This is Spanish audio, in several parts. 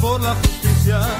por la justicia.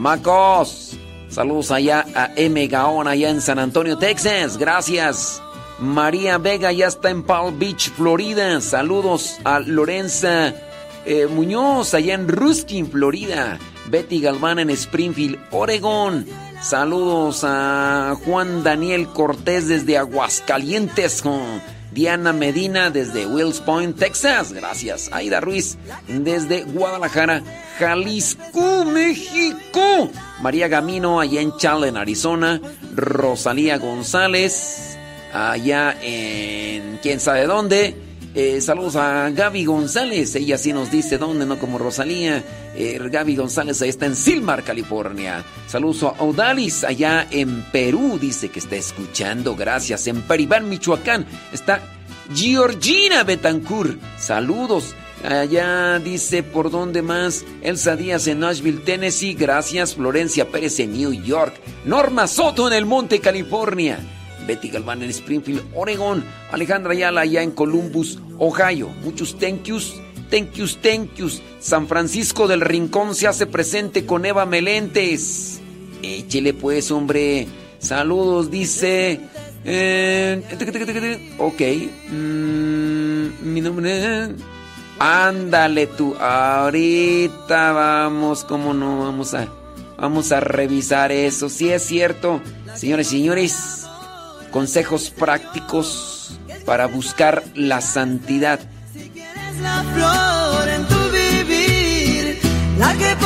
Chamacos. Saludos allá a M. Gaón, allá en San Antonio, Texas. Gracias. María Vega ya está en Palm Beach, Florida. Saludos a Lorenza eh, Muñoz, allá en Ruskin, Florida. Betty Galván en Springfield, Oregón. Saludos a Juan Daniel Cortés desde Aguascalientes. Diana Medina desde Wills Point, Texas. Gracias. Aida Ruiz desde Guadalajara, Jalisco, México. María Gamino allá en Challen, Arizona. Rosalía González allá en quién sabe dónde. Eh, saludos a Gaby González, ella sí nos dice dónde, no como Rosalía. Eh, Gaby González ahí está en Silmar, California. Saludos a Odalis allá en Perú, dice que está escuchando, gracias. En Peribán, Michoacán, está Georgina Betancourt. Saludos. Allá dice por dónde más. Elsa Díaz en Nashville, Tennessee. Gracias. Florencia Pérez en New York. Norma Soto en el Monte, California. Betty Galván en Springfield, Oregon, Alejandra Ayala allá en Columbus, Ohio. Muchos thank yous, thank yous, thank yous. San Francisco del Rincón se hace presente con Eva Melentes. Échele pues, hombre. Saludos, dice. Eh, ok. Mm, mi nombre. Ándale tú. Ahorita vamos, ¿cómo no? Vamos a, vamos a revisar eso. Si es cierto, señores y señores consejos prácticos para buscar la santidad. Si quieres la flor en tu vivir, la que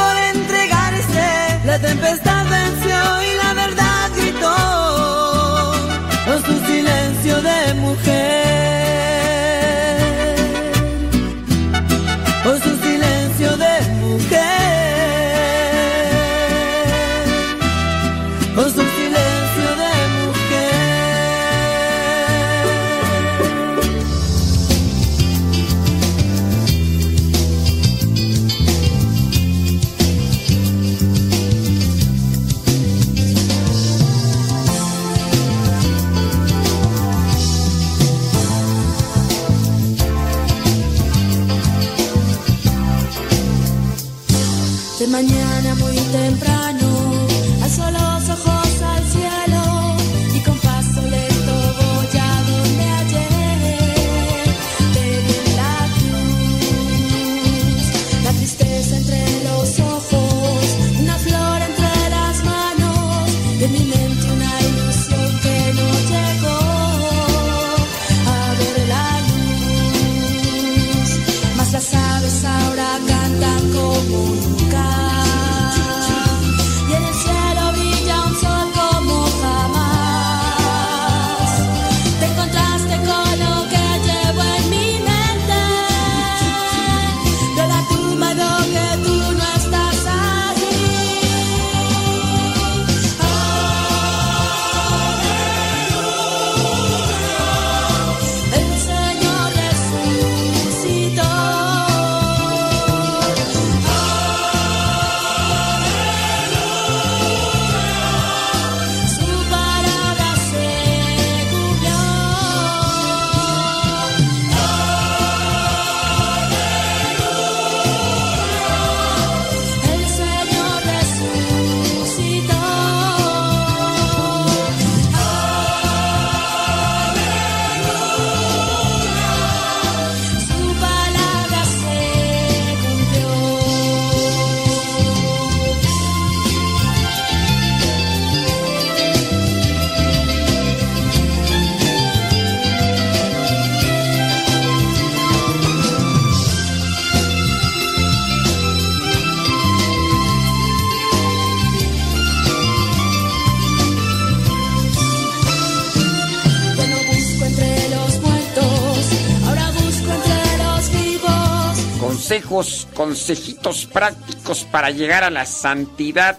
Consejitos prácticos para llegar a la santidad.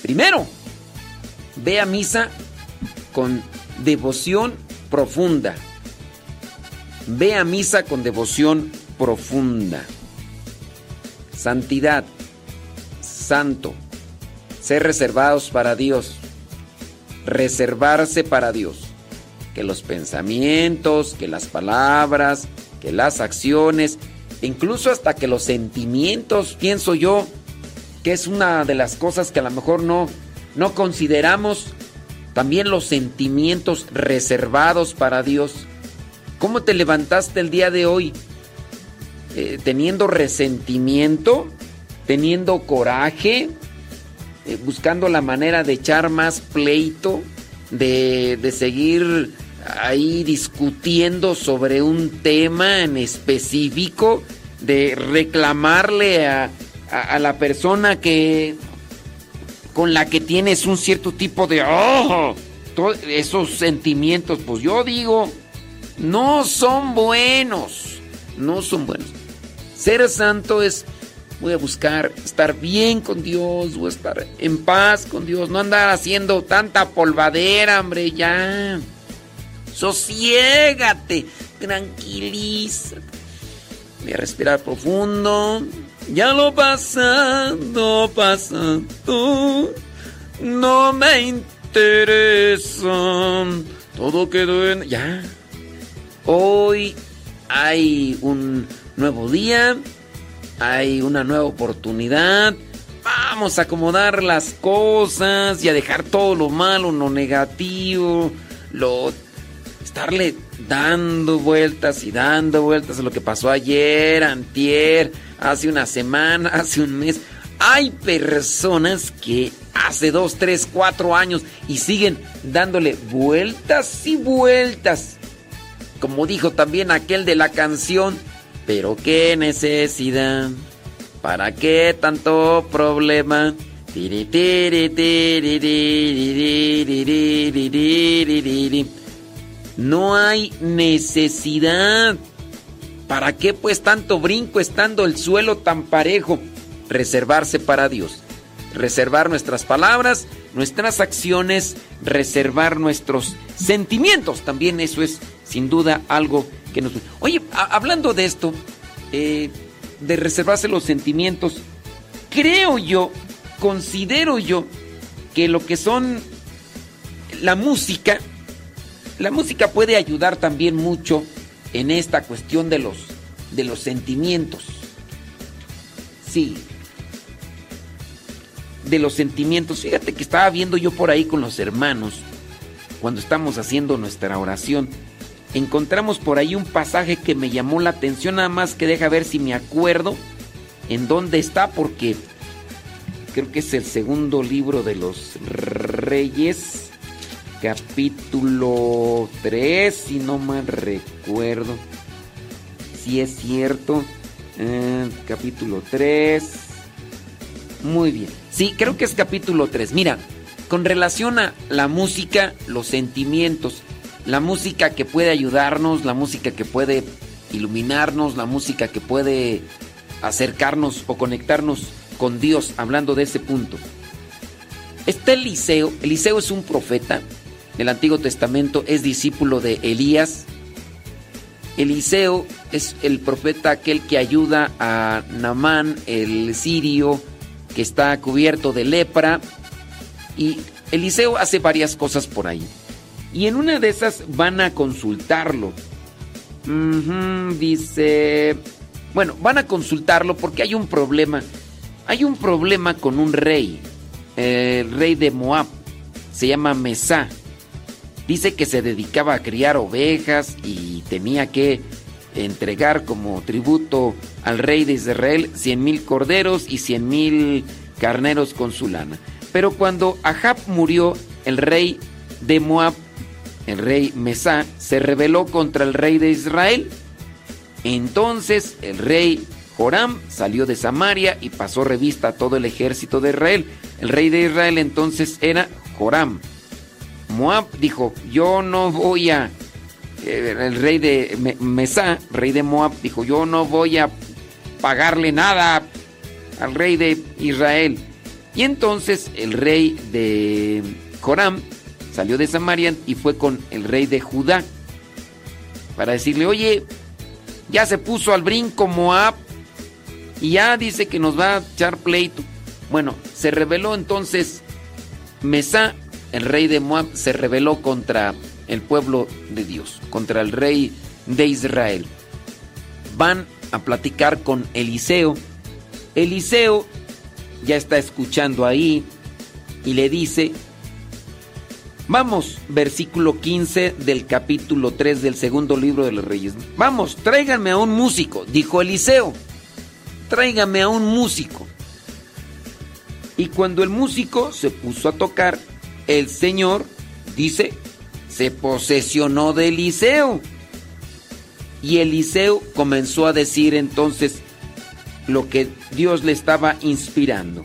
Primero, ve a misa con devoción profunda. Ve a misa con devoción profunda. Santidad, santo, ser reservados para Dios, reservarse para Dios. Que los pensamientos, que las palabras, que las acciones incluso hasta que los sentimientos, pienso yo, que es una de las cosas que a lo mejor no, no consideramos, también los sentimientos reservados para Dios. ¿Cómo te levantaste el día de hoy? Eh, ¿Teniendo resentimiento? ¿Teniendo coraje? Eh, ¿Buscando la manera de echar más pleito? ¿De, de seguir ahí discutiendo sobre un tema en específico? ¿De reclamarle a, a, la persona que con la que tienes un cierto tipo de oh, todos esos sentimientos, pues yo digo, no son buenos, no son buenos. Ser santo es voy a buscar estar bien con Dios, voy a estar en paz con Dios, no andar haciendo tanta polvadera, hombre, ya. Sosiégate, tranquilízate. Voy a respirar profundo. Ya lo pasado, pasado, no me interesa. Todo quedó en... Ya. Hoy hay un nuevo día, hay una nueva oportunidad. Vamos a acomodar las cosas y a dejar todo lo malo, lo negativo, lo estarle dando vueltas y dando vueltas a lo que pasó ayer, antier, hace una semana, hace un mes. Hay personas que hace dos, tres, cuatro años y siguen dándole vueltas y vueltas. Como dijo también aquel de la canción, pero qué necesidad, para qué tanto problema. No hay necesidad. ¿Para qué pues tanto brinco estando el suelo tan parejo? Reservarse para Dios. Reservar nuestras palabras, nuestras acciones, reservar nuestros sentimientos. También eso es sin duda algo que nos... Oye, hablando de esto, eh, de reservarse los sentimientos, creo yo, considero yo que lo que son la música, la música puede ayudar también mucho en esta cuestión de los, de los sentimientos. Sí. De los sentimientos. Fíjate que estaba viendo yo por ahí con los hermanos, cuando estamos haciendo nuestra oración, encontramos por ahí un pasaje que me llamó la atención, nada más que deja ver si me acuerdo en dónde está, porque creo que es el segundo libro de los reyes capítulo 3, si no mal recuerdo. Si es cierto. Eh, capítulo 3. Muy bien. Sí, creo que es capítulo 3. Mira, con relación a la música, los sentimientos, la música que puede ayudarnos, la música que puede iluminarnos, la música que puede acercarnos o conectarnos con Dios, hablando de ese punto. Está Eliseo, Eliseo es un profeta, del Antiguo Testamento, es discípulo de Elías. Eliseo es el profeta aquel que ayuda a Namán, el sirio, que está cubierto de lepra. Y Eliseo hace varias cosas por ahí. Y en una de esas van a consultarlo. dice, bueno, van a consultarlo porque hay un problema. Hay un problema con un rey, el rey de Moab. Se llama Mesá. Dice que se dedicaba a criar ovejas y tenía que entregar como tributo al rey de Israel cien mil corderos y cien mil carneros con su lana. Pero cuando Ahab murió, el rey de Moab, el rey Mesá, se rebeló contra el rey de Israel. Entonces el rey Joram salió de Samaria y pasó revista a todo el ejército de Israel. El rey de Israel entonces era Joram. Moab dijo, yo no voy a... Eh, el rey de Mesá, rey de Moab, dijo, yo no voy a pagarle nada al rey de Israel. Y entonces el rey de Joram salió de Samaria y fue con el rey de Judá para decirle, oye, ya se puso al brinco Moab y ya dice que nos va a echar pleito. Bueno, se reveló entonces Mesá el rey de Moab se rebeló contra el pueblo de Dios, contra el rey de Israel. Van a platicar con Eliseo. Eliseo ya está escuchando ahí y le dice, vamos, versículo 15 del capítulo 3 del segundo libro de los reyes. Vamos, tráiganme a un músico, dijo Eliseo, tráiganme a un músico. Y cuando el músico se puso a tocar, el Señor, dice, se posesionó de Eliseo. Y Eliseo comenzó a decir entonces lo que Dios le estaba inspirando.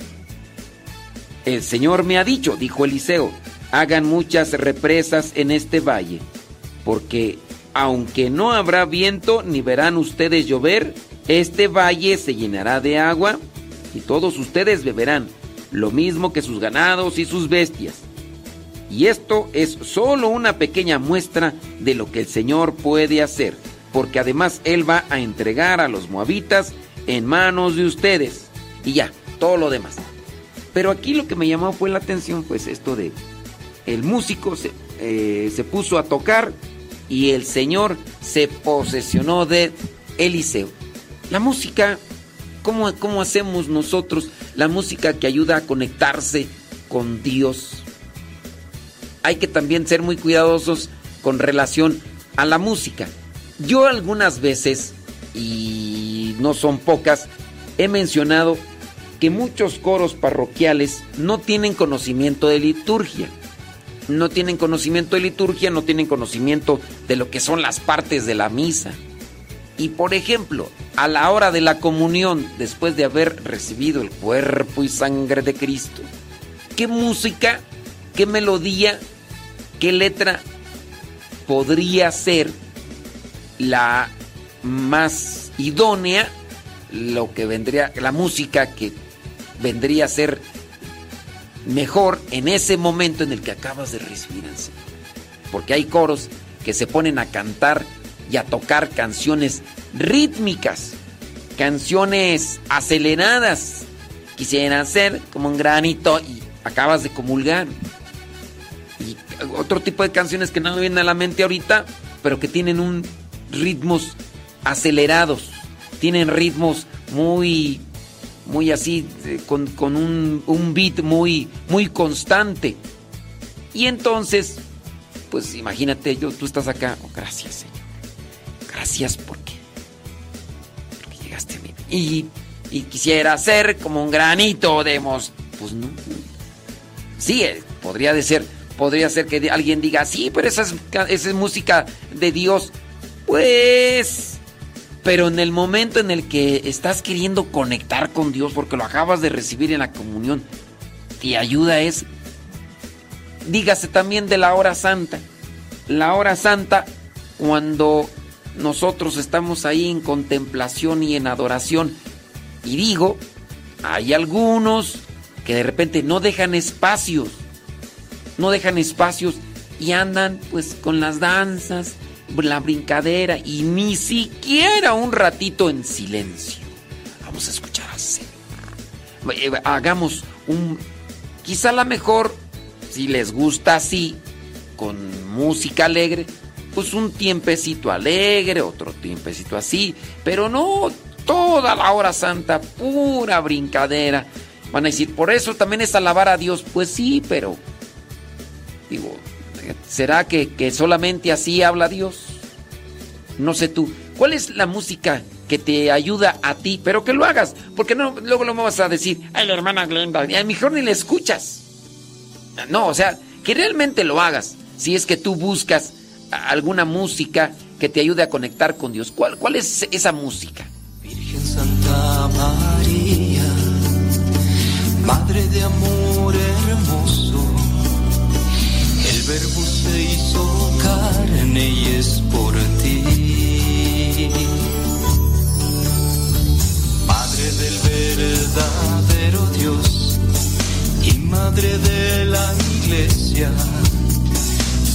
El Señor me ha dicho, dijo Eliseo, hagan muchas represas en este valle, porque aunque no habrá viento ni verán ustedes llover, este valle se llenará de agua y todos ustedes beberán, lo mismo que sus ganados y sus bestias. Y esto es solo una pequeña muestra de lo que el Señor puede hacer, porque además Él va a entregar a los moabitas en manos de ustedes. Y ya, todo lo demás. Pero aquí lo que me llamó fue la atención, pues esto de el músico se, eh, se puso a tocar y el Señor se posesionó de Eliseo. La música, ¿cómo, ¿cómo hacemos nosotros? La música que ayuda a conectarse con Dios. Hay que también ser muy cuidadosos con relación a la música. Yo algunas veces, y no son pocas, he mencionado que muchos coros parroquiales no tienen conocimiento de liturgia. No tienen conocimiento de liturgia, no tienen conocimiento de lo que son las partes de la misa. Y por ejemplo, a la hora de la comunión, después de haber recibido el cuerpo y sangre de Cristo, ¿qué música, qué melodía, qué letra podría ser la más idónea, lo que vendría, la música que vendría a ser mejor en ese momento en el que acabas de recibir al. Porque hay coros que se ponen a cantar y a tocar canciones rítmicas, canciones aceleradas. Quisieran ser como un granito y acabas de comulgar. Otro tipo de canciones que no me vienen a la mente ahorita, pero que tienen un ritmos acelerados, tienen ritmos muy muy así, con, con un, un, beat muy, muy constante. Y entonces, pues imagínate, yo, tú estás acá, oh, gracias Señor, gracias porque, porque llegaste a mí. Y, y quisiera ser como un granito de mos... Pues no. Sí, eh, podría de ser, podría ser que alguien diga, sí, pero esa es, esa es música de Dios. Pues pero en el momento en el que estás queriendo conectar con Dios porque lo acabas de recibir en la comunión, te ayuda es, dígase también de la hora santa. La hora santa, cuando nosotros estamos ahí en contemplación y en adoración, y digo, hay algunos que de repente no dejan espacios, no dejan espacios y andan pues con las danzas, la brincadera y ni siquiera un ratito en silencio. Vamos a escuchar al Señor. Eh, hagamos un... Quizá la mejor, si les gusta así, con música alegre, pues un tiempecito alegre, otro tiempecito así, pero no toda la hora santa, pura brincadera. Van a decir, por eso también es alabar a Dios. Pues sí, pero digo, ¿Será que, solamente así habla Dios? No sé tú. ¿Cuál es la música que te ayuda a ti? Pero que lo hagas, porque no, luego lo vas a decir, ay, la hermana Glenda, a lo mejor ni le escuchas. No, o sea, que realmente lo hagas. Si es que tú buscas alguna música que te ayude a conectar con Dios. ¿Cuál, cuál es esa música? Virgen Santa María, Madre de amor hizo carne y es por ti. Madre del verdadero Dios y madre de la iglesia,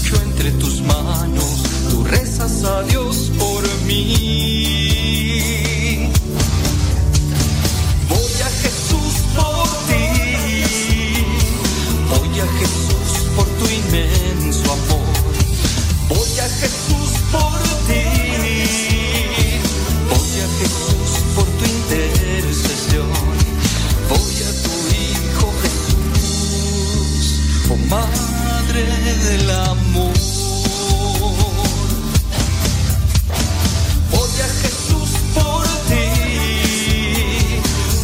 yo entre tus manos, tú rezas a Dios por mí. del amor. Voy a Jesús por ti,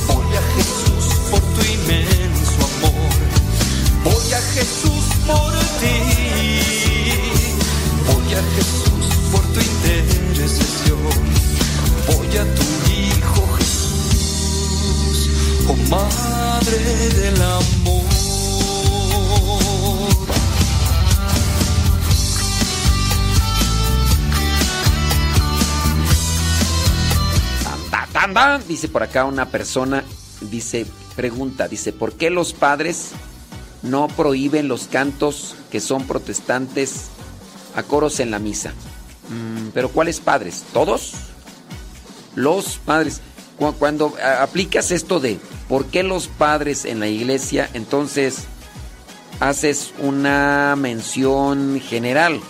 voy a Jesús por tu inmenso amor. Voy a Jesús por ti, voy a Jesús por tu intercesión. Voy a tu Hijo Jesús, oh Madre del amor. Dice por acá una persona, dice, pregunta, dice, ¿por qué los padres no prohíben los cantos que son protestantes a coros en la misa? Mm, Pero ¿cuáles padres? ¿Todos? Los padres. Cu- Cuando aplicas esto de ¿por qué los padres en la iglesia? Entonces haces una mención general.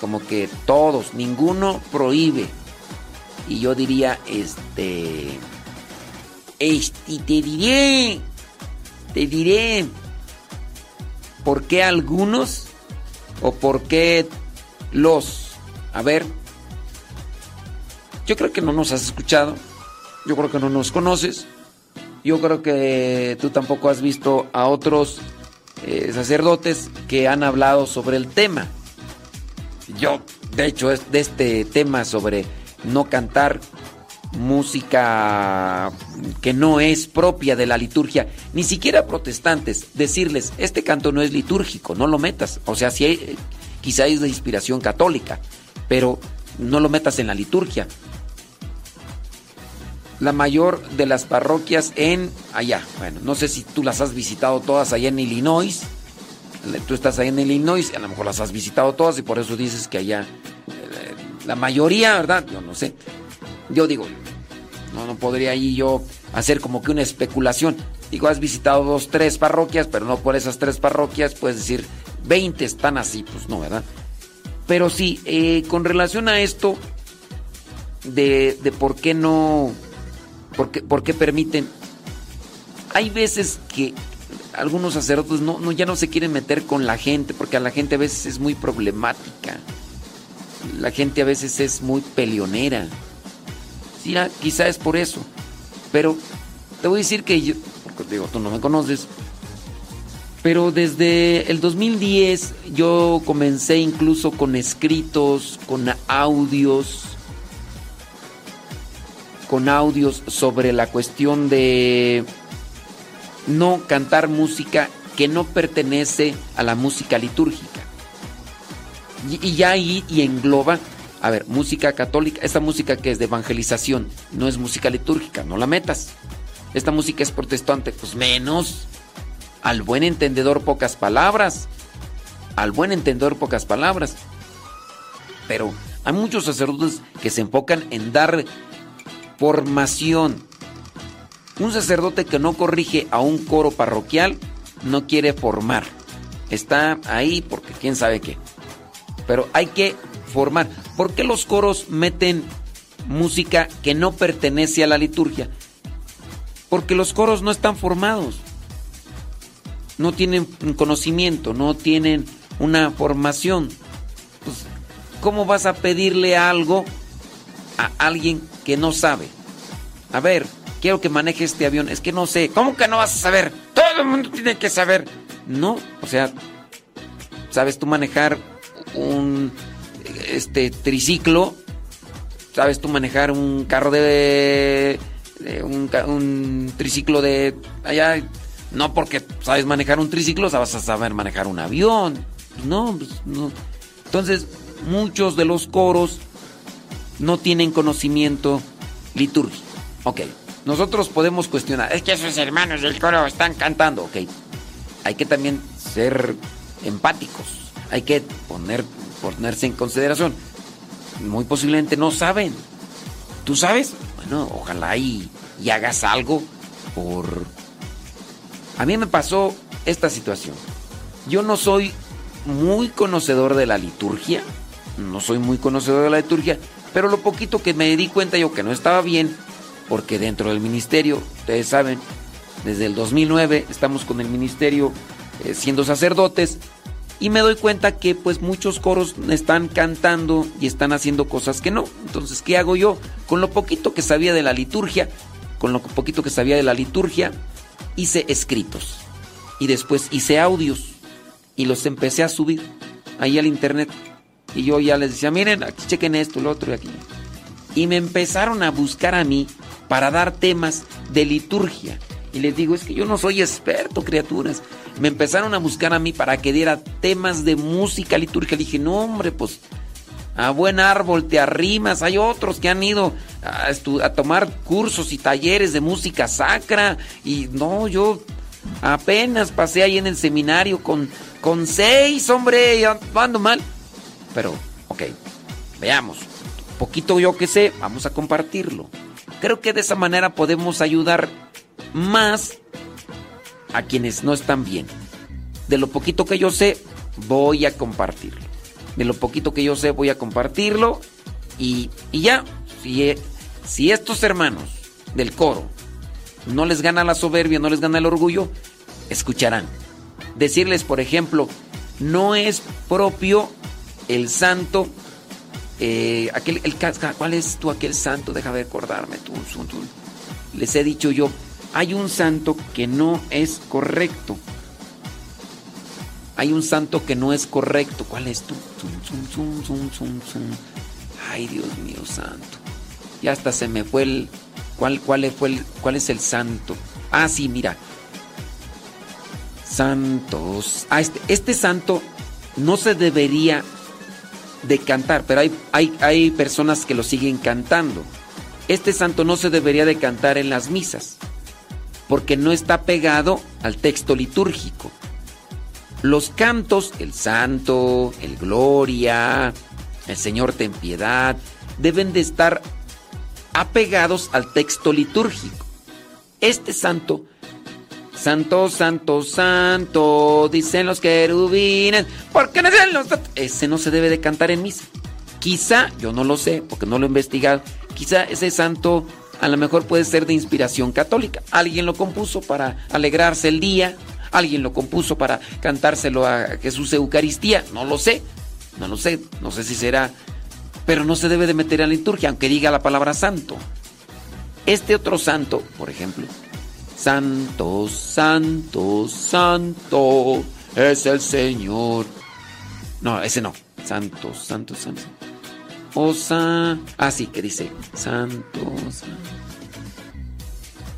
Como que todos, ninguno prohíbe. Y yo diría, este. Este, te diré. Te diré. ¿Por qué algunos? ¿O por qué los? A ver. Yo creo que no nos has escuchado. Yo creo que no nos conoces. Yo creo que tú tampoco has visto a otros eh, sacerdotes que han hablado sobre el tema. Yo, de hecho, es de este tema sobre no cantar música que no es propia de la liturgia, ni siquiera protestantes, decirles, este canto no es litúrgico, no lo metas. O sea, si hay, quizá es de inspiración católica, pero no lo metas en la liturgia. La mayor de las parroquias en allá, bueno, no sé si tú las has visitado todas allá en Illinois. Tú estás ahí en Illinois, a lo mejor las has visitado todas y por eso dices que allá eh, la mayoría, ¿verdad? Yo no sé. Yo digo, no, no podría ahí yo hacer como que una especulación. Digo, has visitado dos, tres parroquias, pero no por esas tres parroquias puedes decir 20 están así, pues no, ¿verdad? Pero sí, eh, con relación a esto de, de por qué no, por qué, por qué permiten, hay veces que algunos sacerdotes no, no, ya no se quieren meter con la gente, porque a la gente a veces es muy problemática. La gente a veces es muy peleonera. Sí, ah, quizá es por eso. Pero te voy a decir que yo, porque digo, tú no me conoces, pero desde el 2010 yo comencé incluso con escritos, con audios, con audios sobre la cuestión de no cantar música que no pertenece a la música litúrgica. Y, ya ahí y engloba, a ver, música católica, esta música que es de evangelización, no es música litúrgica, no la metas. Esta música es protestante, pues menos. Al buen entendedor pocas palabras. Al buen entendedor pocas palabras. Pero hay muchos sacerdotes que se enfocan en dar formación. Un sacerdote que no corrige a un coro parroquial no quiere formar. Está ahí porque quién sabe qué. Pero hay que formar. ¿Por qué los coros meten música que no pertenece a la liturgia? Porque los coros no están formados. No tienen conocimiento, no tienen una formación. Pues, ¿Cómo vas a pedirle algo a alguien que no sabe? A ver, quiero que maneje este avión. Es que no sé. ¿Cómo que no vas a saber? Todo el mundo tiene que saber. No, o sea, ¿sabes tú manejar un este triciclo? ¿Sabes tú manejar un carro de, un, triciclo de allá? No porque sabes manejar un triciclo, vas a saber manejar un avión. No, pues, no. Entonces, muchos de los coros no tienen conocimiento litúrgico. Ok, nosotros podemos cuestionar, es que esos hermanos del coro están cantando, ok. Hay que también ser empáticos, hay que poner, ponerse en consideración. Muy posiblemente no saben. ¿Tú sabes? Bueno, ojalá y, y hagas algo por... A mí me pasó esta situación. Yo no soy muy conocedor de la liturgia, no soy muy conocedor de la liturgia, pero lo poquito que me di cuenta yo que no estaba bien, porque dentro del ministerio, ustedes saben, desde el 2009 estamos con el ministerio eh, siendo sacerdotes y me doy cuenta que pues muchos coros están cantando y están haciendo cosas que no. Entonces, ¿qué hago yo? Con lo poquito que sabía de la liturgia, con lo poquito que sabía de la liturgia, hice escritos y después hice audios y los empecé a subir ahí al internet. Y yo ya les decía, miren, aquí chequen esto, lo otro y aquí. Y me empezaron a buscar a mí para dar temas de liturgia. Y les digo, es que yo no soy experto, criaturas. Me empezaron a buscar a mí para que diera temas de música litúrgica. Le dije, no, hombre, pues a buen árbol te arrimas. Hay otros que han ido a, tomar cursos y talleres de música sacra. Y no, yo apenas pasé ahí en el seminario con, con seis, hombre, y ando mal. Pero, ok, veamos. Poquito yo que sé, vamos a compartirlo. Creo que de esa manera podemos ayudar más a quienes no están bien. De lo poquito que yo sé, voy a compartirlo. De lo poquito que yo sé, voy a compartirlo. Y, y ya, si, si estos hermanos del coro no les gana la soberbia, no les gana el orgullo, escucharán. Decirles, por ejemplo, no es propio el santo. Eh, aquel, el, ¿Cuál es tú aquel santo? Déjame acordarme. Tú, tú, les he dicho yo, hay un santo que no es correcto. Hay un santo que no es correcto. ¿Cuál es tú? Ay, Dios mío santo. Ya hasta se me fue el... ¿Cuál, ¿Cuál es el santo? Ah, sí, mira. Santos. Ah, este, este santo no se debería de cantar, pero hay, hay, hay personas que lo siguen cantando. Este santo no se debería de cantar en las misas, porque no está pegado al texto litúrgico. Los cantos, el santo, el gloria, el Señor ten piedad, deben de estar apegados al texto litúrgico. Este santo Santo, santo, santo, dicen los querubines. ¿Por qué no los.? Ese no se debe de cantar en misa. Quizá, yo no lo sé, porque no lo he investigado. Quizá ese santo a lo mejor puede ser de inspiración católica. Alguien lo compuso para alegrarse el día. Alguien lo compuso para cantárselo a Jesús Eucaristía. No lo sé. No lo sé. No sé si será. Pero no se debe de meter a la liturgia, aunque diga la palabra santo. Este otro santo, por ejemplo, Santo, santo, santo es el Señor. No, ese no. Santo, santo, santo. Osa. Ah, sí, que dice. Santo.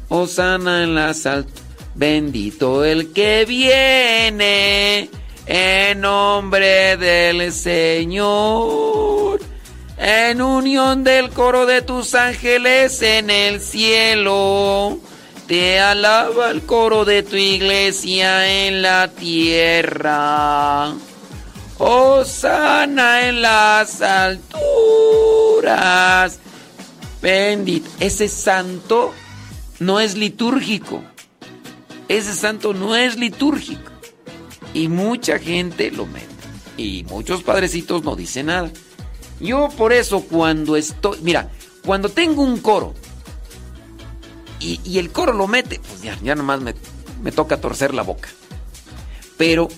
Osana en la altas. Bendito el que viene en nombre del Señor. En unión del coro de tus ángeles en el cielo. Te alaba el coro de tu iglesia en la tierra. Sana en las alturas. Bendito. Ese santo no es litúrgico. Ese santo no es litúrgico. Y mucha gente lo mete. Y muchos padrecitos no dicen nada. Yo por eso cuando estoy... Mira, cuando tengo un coro y, el coro lo mete, pues ya, ya nomás me, me toca torcer la boca. Pero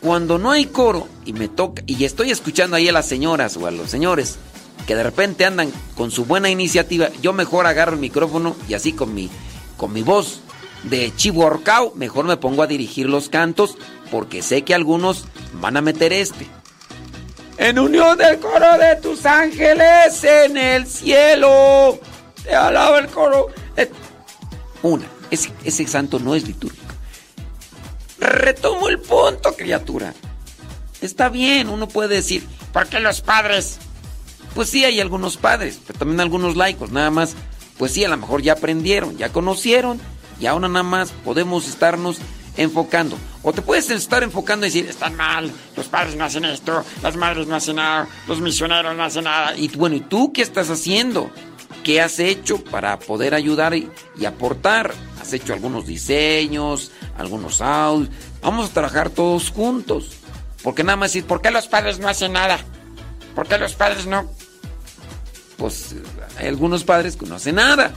cuando no hay coro y me toca, y estoy escuchando ahí a las señoras o a los señores que de repente andan con su buena iniciativa, yo mejor agarro el micrófono y así con mi, con mi voz de chivo horcao, mejor me pongo a dirigir los cantos porque sé que algunos van a meter este. En unión del coro de tus ángeles en el cielo, te alaba el coro. Una, ese, ese santo no es litúrgico. Retomo el punto, criatura. Está bien, uno puede decir, ¿por qué los padres? Pues sí, hay algunos padres, pero también algunos laicos, nada más. Pues sí, a lo mejor ya aprendieron, ya conocieron, y ahora nada más podemos estarnos enfocando. O te puedes estar enfocando y decir, están mal, los padres no hacen esto, las madres no hacen nada, los misioneros no hacen nada. Y bueno, ¿y tú qué estás haciendo? ¿Qué has hecho para poder ayudar y, aportar? ¿Has hecho algunos diseños, algunos audios? Vamos a trabajar todos juntos. Porque nada más decir, ¿por qué los padres no hacen nada? ¿Por qué los padres no? Pues hay algunos padres que no hacen nada.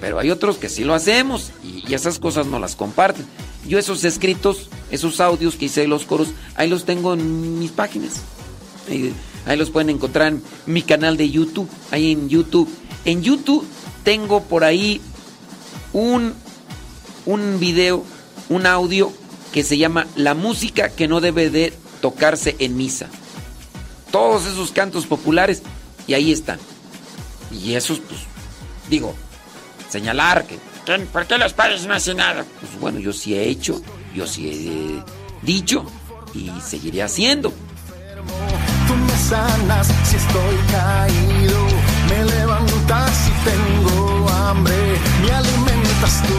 Pero hay otros que sí lo hacemos y, esas cosas no las comparten. Yo esos escritos, esos audios que hice de los coros, ahí los tengo en mis páginas. Ahí los pueden encontrar en mi canal de YouTube. Ahí en YouTube en YouTube tengo por ahí un, un video, un audio que se llama La música que no debe de tocarse en misa. Todos esos cantos populares y ahí están. Y esos, pues, digo, señalar que ¿Por qué los padres no hacen nada? Pues bueno, yo sí he hecho, yo sí he dicho y seguiré haciendo. Tú me sanas si estoy caído, me levantas si tengo hambre, me tú.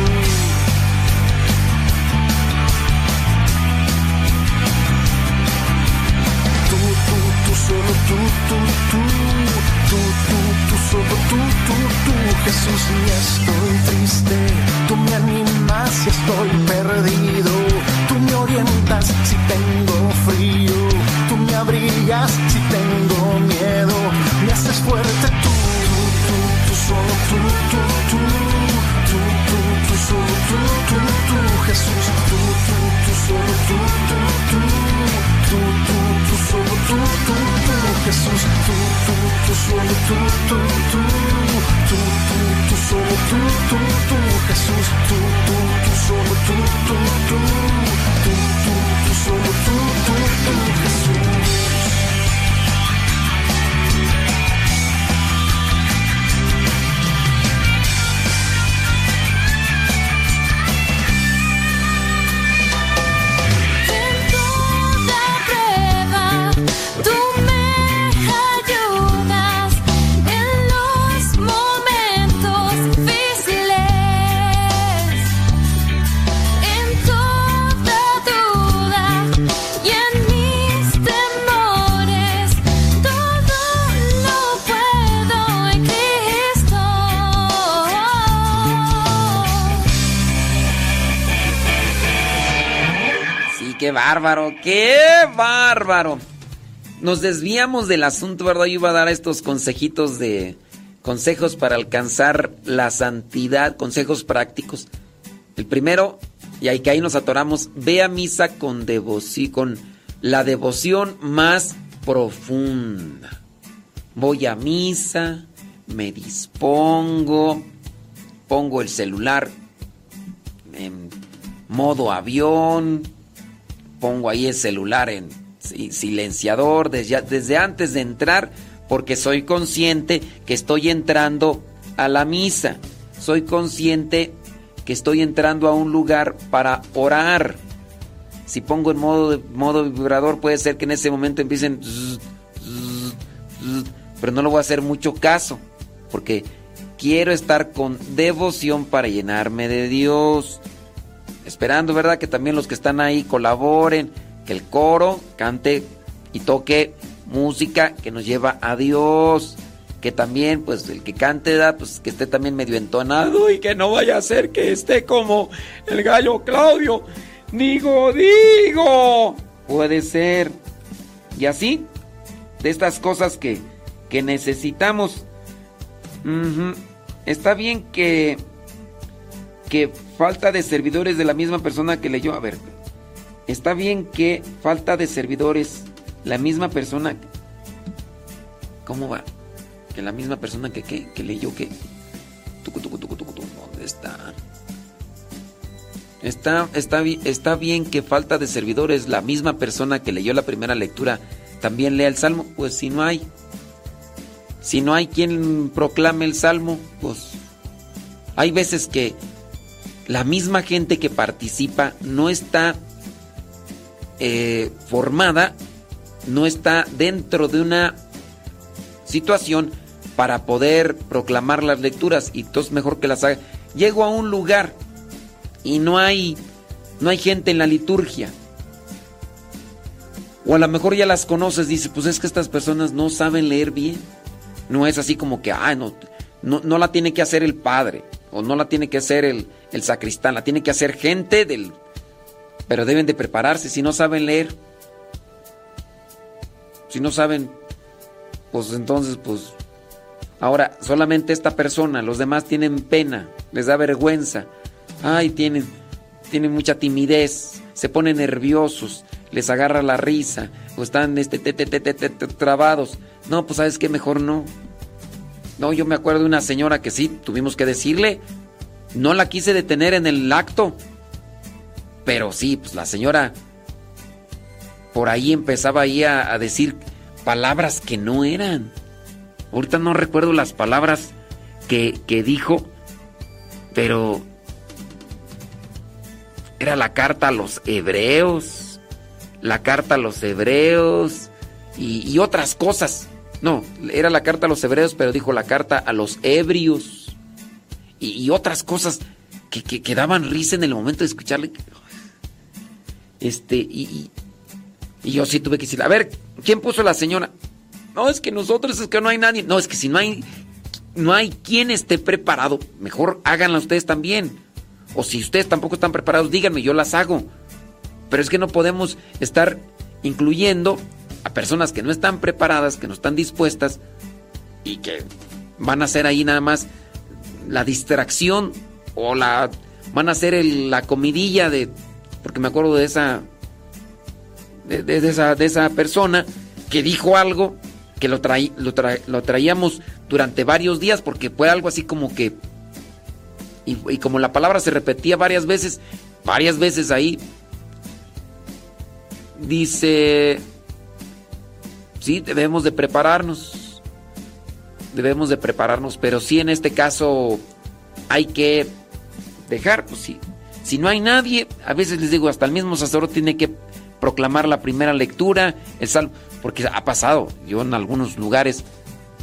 Tú, tú, tú, solo tú, tú, tú, tú, tú, tú, solo tú, tú, tú, Jesús, y estoy triste, tú me animas si estoy perdido, tú me orientas si tengo frío, tú me abrigas si tengo miedo, me haces fuerte tú, tú, tú, tú, solo tú, tú, tú, tú, tú, tú, solo tú, tú, tú, Jesús, tú, tú, tú, solo tú, tú, tú, tú, tú, tú, solo tú, tú, tú, Jesús, tú, tú, tú, solo tú, tú, tú, tú, tú, tú, solo tú, tú, tú, Jesús, solo solo Jesús. Qué bárbaro, qué bárbaro. Nos desviamos del asunto, ¿verdad? Yo iba a dar estos consejitos de consejos para alcanzar la santidad, consejos prácticos. El primero, y ahí que ahí nos atoramos, ve a misa con devoción, con la devoción más profunda. Voy a misa, me dispongo, pongo el celular en modo avión, pongo ahí el celular en si- silenciador desde, antes de entrar porque soy consciente que estoy entrando a la misa. Soy consciente que estoy entrando a un lugar para orar. Si pongo en modo, modo vibrador puede ser que en ese momento empiecen... pero no lo voy a hacer mucho caso porque quiero estar con devoción para llenarme de Dios. Esperando, ¿verdad? Que también los que están ahí colaboren, que el coro cante y toque música que nos lleva a Dios. Que también, pues, el que cante, da, pues, que esté también medio entonado y que no vaya a ser que esté como el gallo Claudio. Digo, digo. Puede ser. Y así, de estas cosas que, que necesitamos. Está bien que que falta de servidores de la misma persona que leyó. A ver, está bien que falta de servidores la misma persona. ¿Cómo va? Que la misma persona que, que, que leyó que. ¿Dónde está? Está, está, está bien que falta de servidores la misma persona que leyó la primera lectura también lea el salmo. Pues si no hay. Si no hay quien proclame el salmo, pues hay veces que la misma gente que participa no está eh, formada, no está dentro de una situación para poder proclamar las lecturas y entonces mejor que las haga. Llego a un lugar y no hay no hay gente en la liturgia. O a lo mejor ya las conoces, dice, pues es que estas personas no saben leer bien. No es así como que, ah, no, no, no la tiene que hacer el padre, o no la tiene que hacer el, el sacristán, la tiene que hacer gente del... Pero deben de prepararse, si no saben leer, si no saben, pues entonces, pues... Ahora, solamente esta persona, los demás tienen pena, les da vergüenza, ay, tienen, tienen mucha timidez, se ponen nerviosos, les agarra la risa, o están este, te, te, te, trabados. No, pues sabes qué, mejor no. No, yo me acuerdo de una señora que sí, tuvimos que decirle, no la quise detener en el acto, pero sí, pues la señora por ahí empezaba ahí a, decir palabras que no eran. Ahorita no recuerdo las palabras que, que dijo, pero Era la carta a los hebreos. La carta a los hebreos. Y otras cosas. No, era la carta a los hebreos, pero dijo la carta a los ebrios. Y, otras cosas que, que, que daban risa en el momento de escucharle. Este, y, y, y yo sí tuve que decir, a ver, ¿quién puso la señora? No, es que nosotros, es que no hay nadie. No, es que si no hay, no hay quien esté preparado, mejor háganla ustedes también. O si ustedes tampoco están preparados, díganme, yo las hago. Pero es que no podemos estar incluyendo a personas que no están preparadas, que no están dispuestas y que van a hacer ahí nada más la distracción o la van a el- la comidilla de porque me acuerdo de esa de, esa de esa persona que dijo algo que lo, traí- lo, tra- lo traíamos durante varios días porque fue algo así como que y como la palabra se repetía varias veces varias veces ahí dice sí debemos de prepararnos. Debemos de prepararnos pero sí en este caso hay que dejar pues sí. Si no hay nadie a veces les digo hasta el mismo sacerdote tiene que proclamar la primera lectura el salmo porque ha pasado. Yo en algunos lugares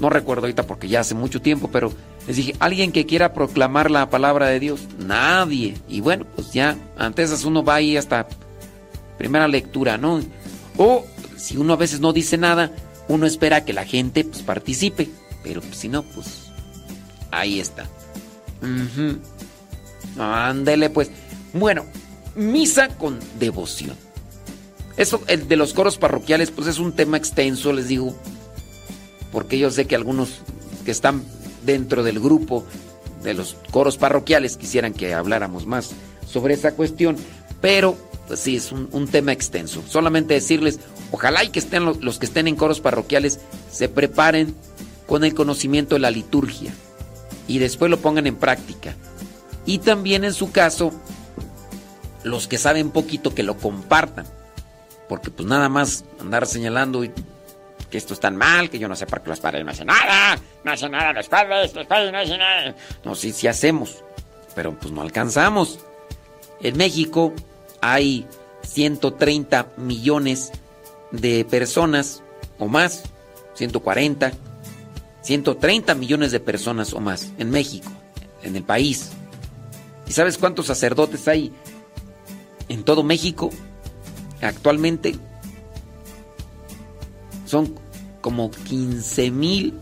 no recuerdo ahorita porque ya hace mucho tiempo pero les dije alguien que quiera proclamar la palabra de Dios nadie. Y bueno pues ya antes uno va ahí hasta primera lectura, ¿no? O si uno a veces no dice nada, uno espera que la gente pues, participe, pero pues, si no, pues ahí está. Ándele pues. Bueno, misa con devoción. Eso, el de los coros parroquiales, pues es un tema extenso, les digo, porque yo sé que algunos que están dentro del grupo de los coros parroquiales quisieran que habláramos más sobre esa cuestión, pero pues sí, es un, un tema extenso. Solamente decirles, ojalá y que estén los, que estén en coros parroquiales se preparen con el conocimiento de la liturgia y después lo pongan en práctica. Y también en su caso, los que saben poquito que lo compartan, porque pues nada más andar señalando que esto es tan mal, que yo no sé por qué los padres no hacen nada, no hacen nada los padres no hacen nada. No, sí, sí hacemos, pero pues no alcanzamos. En México hay 130 millones de personas o más, 140, 130 millones de personas o más en México, en el país. ¿Y sabes cuántos sacerdotes hay en todo México actualmente? Son como 15 mil,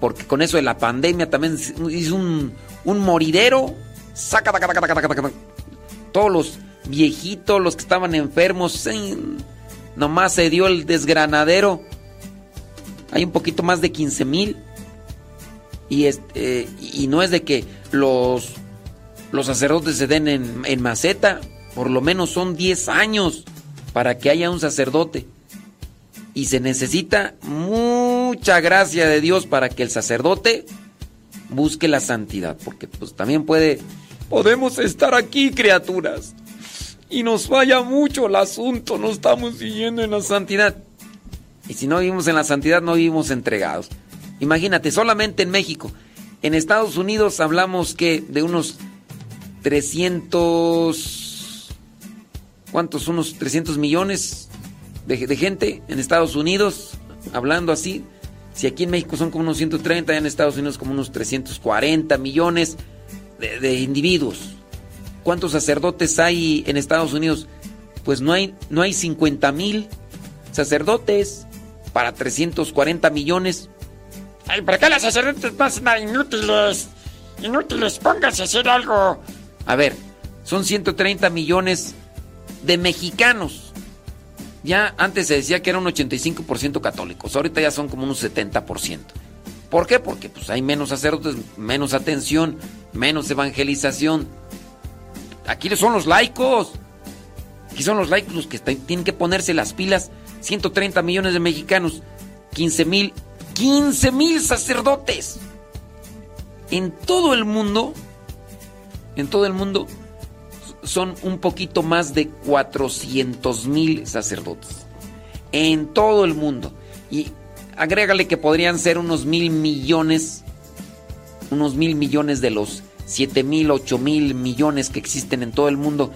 porque con eso de la pandemia también hizo un, un moridero. Saca, taca, taca, taca. Todos los viejitos, los que estaban enfermos, nomás se dio el desgranadero. Hay un poquito más de 15 mil. Y, este, y no es de que los, los sacerdotes se den en, en maceta, por lo menos son 10 años para que haya un sacerdote. Y se necesita mucha gracia de Dios para que el sacerdote busque la santidad, porque pues también puede podemos estar aquí, criaturas, y nos falla mucho el asunto, no estamos siguiendo en la santidad. Y si no vivimos en la santidad, no vivimos entregados. Imagínate, solamente en México. En Estados Unidos hablamos que de unos 300... ¿Cuántos? Unos 300 millones de, gente en Estados Unidos, hablando así. Si aquí en México son como unos 130, allá en Estados Unidos como unos 340 millones de individuos. ¿Cuántos sacerdotes hay en Estados Unidos? Pues no hay, no hay 50 mil sacerdotes para 340 millones. Ay, ¿para qué los sacerdotes pasan a inútiles? Inútiles, pónganse a hacer algo. A ver, son 130 millones de mexicanos. Ya antes se decía que era un 85% católicos, ahorita ya son como un 70%. ¿Por qué? Porque pues hay menos sacerdotes, menos atención, menos evangelización. Aquí son los laicos. Aquí son los laicos los que tienen que ponerse las pilas. 130 millones de mexicanos, 15 mil, 15 mil sacerdotes. En todo el mundo, en todo el mundo, son un poquito más de 400 mil sacerdotes. En todo el mundo. Y agrégale que podrían ser unos mil millones, unos mil millones de los 7 mil, 8 mil millones que existen en todo el mundo.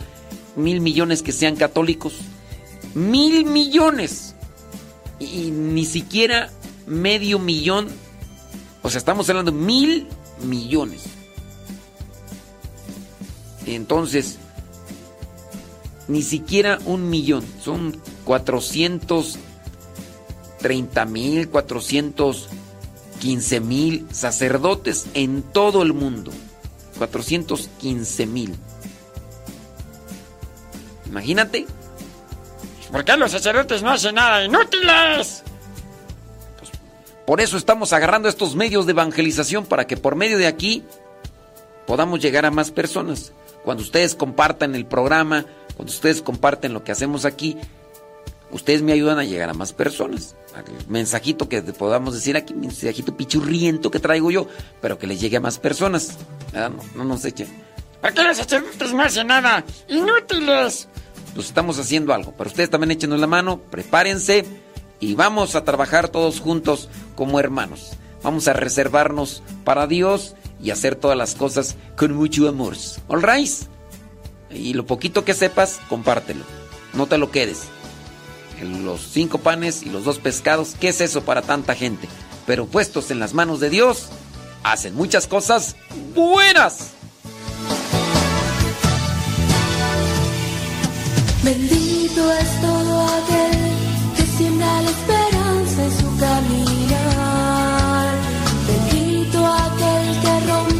mil millones que sean católicos. Mil millones. Y ni siquiera medio millón. O sea, estamos hablando de mil millones. Entonces, ni siquiera un millón. Son 430 mil, 415 mil sacerdotes en todo el mundo. 415 mil. Imagínate. ¿Por qué los sacerdotes no hacen nada? ¡Inútiles! Por eso estamos agarrando estos medios de evangelización para que por medio de aquí podamos llegar a más personas. Cuando ustedes compartan el programa, cuando ustedes comparten lo que hacemos aquí, ustedes me ayudan a llegar a más personas. El mensajito que podamos decir aquí, mensajito pichurriento que traigo yo, pero que les llegue a más personas. No, no nos echen. ¿Por qué los sacerdotes no hacen nada? ¡Inútiles! Pues estamos haciendo algo. Pero ustedes también échenos la mano, prepárense y vamos a trabajar todos juntos como hermanos. Vamos a reservarnos para Dios y hacer todas las cosas con mucho amor. ¿All right? Y lo poquito que sepas, compártelo. No te lo quedes. Los cinco panes y los dos pescados, ¿qué es eso para tanta gente? Pero puestos en las manos de Dios, hacen muchas cosas buenas. Bendito es todo aquel que siembra la esperanza en su caminar. Bendito aquel que rompe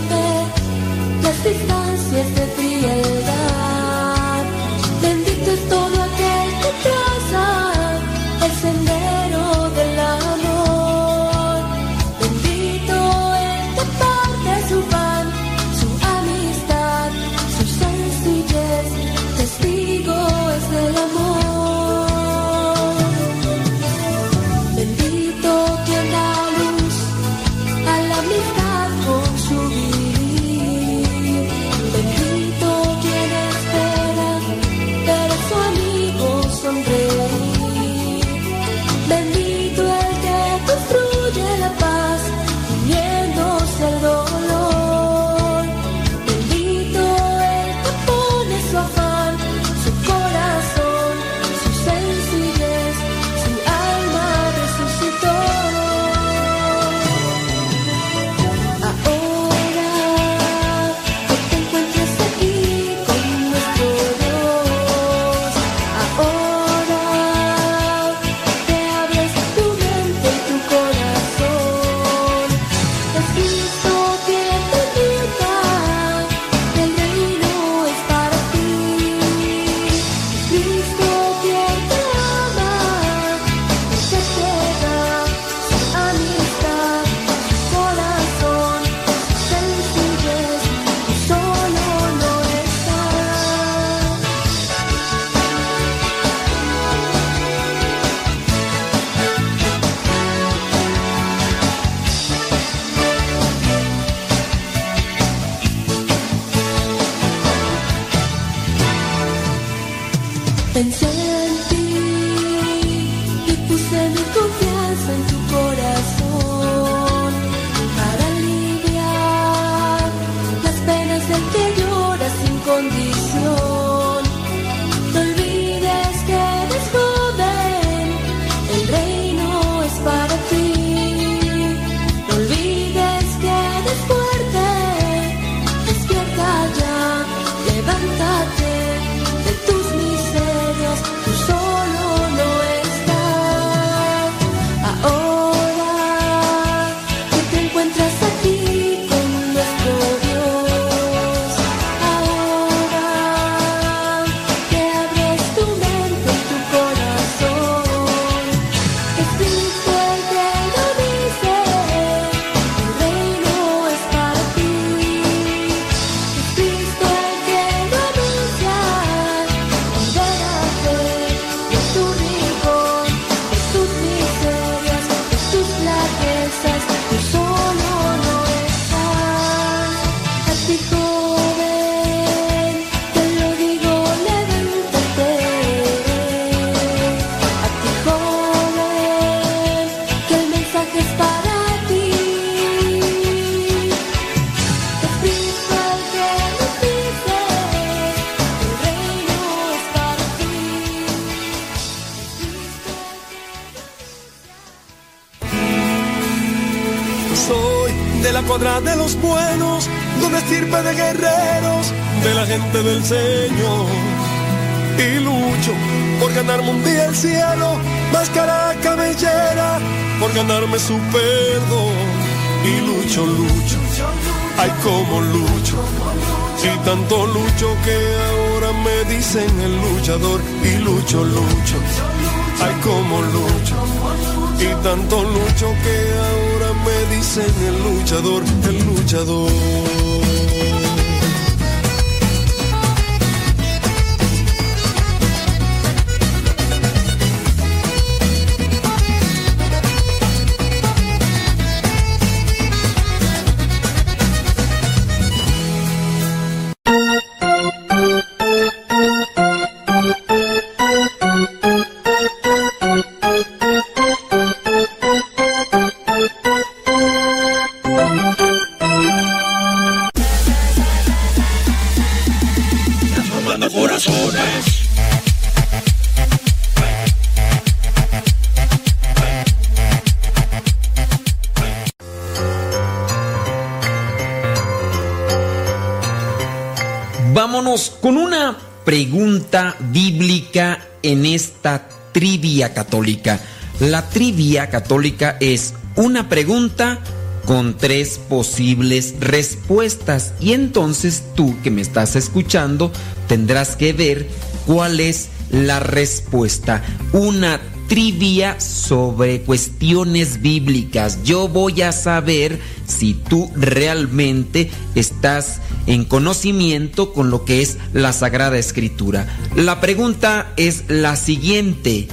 católica. La trivia católica es una pregunta con tres posibles respuestas y entonces tú que me estás escuchando tendrás que ver cuál es la respuesta. Una trivia sobre cuestiones bíblicas. Yo voy a saber si tú realmente estás en conocimiento con lo que es la Sagrada Escritura. La pregunta es la siguiente.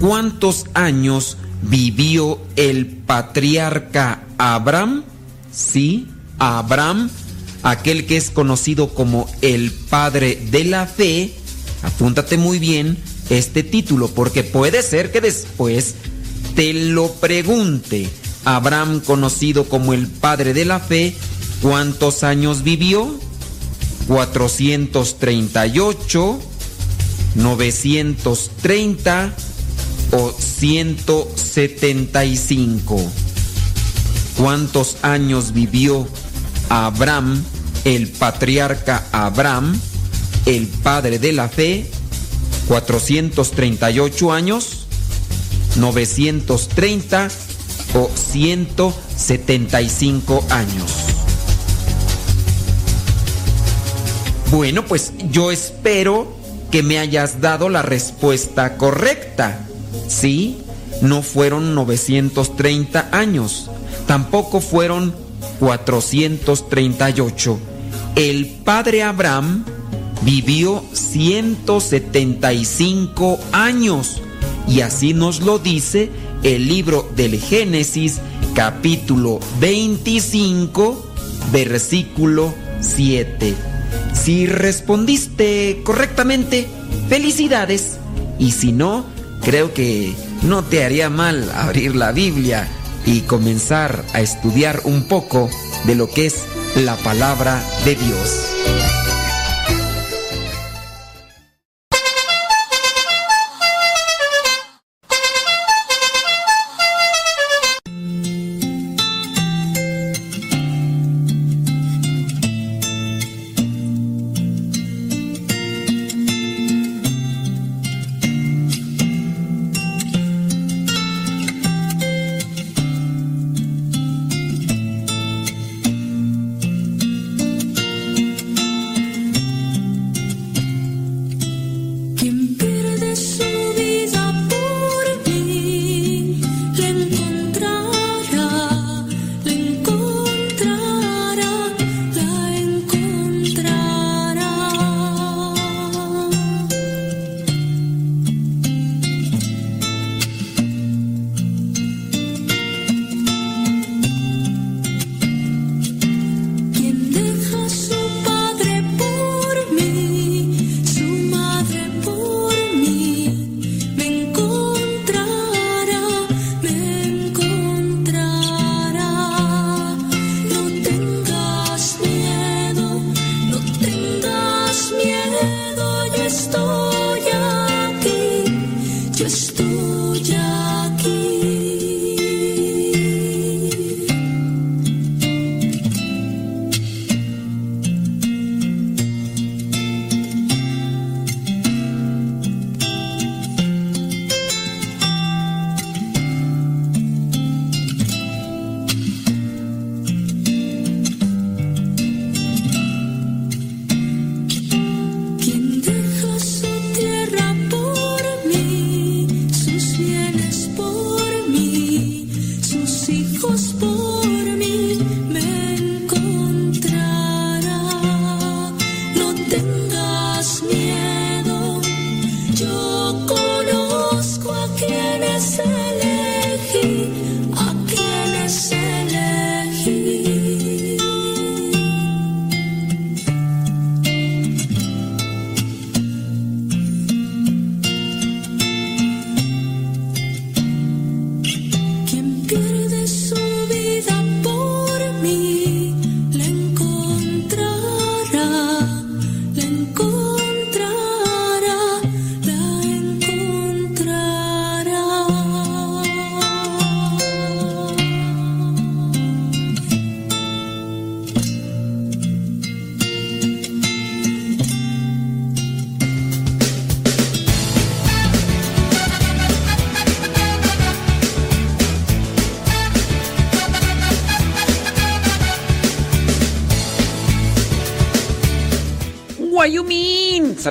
¿Cuántos años vivió el patriarca Abraham? Sí, Abraham, aquel que es conocido como el padre de la fe. Apúntate muy bien este título porque puede ser que después te lo pregunte. Abraham, conocido como el padre de la fe, ¿cuántos años vivió? 438, 930 o 175. ¿Cuántos años vivió Abraham, el patriarca Abraham, el padre de la fe? 438 años, 930 o 175 años. Bueno, pues yo espero que me hayas dado la respuesta correcta. Sí, no fueron 930 años, tampoco fueron 438. El padre Abraham vivió 175 años y así nos lo dice el libro del Génesis capítulo 25 versículo 7. Si respondiste correctamente, felicidades. Y si no, creo que no te haría mal abrir la Biblia y comenzar a estudiar un poco de lo que es la palabra de Dios.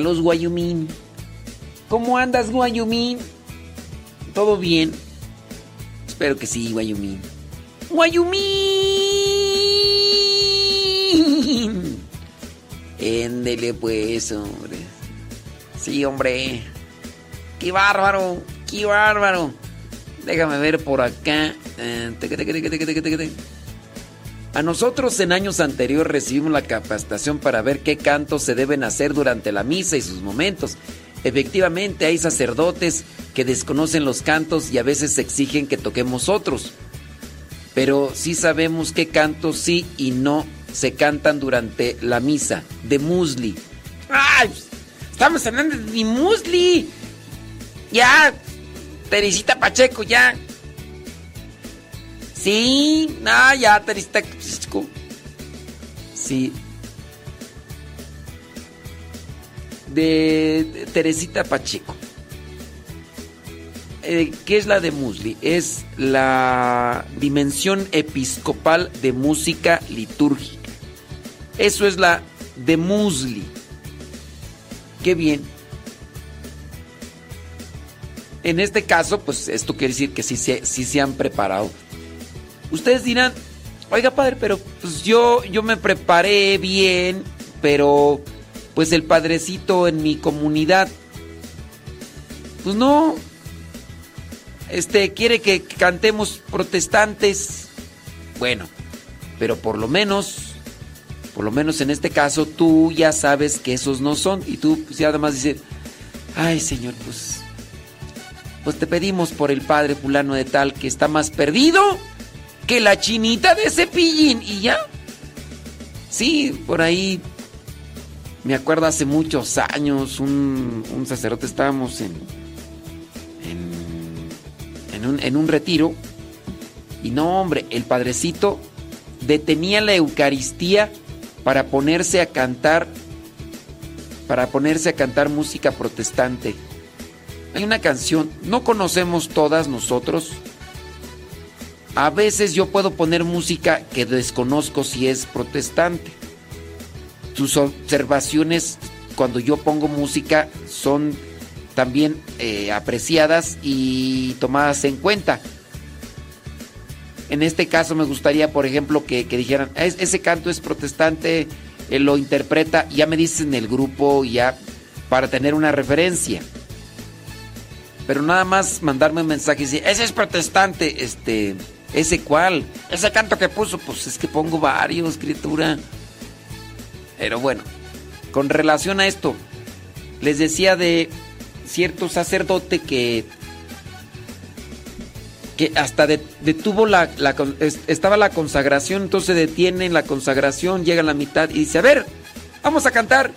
Saludos, Guayumín. ¿Cómo andas, Guayumín? ¿Todo bien? Espero que sí, Guayumín. ¡Guayumín! Éndele pues, hombre. Sí, hombre. ¡Qué bárbaro! ¡Qué bárbaro! Déjame ver por acá. Eh, A nosotros en años anteriores recibimos la capacitación para ver qué cantos se deben hacer durante la misa y sus momentos. Efectivamente hay sacerdotes que desconocen los cantos y a veces exigen que toquemos otros. Pero sí sabemos qué cantos sí y no se cantan durante la misa. De Musli. ¡Ay! Estamos hablando de musli. Ya. Teresita Pacheco, ya. Sí, ah, ya, Pacheco. Sí. De, Teresita Pacheco. Eh, ¿Qué es la de Musli? Es la dimensión episcopal de música litúrgica. Eso es la de Musli. Qué bien. En este caso, pues esto quiere decir que sí, sí se han preparado. Ustedes dirán, oiga padre, pero pues yo, yo me preparé bien, pero pues el padrecito en mi comunidad, pues no, este quiere que cantemos protestantes. Bueno, pero por lo menos, por lo menos en este caso, tú ya sabes que esos no son. Y tú pues, ya además dices, ay Señor, pues, pues te pedimos por el padre fulano de tal que está más perdido que la chinita de cepillín. Y ya. Sí, por ahí. Me acuerdo hace muchos años, un, un sacerdote estábamos en, en, en un, en un retiro. Y no, hombre, el padrecito detenía la Eucaristía para ponerse a cantar, para ponerse a cantar música protestante. Hay una canción, no conocemos todas nosotros. A veces yo puedo poner música que desconozco si es protestante. Tus observaciones cuando yo pongo música son también eh, apreciadas y tomadas en cuenta. En este caso me gustaría, por ejemplo, que, dijeran, "Es- ese canto es protestante, él lo interpreta, ya me dicen el grupo, ya para tener una referencia. Pero nada más mandarme un mensaje y decir, ese es protestante, este, ese cuál, ese canto que puso, pues es que pongo varios, escritura. Pero bueno, con relación a esto, les decía de cierto sacerdote que que hasta de- detuvo la, la estaba la consagración, entonces detienen la consagración, llega a la mitad y dice, a ver, vamos a cantar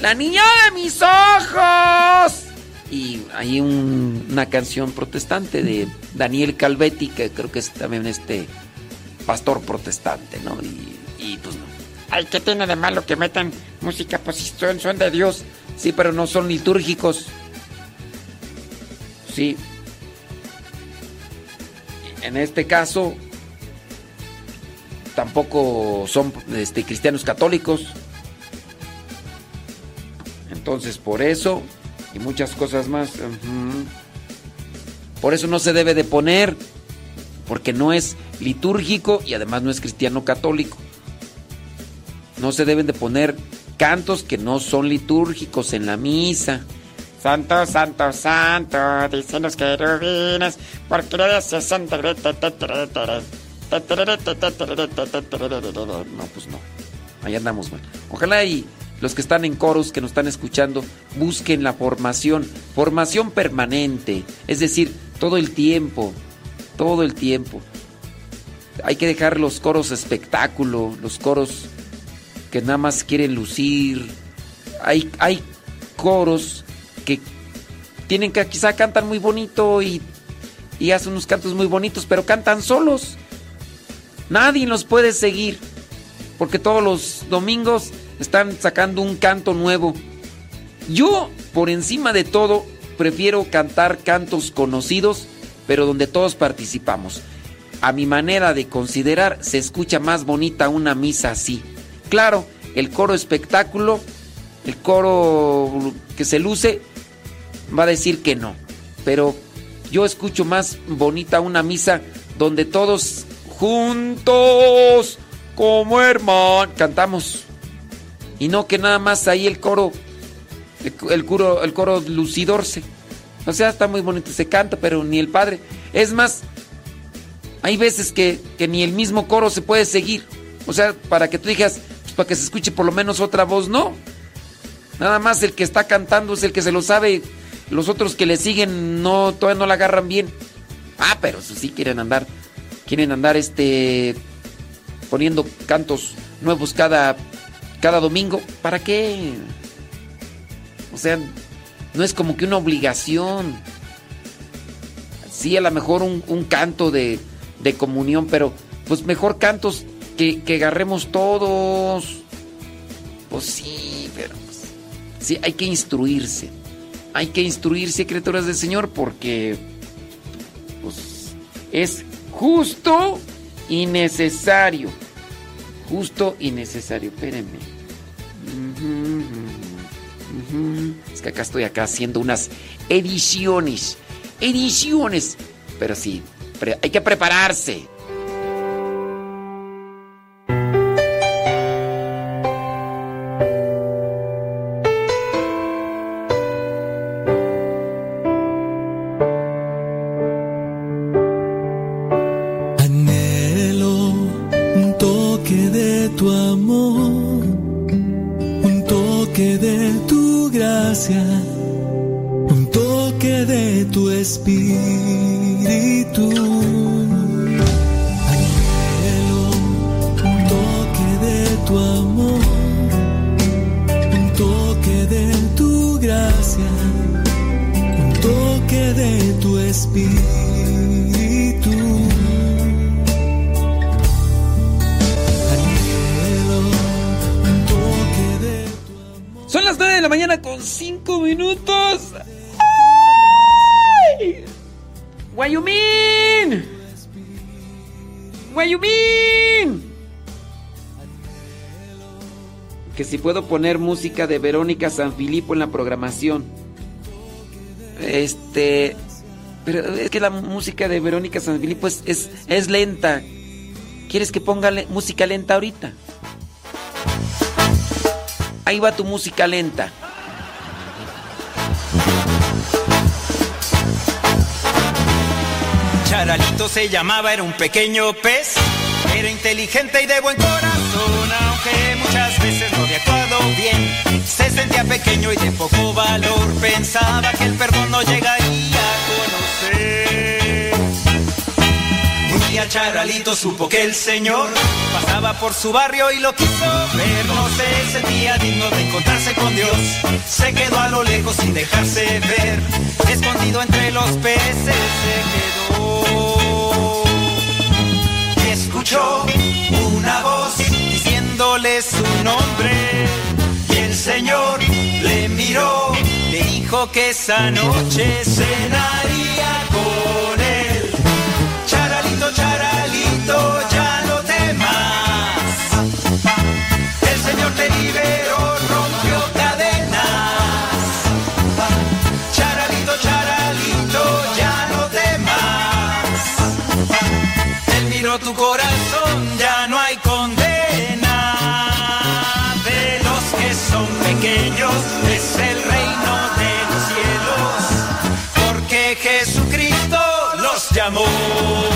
La niña de mis ojos. Y hay un- una canción protestante de Daniel Calvetti, que creo que es también este pastor protestante, ¿no? Y, y pues no. Ay, ¿qué tiene de malo que metan música? Pues si son, son de Dios. Sí, pero no son litúrgicos. Sí. En este caso, tampoco son este, cristianos católicos. Entonces, por eso, y muchas cosas más. Por eso no se debe de poner, porque no es litúrgico y además no es cristiano católico. No se deben de poner cantos que no son litúrgicos en la misa. Santo, santo, santo, dicen los querubines, porque eres santo. No, pues no. Ahí andamos mal. Ojalá y los que están en coros, que nos están escuchando, busquen la formación, formación permanente, es decir, todo el tiempo, todo el tiempo. Hay que dejar los coros espectáculo, los coros que nada más quieren lucir. Hay, hay coros que tienen que quizá cantan muy bonito y, y hacen unos cantos muy bonitos, pero cantan solos. Nadie los puede seguir. Porque todos los domingos están sacando un canto nuevo. Yo, por encima de todo, prefiero cantar cantos conocidos, pero donde todos participamos. A mi manera de considerar, se escucha más bonita una misa así. Claro, el coro espectáculo el coro que se luce va a decir que no. Pero yo escucho más bonita una misa donde todos juntos como hermanos cantamos. Y no que nada más ahí el coro, el, coro, el coro lucidorse. O sea, está muy bonito, se canta, pero ni el padre. Es más, hay veces que, que ni el mismo coro se puede seguir. O sea, para que tú digas, pues, para que se escuche por lo menos otra voz, no. Nada más el que está cantando es el que se lo sabe. Los otros que le siguen no todavía no la agarran bien. Ah, pero sí quieren andar quieren andar este poniendo cantos nuevos cada cada domingo, ¿para qué? O sea, no es como que una obligación. Sí, a lo mejor un, canto de, de, comunión, pero pues mejor cantos que, que agarremos todos. Pues sí, pero pues, sí, hay que instruirse. Hay que instruirse, criaturas del Señor, porque pues es justo y necesario. Justo y necesario. Espérenme. Es que acá estoy acá haciendo unas ediciones. Ediciones. Pero sí, hay que prepararse. Poner música de Verónica San Filipo en la programación. Este. Pero es que la música de Verónica San Filipo es, es, lenta. ¿Quieres que ponga música lenta ahorita? Ahí va tu música lenta. Charalito se llamaba, era un pequeño pez. Era inteligente y de buen corazón, aunque muchas veces no actuado Se sentía pequeño y de poco valor, pensaba que el perdón no llegaría a conocer. Un día Charalito supo que el Señor pasaba por su barrio y lo quiso ver. No se sentía digno de encontrarse con Dios. Se quedó a lo lejos sin dejarse ver. Escondido entre los peces se quedó escuchó una voz diciéndole su nombre Señor le miró, le dijo que esa noche cenaría con él. Charalito, charalito, ya no temas. El Señor te liberó, rompió cadenas. Charalito, charalito, ya no temas. Él miró tu corazón Si tú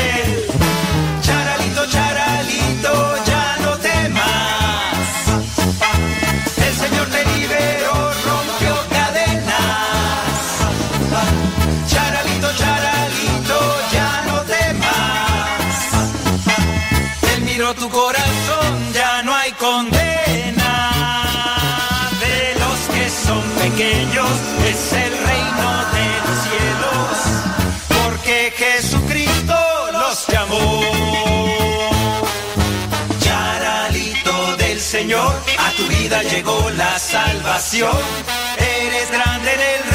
Charalito, ya no temas. El Señor te liberó, rompió cadenas. Charalito, Charalito, ya no temas. Él miró tu corazón, ya no hay condena. De los que son pequeños, es el A tu vida llegó la salvación. Eres grande en el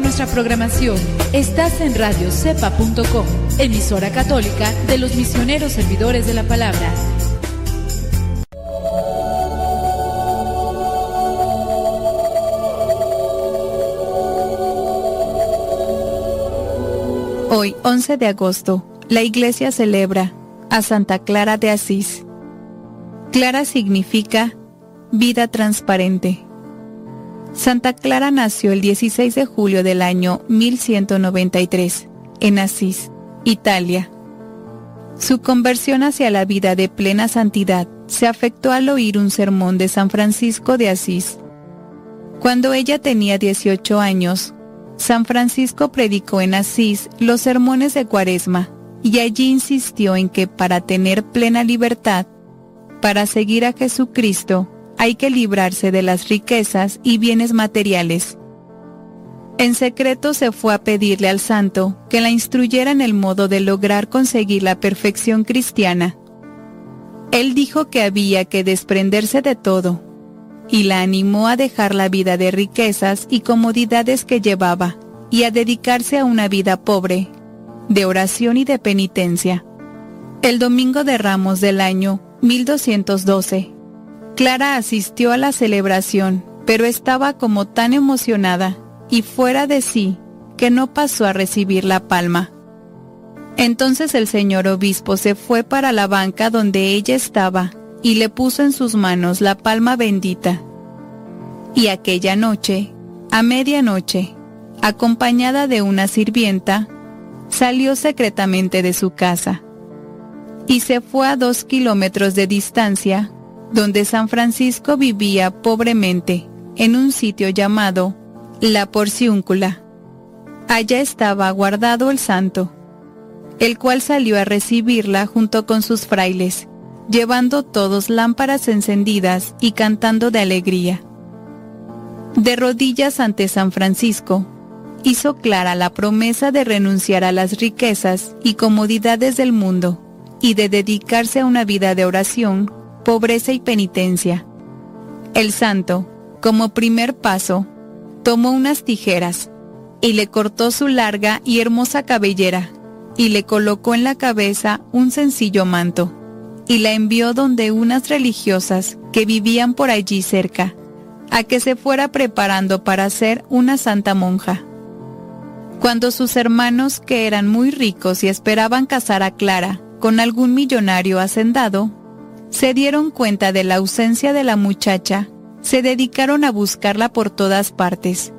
nuestra programación. Estás en radiocepa.com, emisora católica de los misioneros servidores de la palabra. Hoy, 11 de agosto, la iglesia celebra a Santa Clara de Asís. Clara significa vida transparente. Santa Clara nació el 16 de julio del año 1193 en Asís, Italia. Su conversión hacia la vida de plena santidad se afectó al oír un sermón de San Francisco de Asís. Cuando ella tenía 18 años, San Francisco predicó en Asís los sermones de Cuaresma y allí insistió en que para tener plena libertad, para seguir a Jesucristo, hay que librarse de las riquezas y bienes materiales. En secreto se fue a pedirle al santo que la instruyera en el modo de lograr conseguir la perfección cristiana. Él dijo que había que desprenderse de todo, y la animó a dejar la vida de riquezas y comodidades que llevaba y a dedicarse a una vida pobre, de oración y de penitencia. El domingo de Ramos del año 1212, Clara asistió a la celebración, pero estaba como tan emocionada y fuera de sí que no pasó a recibir la palma. Entonces el señor obispo se fue para la banca donde ella estaba y le puso en sus manos la palma bendita. Y aquella noche, a medianoche, acompañada de una sirvienta, salió secretamente de su casa y se fue a dos kilómetros de distancia, donde San Francisco vivía pobremente, en un sitio llamado La Porciúncula. Allá estaba guardado el santo, el cual salió a recibirla junto con sus frailes, llevando todos lámparas encendidas y cantando de alegría. De rodillas ante San Francisco, hizo clara la promesa de renunciar a las riquezas y comodidades del mundo y de dedicarse a una vida de oración, pobreza y penitencia. El santo, como primer paso, tomó unas tijeras y le cortó su larga y hermosa cabellera y le colocó en la cabeza un sencillo manto y la envió donde unas religiosas que vivían por allí cerca, a que se fuera preparando para ser una santa monja. Cuando sus hermanos, que eran muy ricos y esperaban casar a Clara con algún millonario hacendado, se dieron cuenta de la ausencia de la muchacha, se dedicaron a buscarla por todas partes.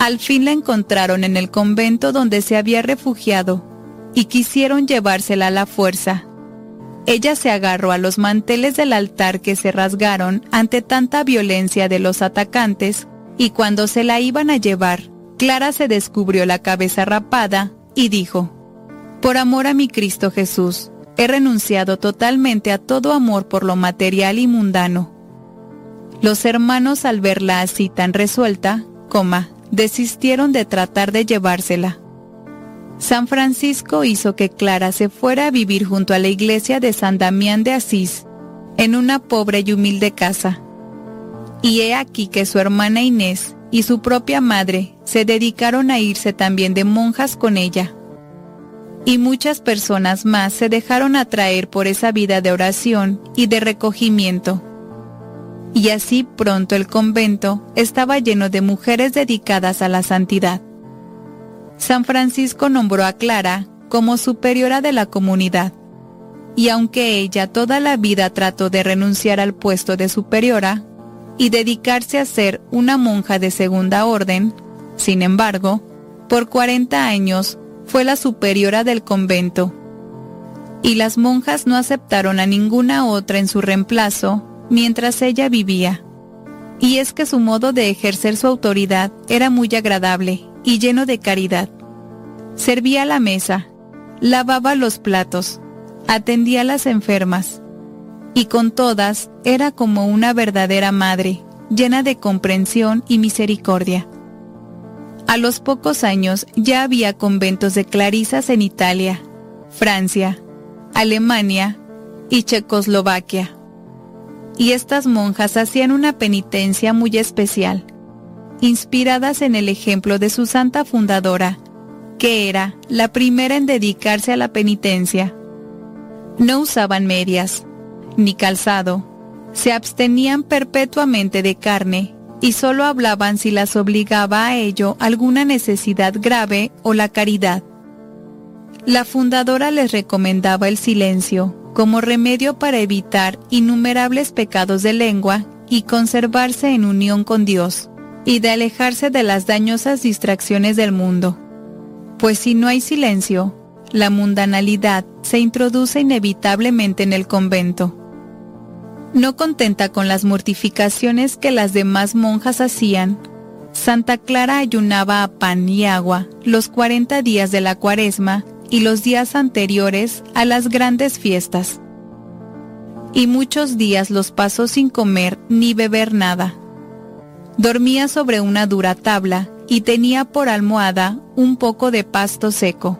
Al fin la encontraron en el convento donde se había refugiado y quisieron llevársela a la fuerza. Ella se agarró a los manteles del altar que se rasgaron ante tanta violencia de los atacantes y cuando se la iban a llevar, Clara se descubrió la cabeza rapada y dijo, Por amor a mi Cristo Jesús, he renunciado totalmente a todo amor por lo material y mundano. Los hermanos al verla así tan resuelta, coma, desistieron de tratar de llevársela. San Francisco hizo que Clara se fuera a vivir junto a la iglesia de San Damián de Asís, en una pobre y humilde casa. Y he aquí que su hermana Inés y su propia madre se dedicaron a irse también de monjas con ella. Y muchas personas más se dejaron atraer por esa vida de oración y de recogimiento. y así pronto el convento estaba lleno de mujeres dedicadas a la santidad. San Francisco nombró a Clara como superiora de la comunidad, y aunque ella toda la vida trató de renunciar al puesto de superiora y dedicarse a ser una monja de segunda orden, sin embargo, por 40 años fue la superiora del convento, y las monjas no aceptaron a ninguna otra en su reemplazo mientras ella vivía. Y es que su modo de ejercer su autoridad era muy agradable y lleno de caridad. Servía la mesa, lavaba los platos, atendía a las enfermas, y con todas era como una verdadera madre, llena de comprensión y misericordia. A los pocos años ya había conventos de clarisas en Italia, Francia, Alemania y Checoslovaquia. Y estas monjas hacían una penitencia muy especial, inspiradas en el ejemplo de su santa fundadora, que era la primera en dedicarse a la penitencia. No usaban medias, ni calzado, se abstenían perpetuamente de carne y solo hablaban si las obligaba a ello alguna necesidad grave o la caridad. La fundadora les recomendaba el silencio como remedio para evitar innumerables pecados de lengua y conservarse en unión con Dios, y de alejarse de las dañosas distracciones del mundo. Pues si no hay silencio, la mundanalidad se introduce inevitablemente en el convento. No contenta con las mortificaciones que las demás monjas hacían, Santa Clara ayunaba a pan y agua los 40 días de la cuaresma y los días anteriores a las grandes fiestas. Y muchos días los pasó sin comer ni beber nada. Dormía sobre una dura tabla y tenía por almohada un poco de pasto seco.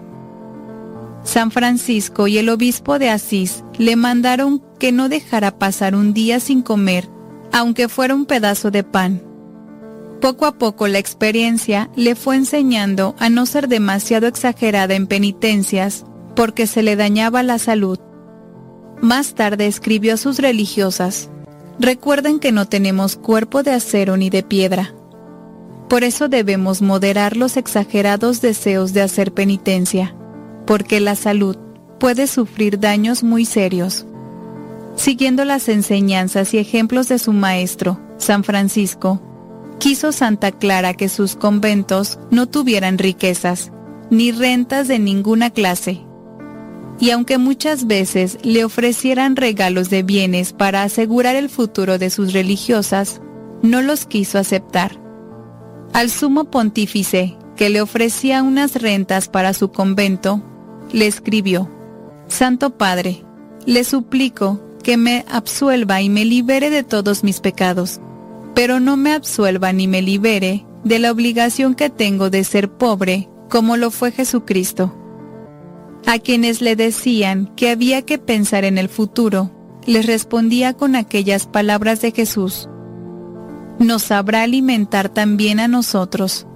San Francisco y el obispo de Asís le mandaron que no dejara pasar un día sin comer, aunque fuera un pedazo de pan. Poco a poco la experiencia le fue enseñando a no ser demasiado exagerada en penitencias porque se le dañaba la salud. Más tarde escribió a sus religiosas, recuerden que no tenemos cuerpo de acero ni de piedra. Por eso debemos moderar los exagerados deseos de hacer penitencia, porque la salud puede sufrir daños muy serios. Siguiendo las enseñanzas y ejemplos de su maestro, San Francisco, quiso Santa Clara que sus conventos no tuvieran riquezas, ni rentas de ninguna clase. Y aunque muchas veces le ofrecieran regalos de bienes para asegurar el futuro de sus religiosas, no los quiso aceptar. Al sumo pontífice, que le ofrecía unas rentas para su convento, le escribió, Santo Padre, le suplico que me absuelva y me libere de todos mis pecados pero no me absuelva ni me libere de la obligación que tengo de ser pobre, como lo fue Jesucristo. A quienes le decían que había que pensar en el futuro, les respondía con aquellas palabras de Jesús. Nos sabrá alimentar también a nosotros.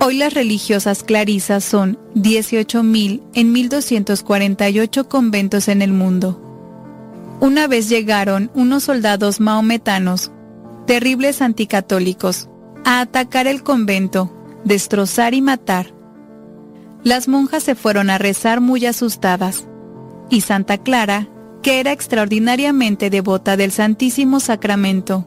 Hoy las religiosas clarisas son 18.000 en 1248 conventos en el mundo. Una vez llegaron unos soldados maometanos terribles anticatólicos, a atacar el convento, destrozar y matar. Las monjas se fueron a rezar muy asustadas, y Santa Clara, que era extraordinariamente devota del Santísimo Sacramento,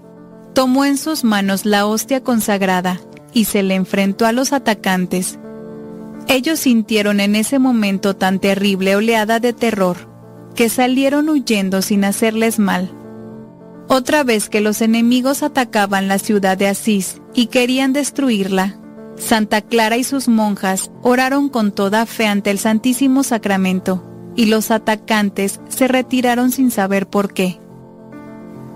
tomó en sus manos la hostia consagrada y se le enfrentó a los atacantes. Ellos sintieron en ese momento tan terrible oleada de terror que salieron huyendo sin hacerles mal. Otra vez que los enemigos atacaban la ciudad de Asís y querían destruirla, Santa Clara y sus monjas oraron con toda fe ante el Santísimo Sacramento y los atacantes se retiraron sin saber por qué.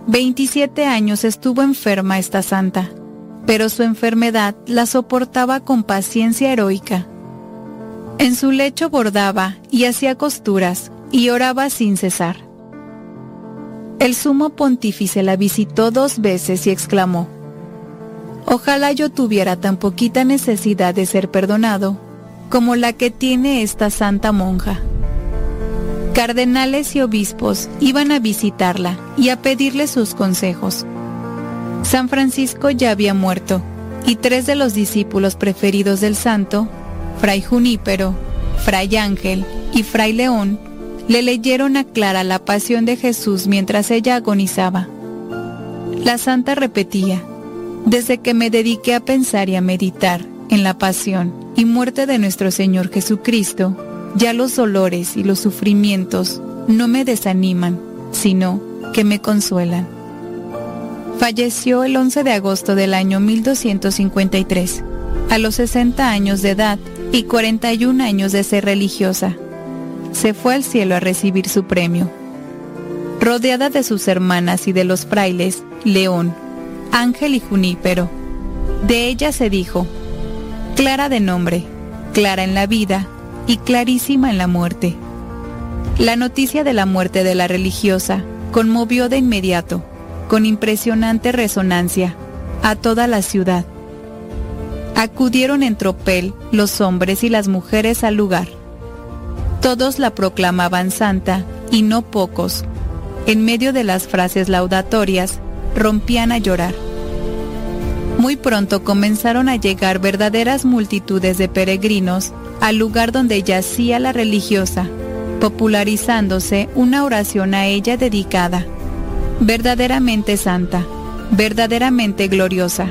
27 años estuvo enferma esta santa, pero su enfermedad la soportaba con paciencia heroica. En su lecho bordaba y hacía costuras y oraba sin cesar. El sumo pontífice la visitó dos veces y exclamó, Ojalá yo tuviera tan poquita necesidad de ser perdonado como la que tiene esta santa monja. Cardenales y obispos iban a visitarla y a pedirle sus consejos. San Francisco ya había muerto y tres de los discípulos preferidos del santo, Fray Junípero, Fray Ángel y Fray León, le leyeron a Clara la pasión de Jesús mientras ella agonizaba. La santa repetía, desde que me dediqué a pensar y a meditar en la pasión y muerte de nuestro Señor Jesucristo, ya los dolores y los sufrimientos no me desaniman, sino que me consuelan. Falleció el 11 de agosto del año 1253, a los 60 años de edad y 41 años de ser religiosa. Se fue al cielo a recibir su premio. Rodeada de sus hermanas y de los frailes, León, Ángel y Junípero. De ella se dijo, clara de nombre, clara en la vida y clarísima en la muerte. La noticia de la muerte de la religiosa conmovió de inmediato, con impresionante resonancia, a toda la ciudad. Acudieron en tropel los hombres y las mujeres al lugar. Todos la proclamaban santa y no pocos, en medio de las frases laudatorias, rompían a llorar. Muy pronto comenzaron a llegar verdaderas multitudes de peregrinos al lugar donde yacía la religiosa, popularizándose una oración a ella dedicada. Verdaderamente santa, verdaderamente gloriosa.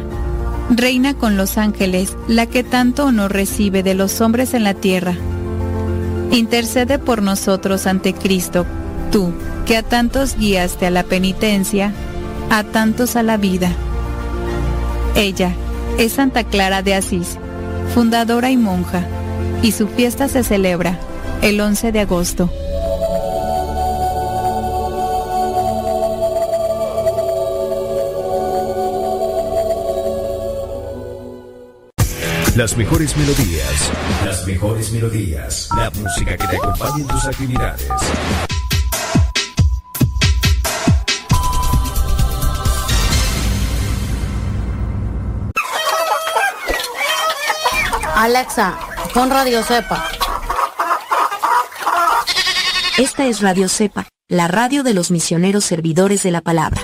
Reina con los ángeles, la que tanto honor recibe de los hombres en la tierra. Intercede por nosotros ante Cristo, tú, que a tantos guiaste a la penitencia, a tantos a la vida. Ella es Santa Clara de Asís, fundadora y monja, y su fiesta se celebra el 11 de agosto. Las mejores melodías, las mejores melodías, la música que te acompañe en tus actividades. Alexa, pon Radio Cepa. Esta es Radio Cepa, la radio de los misioneros servidores de la palabra.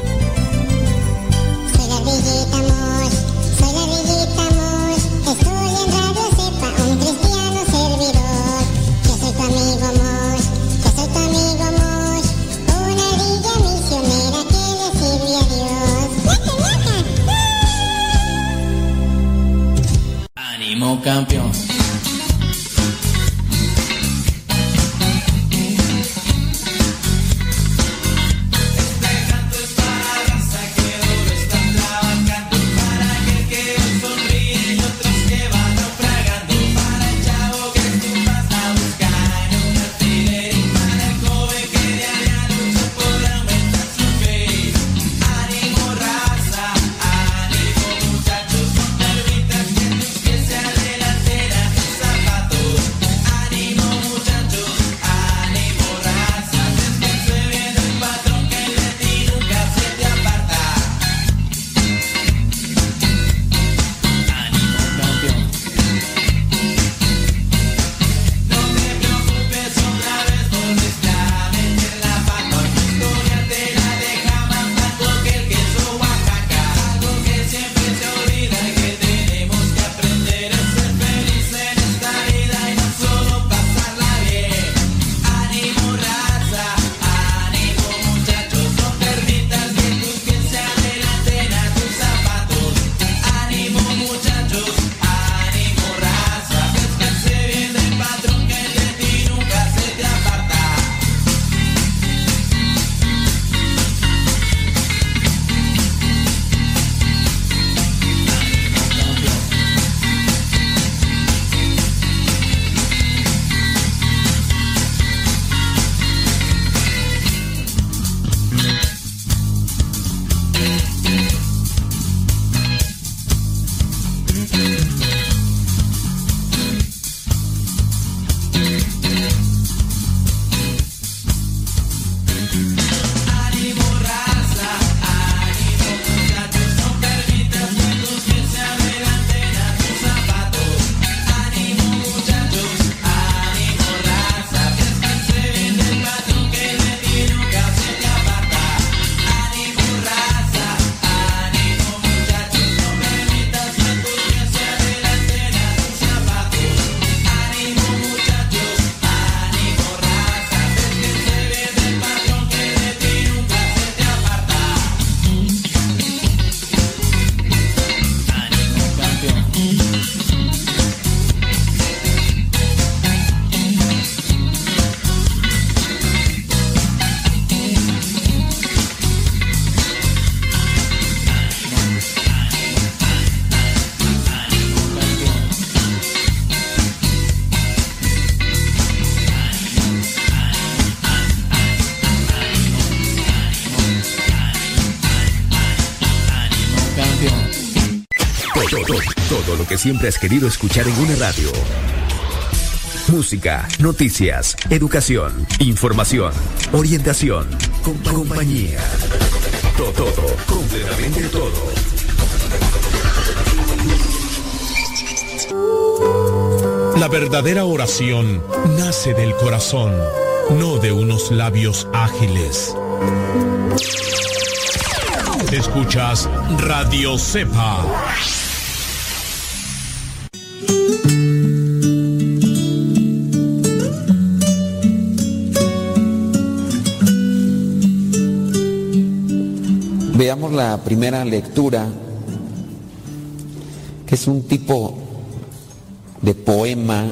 Que siempre has querido escuchar en una radio. Música, noticias, educación, información, orientación, compañía. Todo, todo, completamente todo. La verdadera oración nace del corazón, no de unos labios ágiles. Escuchas Radio Cepa. Veamos la primera lectura, que es un tipo de poema,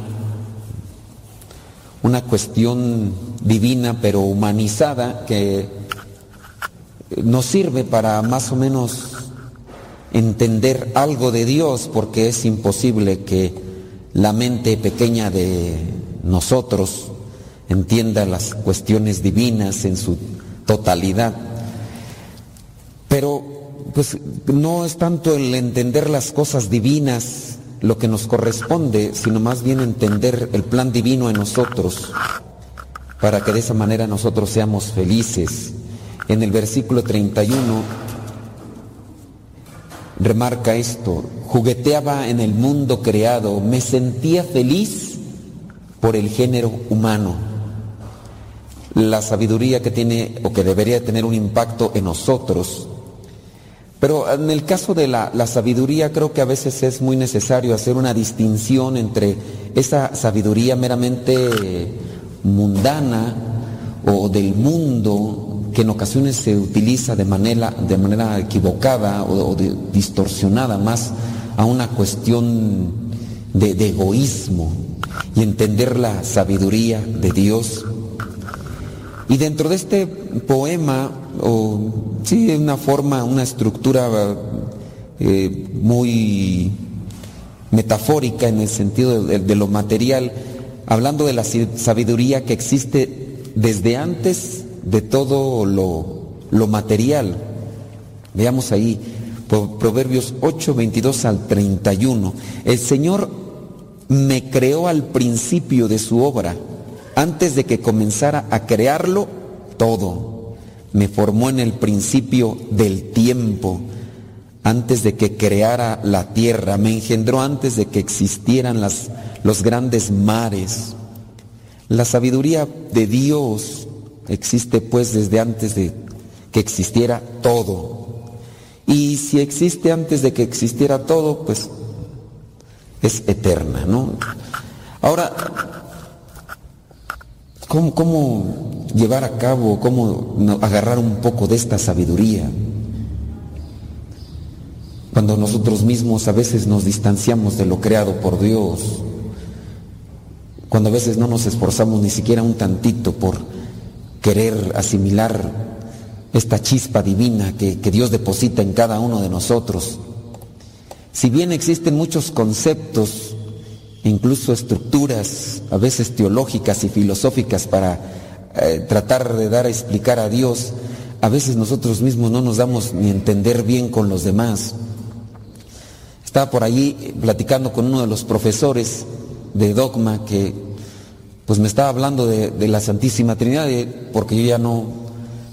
una cuestión divina pero humanizada que nos sirve para más o menos entender algo de Dios porque es imposible que la mente pequeña de nosotros entienda las cuestiones divinas en su totalidad. Pero pues no es tanto el entender las cosas divinas lo que nos corresponde, sino más bien entender el plan divino en nosotros, para que de esa manera nosotros seamos felices. En el versículo 31 remarca esto, jugueteaba en el mundo creado, me sentía feliz por el género humano. La sabiduría que tiene o que debería tener un impacto en nosotros pero en el caso de la, sabiduría creo que a veces es muy necesario hacer una distinción entre esa sabiduría meramente mundana o del mundo que en ocasiones se utiliza de manera, de manera equivocada o, distorsionada más a una cuestión de, de egoísmo y entender la sabiduría de Dios. Y dentro de este poema o sí, una forma, una estructura eh, muy metafórica en el sentido de, lo material, hablando de la sabiduría que existe desde antes de todo lo, lo material. Veamos ahí, Proverbios 8, 22 al 31. El Señor me creó al principio de su obra, antes de que comenzara a crearlo todo me formó en el principio del tiempo, antes de que creara la tierra, me engendró antes de que existieran las, los grandes mares. La sabiduría de Dios existe pues desde antes de que existiera todo. Y si existe antes de que existiera todo, pues es eterna, ¿no? Ahora, ¿cómo, llevar a cabo, cómo agarrar un poco de esta sabiduría. Cuando nosotros mismos a veces nos distanciamos de lo creado por Dios, cuando a veces no nos esforzamos ni siquiera un tantito por querer asimilar esta chispa divina que, que Dios deposita en cada uno de nosotros. Si bien existen muchos conceptos, incluso estructuras, a veces teológicas y filosóficas para eh, tratar de dar a explicar a Dios, a veces nosotros mismos no nos damos ni entender bien con los demás. Estaba por allí platicando con uno de los profesores de dogma que pues me estaba hablando de, la Santísima Trinidad, porque yo ya no,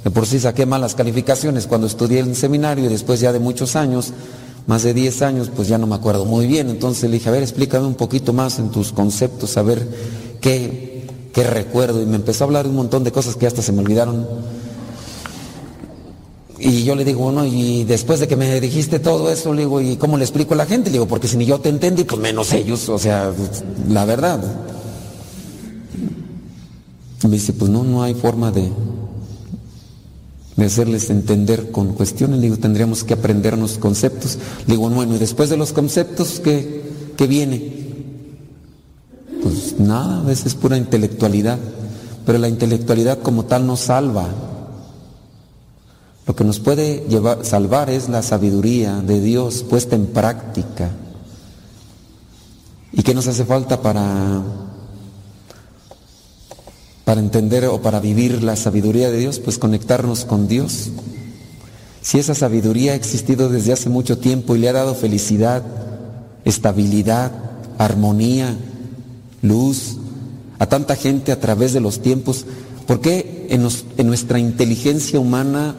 de por sí saqué malas calificaciones cuando estudié en seminario y después ya de muchos años, más de 10 años, pues ya no me acuerdo muy bien. Entonces le dije, a ver, explícame un poquito más en tus conceptos, a ver qué, qué recuerdo. Y me empezó a hablar un montón de cosas que hasta se me olvidaron. Y yo le digo, bueno, y después de que me dijiste todo eso, le digo, ¿y cómo le explico a la gente? Le digo, porque si ni yo te entendí, pues menos ellos, o sea, la verdad. me dice, pues no, no hay forma de, hacerles entender con cuestiones. Le digo, tendríamos que aprendernos conceptos. Digo, bueno, y después de los conceptos, ¿qué, qué viene? Pues nada, a veces es pura intelectualidad, pero la intelectualidad como tal no salva. Lo que nos puede llevar, salvar es la sabiduría de Dios puesta en práctica. ¿Y qué nos hace falta para, para entender o para vivir la sabiduría de Dios? Pues conectarnos con Dios. Si esa sabiduría ha existido desde hace mucho tiempo y le ha dado felicidad estabilidad, armonía, luz a tanta gente a través de los tiempos? ¿Por qué en, nuestra inteligencia humana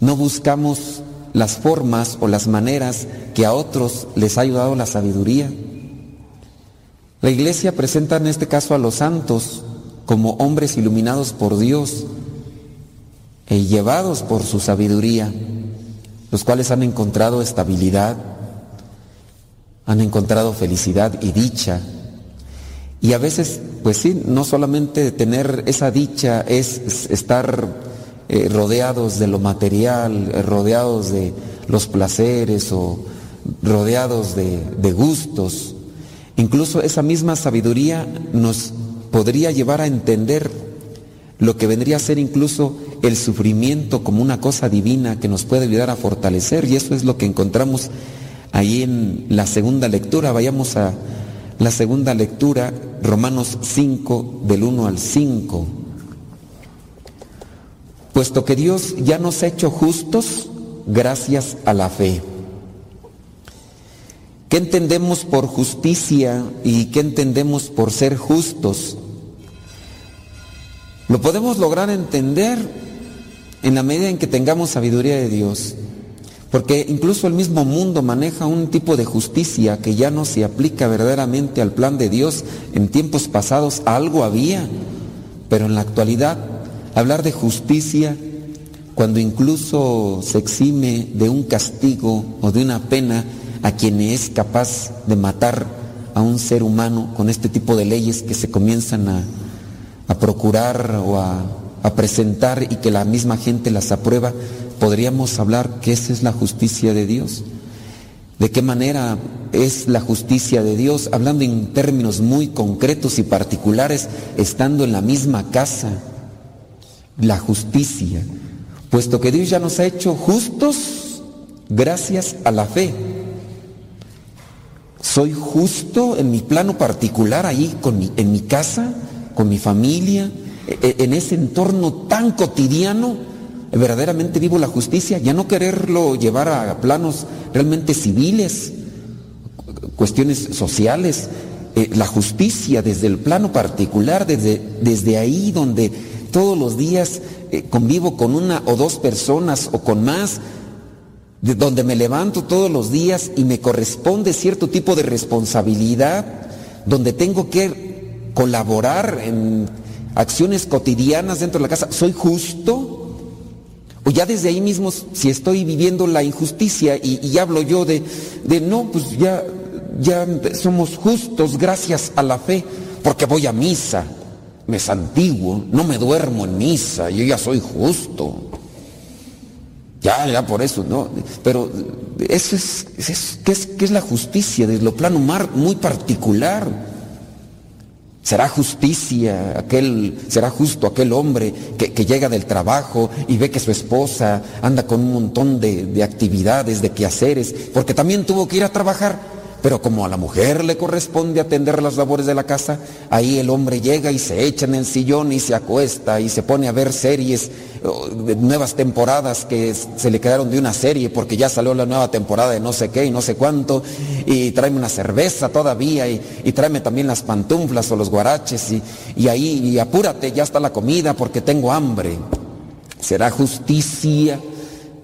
no buscamos las formas o las maneras que a otros les ha ayudado la sabiduría? La iglesia presenta en este caso a los santos como hombres iluminados por Dios e llevados por su sabiduría, los cuales han encontrado estabilidad, han encontrado felicidad y dicha. Y a veces, pues sí, no solamente tener esa dicha es estar eh, rodeados de lo material, eh, rodeados de los placeres o rodeados de, de gustos. Incluso esa misma sabiduría nos podría llevar a entender lo que vendría a ser incluso el sufrimiento como una cosa divina que nos puede ayudar a fortalecer. Y eso es lo que encontramos ahí en la segunda lectura. Vayamos a la segunda lectura, Romanos 5, del 1 al 5. Puesto que Dios ya nos ha hecho justos gracias a la fe. ¿Qué entendemos por justicia y qué entendemos por ser justos? Lo podemos lograr entender en la medida en que tengamos sabiduría de Dios. Porque incluso el mismo mundo maneja un tipo de justicia que ya no se aplica verdaderamente al plan de Dios. En tiempos pasados algo había, pero en la actualidad hablar de justicia, cuando incluso se exime de un castigo o de una pena a quien es capaz de matar a un ser humano con este tipo de leyes que se comienzan a, procurar o a, a presentar y que la misma gente las aprueba, podríamos hablar que esa es la justicia de Dios. ¿De qué manera es la justicia de Dios? Hablando en términos muy concretos y particulares, estando en la misma casa, la justicia, puesto que Dios ya nos ha hecho justos gracias a la fe. Soy justo en mi plano particular, ahí en mi casa, con mi familia, e- e- en ese entorno tan cotidiano, verdaderamente vivo la justicia, ya no quererlo llevar a planos realmente civiles, cu- cuestiones sociales, eh, la justicia desde el plano particular, desde, desde ahí donde todos los días eh, convivo con una o dos personas o con más, de donde me levanto todos los días y me corresponde cierto tipo de responsabilidad, donde tengo que colaborar en acciones cotidianas dentro de la casa, ¿soy justo? O ya desde ahí mismo, si estoy viviendo la injusticia y, hablo yo de, de no, pues ya, ya somos justos gracias a la fe, porque voy a misa, me santiguo, no me duermo en misa, yo ya soy justo. Ya, ya por eso, ¿no? Pero eso es, es- ¿qué, es, qué es la justicia? Desde lo plano mar, muy particular. Será justicia aquel, será justo aquel hombre que, que llega del trabajo y ve que su esposa anda con un montón de, de actividades, de quehaceres, porque también tuvo que ir a trabajar. Pero como a la mujer le corresponde atender las labores de la casa, ahí el hombre llega y se echa en el sillón y se acuesta y se pone a ver series, nuevas temporadas que se le quedaron de una serie porque ya salió la nueva temporada de no sé qué y no sé cuánto, y tráeme una cerveza todavía y, y tráeme también las pantuflas o los guaraches y, y ahí, y apúrate, ya está la comida porque tengo hambre. ¿Será justicia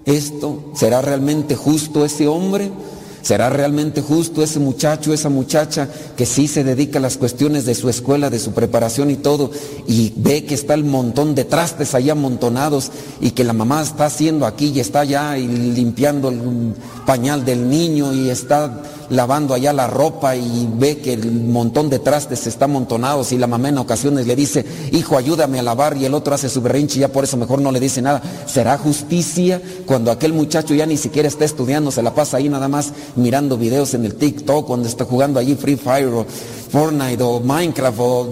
esto? ¿Será realmente justo ese hombre? ¿Será realmente justo ese muchacho, esa muchacha que sí se dedica a las cuestiones de su escuela, de su preparación y todo, y ve que está el montón de trastes ahí amontonados y que la mamá está haciendo aquí y está allá y limpiando el pañal del niño y está lavando allá la ropa y ve que el montón de trastes está amontonados y la mamá en ocasiones le dice, hijo, ayúdame a lavar y el otro hace su berrinche y ya por eso mejor no le dice nada. ¿Será justicia cuando aquel muchacho ya ni siquiera está estudiando, se la pasa ahí nada más mirando videos en el TikTok, cuando está jugando allí Free Fire o Fortnite o Minecraft o...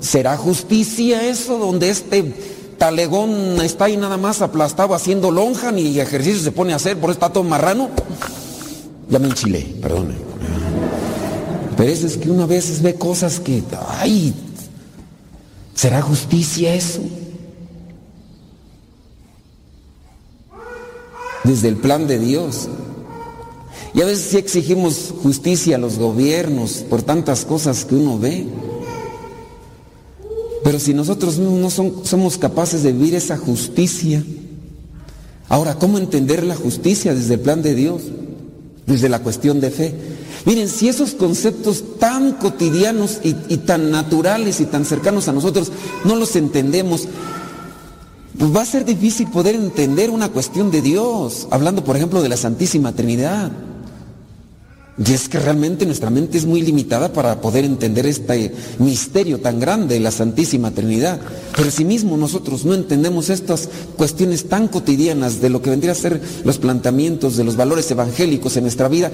¿Será justicia eso donde este talegón está ahí nada más aplastado haciendo lonja ni ejercicio se pone a hacer, por eso está todo marrano? Ya me enchilé, perdone. Pero eso es que una vez ve cosas que, ay, ¿será justicia eso? Desde el plan de Dios. Y a veces sí exigimos justicia a los gobiernos por tantas cosas que uno ve. Pero si nosotros mismos no son- somos capaces de vivir esa justicia, ahora, ¿cómo entender la justicia desde el plan de Dios? Desde la cuestión de fe. Miren, si esos conceptos tan cotidianos y, tan naturales y tan cercanos a nosotros no los entendemos, pues va a ser difícil poder entender una cuestión de Dios, hablando por ejemplo de la Santísima Trinidad. Y es que realmente nuestra mente es muy limitada para poder entender este misterio tan grande de la Santísima Trinidad. Pero si mismo nosotros no entendemos estas cuestiones tan cotidianas de lo que vendría a ser los planteamientos de los valores evangélicos en nuestra vida,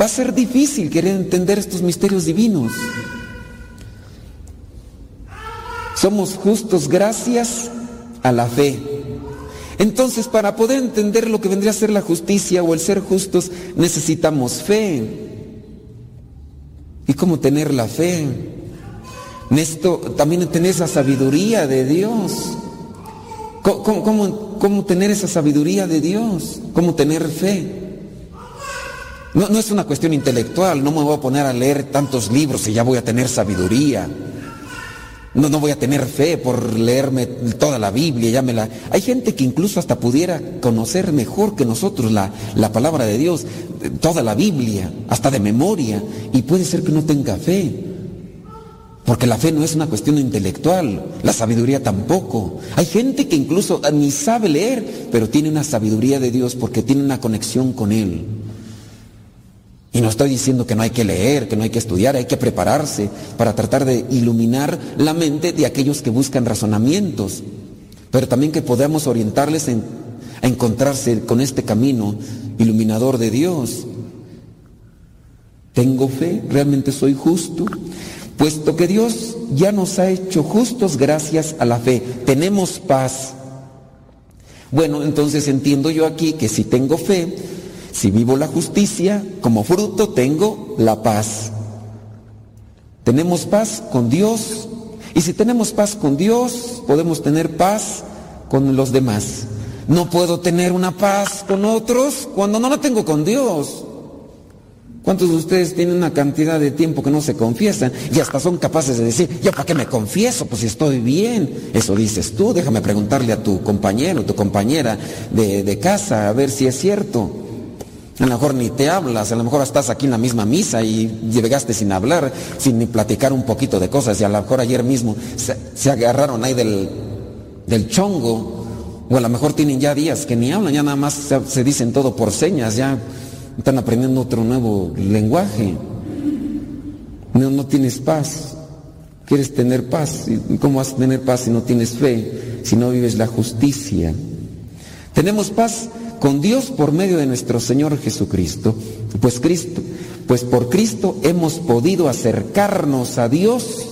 va a ser difícil querer entender estos misterios divinos. Somos justos gracias a la fe. Entonces, para poder entender lo que vendría a ser la justicia o el ser justos, necesitamos fe. ¿Y cómo tener la fe? Necesito también tener esa sabiduría de Dios. ¿Cómo, cómo- cómo- cómo tener esa sabiduría de Dios? ¿Cómo tener fe? No, no es una cuestión intelectual, no me voy a poner a leer tantos libros y ya voy a tener sabiduría. No, no voy a tener fe por leerme toda la Biblia, ya me la... Hay gente que incluso hasta pudiera conocer mejor que nosotros la, la palabra de Dios, eh, toda la Biblia, hasta de memoria, y puede ser que no tenga fe. Porque la fe no es una cuestión intelectual, la sabiduría tampoco. Hay gente que incluso ni sabe leer, pero tiene una sabiduría de Dios porque tiene una conexión con Él. Y no estoy diciendo que no hay que leer, que no hay que estudiar, hay que prepararse para tratar de iluminar la mente de aquellos que buscan razonamientos, pero también que podamos orientarles en- a encontrarse con este camino iluminador de Dios. ¿Tengo fe? ¿Realmente soy justo? Puesto que Dios ya nos ha hecho justos gracias a la fe, tenemos paz. Bueno, entonces entiendo yo aquí que si tengo fe, si vivo la justicia, como fruto tengo la paz. Tenemos paz con Dios y si tenemos paz con Dios, podemos tener paz con los demás. No puedo tener una paz con otros cuando no la tengo con Dios. ¿Cuántos de ustedes tienen una cantidad de tiempo que no se confiesan y hasta son capaces de decir, yo para qué me confieso? Pues si estoy bien. Eso dices tú, déjame preguntarle a tu compañero, tu compañera de, de casa, a ver si es cierto. A lo mejor ni te hablas, a lo mejor estás aquí en la misma misa y llegaste sin hablar, sin ni platicar un poquito de cosas y a lo mejor ayer mismo se, agarraron ahí del, del chongo o a lo mejor tienen ya días que ni hablan, ya nada más se, dicen todo por señas, ya están aprendiendo otro nuevo lenguaje. No, no tienes paz. Quieres tener paz. ¿Y ¿Cómo vas a tener paz si no tienes fe? Si no vives la justicia. Tenemos paz con Dios por medio de nuestro Señor Jesucristo. Pues Cristo, pues por Cristo hemos podido acercarnos a Dios.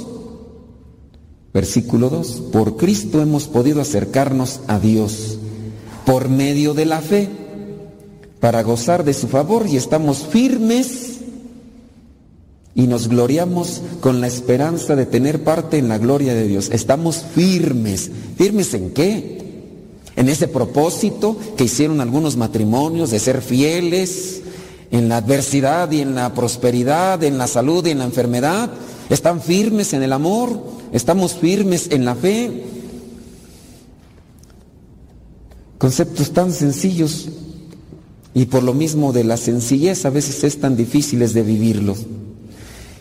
Versículo 2. Por Cristo hemos podido acercarnos a Dios por medio de la fe para gozar de su favor y estamos firmes y nos gloriamos con la esperanza de tener parte en la gloria de Dios. Estamos firmes. ¿Firmes en qué? En ese propósito que hicieron algunos matrimonios de ser fieles en la adversidad y en la prosperidad, en la salud y en la enfermedad. Están firmes en el amor, estamos firmes en la fe. Conceptos tan sencillos y por lo mismo de la sencillez a veces es tan difíciles de vivirlos.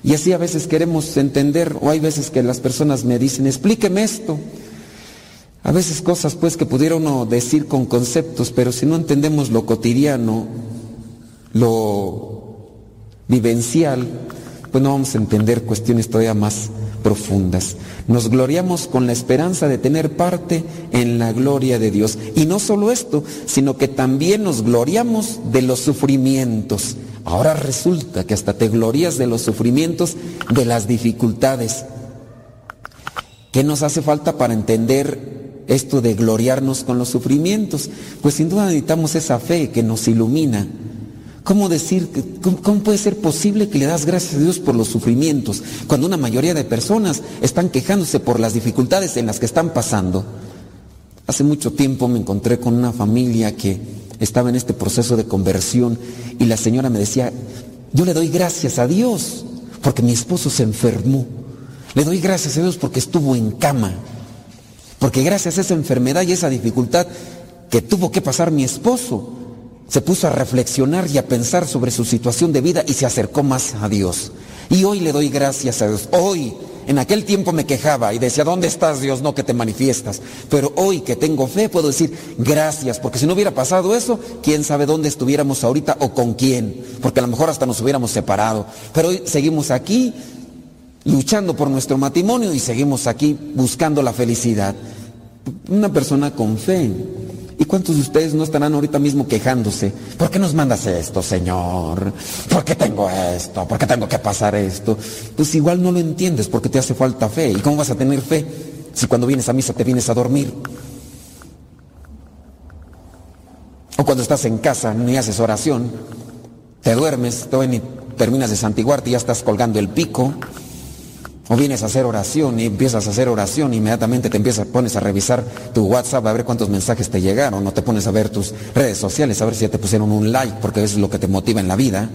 Y así a veces queremos entender, o hay veces que las personas me dicen, explíqueme esto. A veces cosas pues que pudiera uno decir con conceptos, pero si no entendemos lo cotidiano, lo vivencial, pues no vamos a entender cuestiones todavía más profundas. Nos gloriamos con la esperanza de tener parte en la gloria de Dios. Y no solo esto, sino que también nos gloriamos de los sufrimientos. Ahora resulta que hasta te glorías de los sufrimientos, de las dificultades. ¿Qué nos hace falta para entender esto de gloriarnos con los sufrimientos? Pues sin duda necesitamos esa fe que nos ilumina. ¿Cómo decir, cómo puede ser posible que le das gracias a Dios por los sufrimientos cuando una mayoría de personas están quejándose por las dificultades en las que están pasando? Hace mucho tiempo me encontré con una familia que estaba en este proceso de conversión y la señora me decía, yo le doy gracias a Dios porque mi esposo se enfermó. Le doy gracias a Dios porque estuvo en cama. Porque gracias a esa enfermedad y esa dificultad que tuvo que pasar mi esposo, se puso a reflexionar y a pensar sobre su situación de vida y se acercó más a Dios. Y hoy le doy gracias a Dios. Hoy, en aquel tiempo me quejaba y decía, ¿dónde estás Dios? No que te manifiestas. Pero hoy que tengo fe puedo decir gracias, porque si no hubiera pasado eso, quién sabe dónde estuviéramos ahorita o con quién, porque a lo mejor hasta nos hubiéramos separado. Pero hoy seguimos aquí luchando por nuestro matrimonio y seguimos aquí buscando la felicidad. Una persona con fe. ¿Y cuántos de ustedes no estarán ahorita mismo quejándose? ¿Por qué nos mandas esto, Señor? ¿Por qué tengo esto? ¿Por qué tengo que pasar esto? Pues igual no lo entiendes porque te hace falta fe. ¿Y cómo vas a tener fe si cuando vienes a misa te vienes a dormir? O cuando estás en casa ni haces oración, te duermes, ni terminas de santiguarte y ya estás colgando el pico. O vienes a hacer oración y empiezas a hacer oración, inmediatamente te empiezas, pones a revisar tu WhatsApp a ver cuántos mensajes te llegaron, no te pones a ver tus redes sociales, a ver si ya te pusieron un like, porque eso es lo que te motiva en la vida.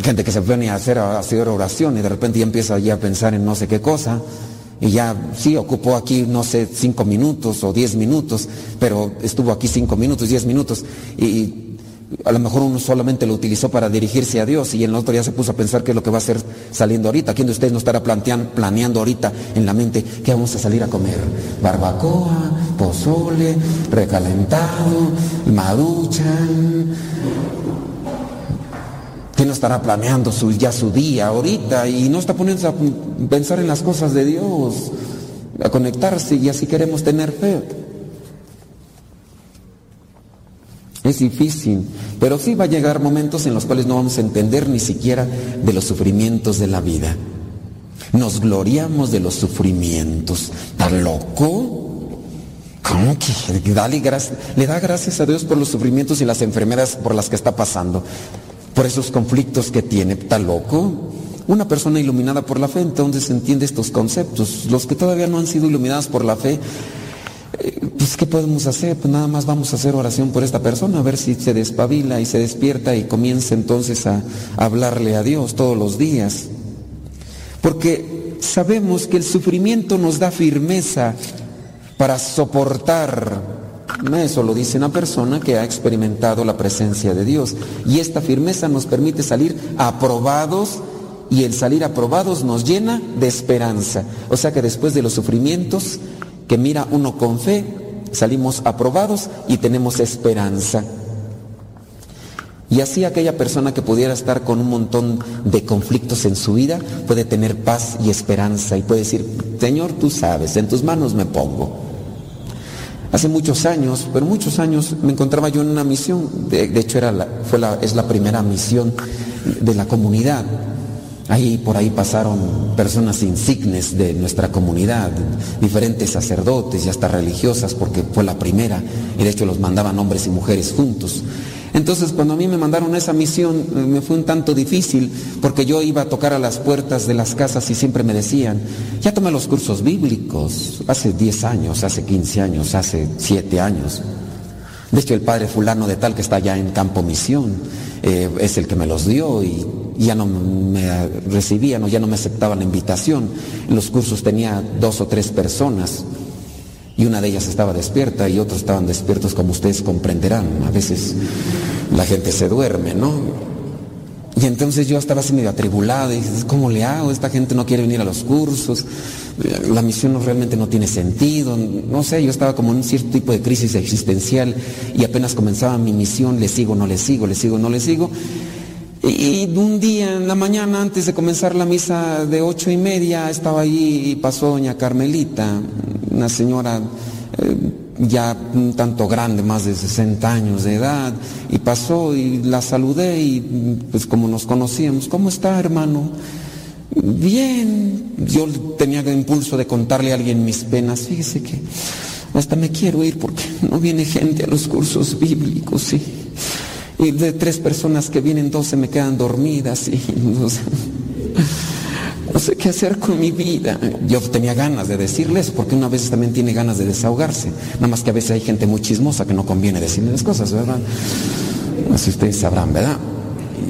Gente que se pone a hacer, a hacer oración y de repente ya empieza ya a pensar en no sé qué cosa. Y ya, sí, ocupó aquí, no sé, cinco minutos o diez minutos, pero estuvo aquí cinco minutos, diez minutos. Y, a lo mejor uno solamente lo utilizó para dirigirse a Dios y el otro ya se puso a pensar qué es lo que va a hacer saliendo ahorita. ¿Quién de ustedes no estará planeando ahorita en la mente qué vamos a salir a comer? Barbacoa, pozole, recalentado, maruchan. ¿Quién no estará planeando su, ya su día ahorita y no está poniéndose a pensar en las cosas de Dios, a conectarse y así queremos tener fe? Es difícil, pero sí va a llegar momentos en los cuales no vamos a entender ni siquiera de los sufrimientos de la vida. Nos gloriamos de los sufrimientos. ¿Está loco? ¿Cómo que dale gracias, le da gracias a Dios por los sufrimientos y las enfermedades por las que está pasando? Por esos conflictos que tiene. ¿Está loco? Una persona iluminada por la fe entonces entiende estos conceptos. Los que todavía no han sido iluminados por la fe pues ¿qué podemos hacer? Pues nada más vamos a hacer oración por esta persona, a ver si se despabila y se despierta y comienza entonces a, hablarle a Dios todos los días. Porque sabemos que el sufrimiento nos da firmeza para soportar. Eso lo dice una persona que ha experimentado la presencia de Dios. Y esta firmeza nos permite salir aprobados y el salir aprobados nos llena de esperanza. O sea que después de los sufrimientos que mira uno con fe, salimos aprobados y tenemos esperanza. Y así aquella persona que pudiera estar con un montón de conflictos en su vida puede tener paz y esperanza y puede decir, Señor, tú sabes, en tus manos me pongo. Hace muchos años, pero muchos años, me encontraba yo en una misión, de, hecho era fue la, es la primera misión de la comunidad. Ahí por ahí pasaron personas insignes de nuestra comunidad, diferentes sacerdotes y hasta religiosas, porque fue la primera, y de hecho los mandaban hombres y mujeres juntos. Entonces cuando a mí me mandaron esa misión me fue un tanto difícil porque yo iba a tocar a las puertas de las casas y siempre me decían, ya tomé los cursos bíblicos, hace 10 años, hace 15 años, hace 7 años. De hecho el padre fulano de tal que está allá en Campo Misión eh, es el que me los dio y ya no me recibían o ya no me aceptaban la invitación. Los cursos tenía dos o tres personas y una de ellas estaba despierta y otros estaban despiertos como ustedes comprenderán. A veces la gente se duerme, ¿no? Y entonces yo estaba así medio atribulada y dije, ¿cómo le hago? Esta gente no quiere venir a los cursos, la misión realmente no tiene sentido, no sé, yo estaba como en un cierto tipo de crisis existencial y apenas comenzaba mi misión, le sigo, no le sigo, le sigo, no le sigo. Y un día en la mañana, antes de comenzar la misa de ocho y media, estaba ahí y pasó doña Carmelita, una señora eh, ya un tanto grande, más de 60 años de edad, y pasó y la saludé y pues como nos conocíamos, ¿cómo está hermano? Bien, yo tenía el impulso de contarle a alguien mis penas, fíjese que hasta me quiero ir porque no viene gente a los cursos bíblicos. Y de tres personas que vienen, dos se me quedan dormidas. Y, o sé qué hacer con mi vida. Yo tenía ganas de decirles, porque una vez también tiene ganas de desahogarse. Nada más que a veces hay gente muy chismosa que no conviene decirle las cosas, ¿verdad? Así ustedes sabrán, ¿verdad?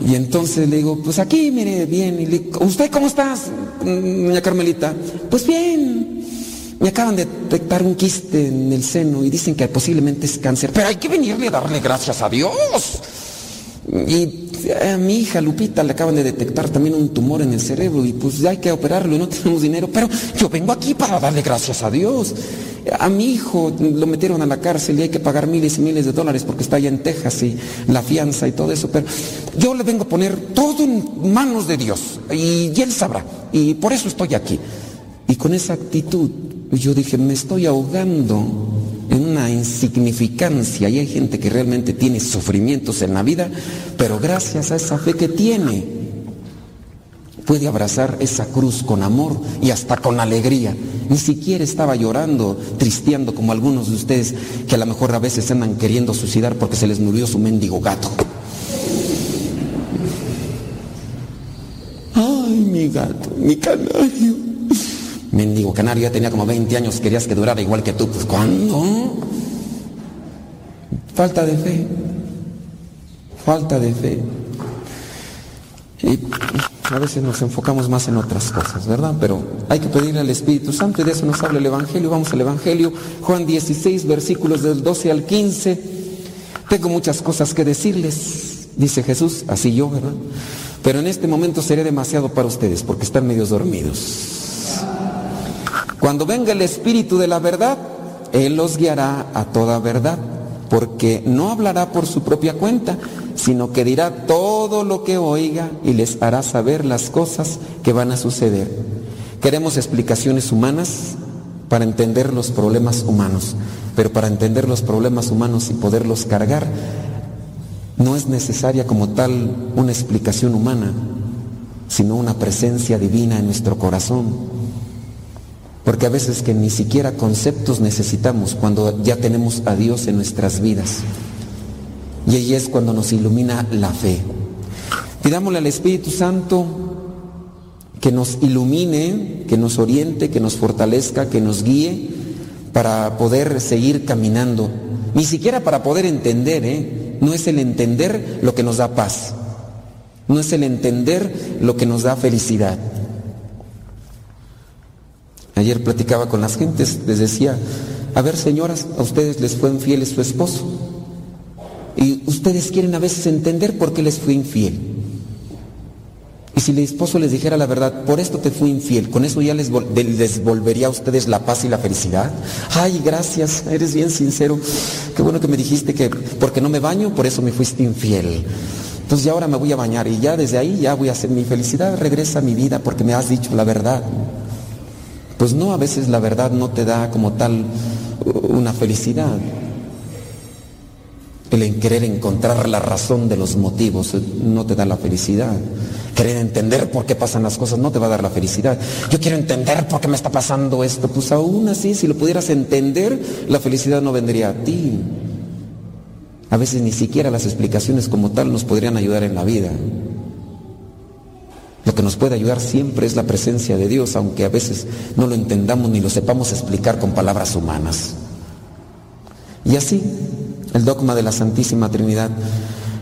Y entonces le digo, pues aquí, mire, bien. ¿usted cómo estás, doña Carmelita? Pues bien. Me acaban de detectar un quiste en el seno y dicen que posiblemente es cáncer. Pero hay que venirle a darle gracias a Dios. Y a mi hija Lupita le acaban de detectar también un tumor en el cerebro y pues hay que operarlo y no tenemos dinero. Pero yo vengo aquí para darle gracias a Dios. A mi hijo lo metieron a la cárcel y hay que pagar miles y miles de dólares porque está allá en Texas y la fianza y todo eso. Pero yo le vengo a poner todo en manos de Dios y, Él sabrá. Y por eso estoy aquí. Y con esa actitud yo dije, me estoy ahogando insignificancia y hay gente que realmente tiene sufrimientos en la vida, pero gracias a esa fe que tiene, puede abrazar esa cruz con amor y hasta con alegría. Ni siquiera estaba llorando, tristeando como algunos de ustedes que a lo mejor a veces andan queriendo suicidar porque se les murió su mendigo gato. Ay, mi gato, mi canario. Mendigo canario, ya tenía como 20 años, querías que durara igual que tú. Pues ¿cuándo? Falta de fe. Falta de fe. Y a veces nos enfocamos más en otras cosas, ¿verdad? Pero hay que pedirle al Espíritu Santo y de eso nos habla el Evangelio. Vamos al Evangelio, Juan 16, versículos del 12 al 15. Tengo muchas cosas que decirles, dice Jesús, así yo, ¿verdad? Pero en este momento seré demasiado para ustedes porque están medios dormidos. Cuando venga el Espíritu de la verdad, Él los guiará a toda verdad, porque no hablará por su propia cuenta, sino que dirá todo lo que oiga y les hará saber las cosas que van a suceder. Queremos explicaciones humanas para entender los problemas humanos, pero para entender los problemas humanos y poderlos cargar, no es necesaria como tal una explicación humana, sino una presencia divina en nuestro corazón. Porque a veces que ni siquiera conceptos necesitamos cuando ya tenemos a Dios en nuestras vidas. Y ahí es cuando nos ilumina la fe. Pidámosle al Espíritu Santo que nos ilumine, que nos oriente, que nos fortalezca, que nos guíe para poder seguir caminando. Ni siquiera para poder entender, ¿eh? No es el entender lo que nos da paz. No es el entender lo que nos da felicidad. Ayer platicaba con las gentes, les decía, a ver señoras, a ustedes les fue infiel su esposo. Y ustedes quieren a veces entender por qué les fue infiel. Y si el esposo les dijera la verdad, por esto te fui infiel, con eso ya les, les volvería a ustedes la paz y la felicidad. Ay, gracias, eres bien sincero. Qué bueno que me dijiste que porque no me baño, por eso me fuiste infiel. Entonces ya ahora me voy a bañar y ya desde ahí ya voy a hacer mi felicidad, regresa a mi vida porque me has dicho la verdad. Pues no, a veces la verdad no te da como tal una felicidad. El querer encontrar la razón de los motivos no te da la felicidad. Querer entender por qué pasan las cosas no te va a dar la felicidad. Yo quiero entender por qué me está pasando esto. Pues aún así, si lo pudieras entender, la felicidad no vendría a ti. A veces ni siquiera las explicaciones como tal nos podrían ayudar en la vida. Lo que nos puede ayudar siempre es la presencia de Dios, aunque a veces no lo entendamos ni lo sepamos explicar con palabras humanas. Y así, el dogma de la Santísima Trinidad.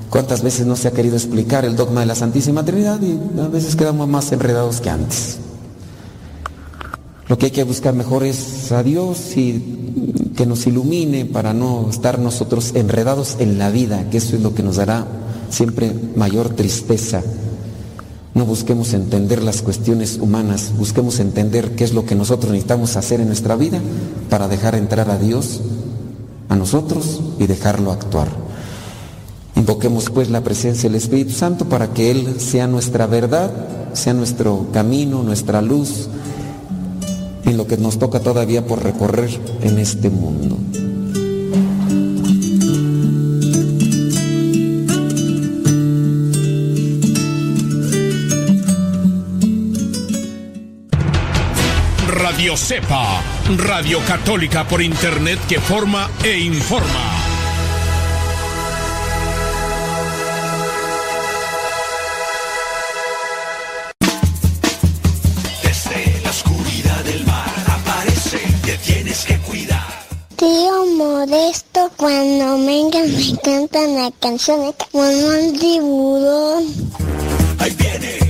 ¿Cuántas veces no se ha querido explicar el dogma de la Santísima Trinidad y a veces quedamos más enredados que antes? Lo que hay que buscar mejor es a Dios y que nos ilumine para no estar nosotros enredados en la vida, que eso es lo que nos dará siempre mayor tristeza no busquemos entender las cuestiones humanas, busquemos entender qué es lo que nosotros necesitamos hacer en nuestra vida para dejar entrar a Dios a nosotros y dejarlo actuar. Invoquemos pues la presencia del Espíritu Santo para que Él sea nuestra verdad, sea nuestro camino, nuestra luz en lo que nos toca todavía por recorrer en este mundo. Radio Cepa, Radio Católica por Internet que forma e informa. Desde la oscuridad del mar aparece, te tienes que cuidar. Tío Modesto, cuando venga me cantan la canción como un tiburón. Ahí viene.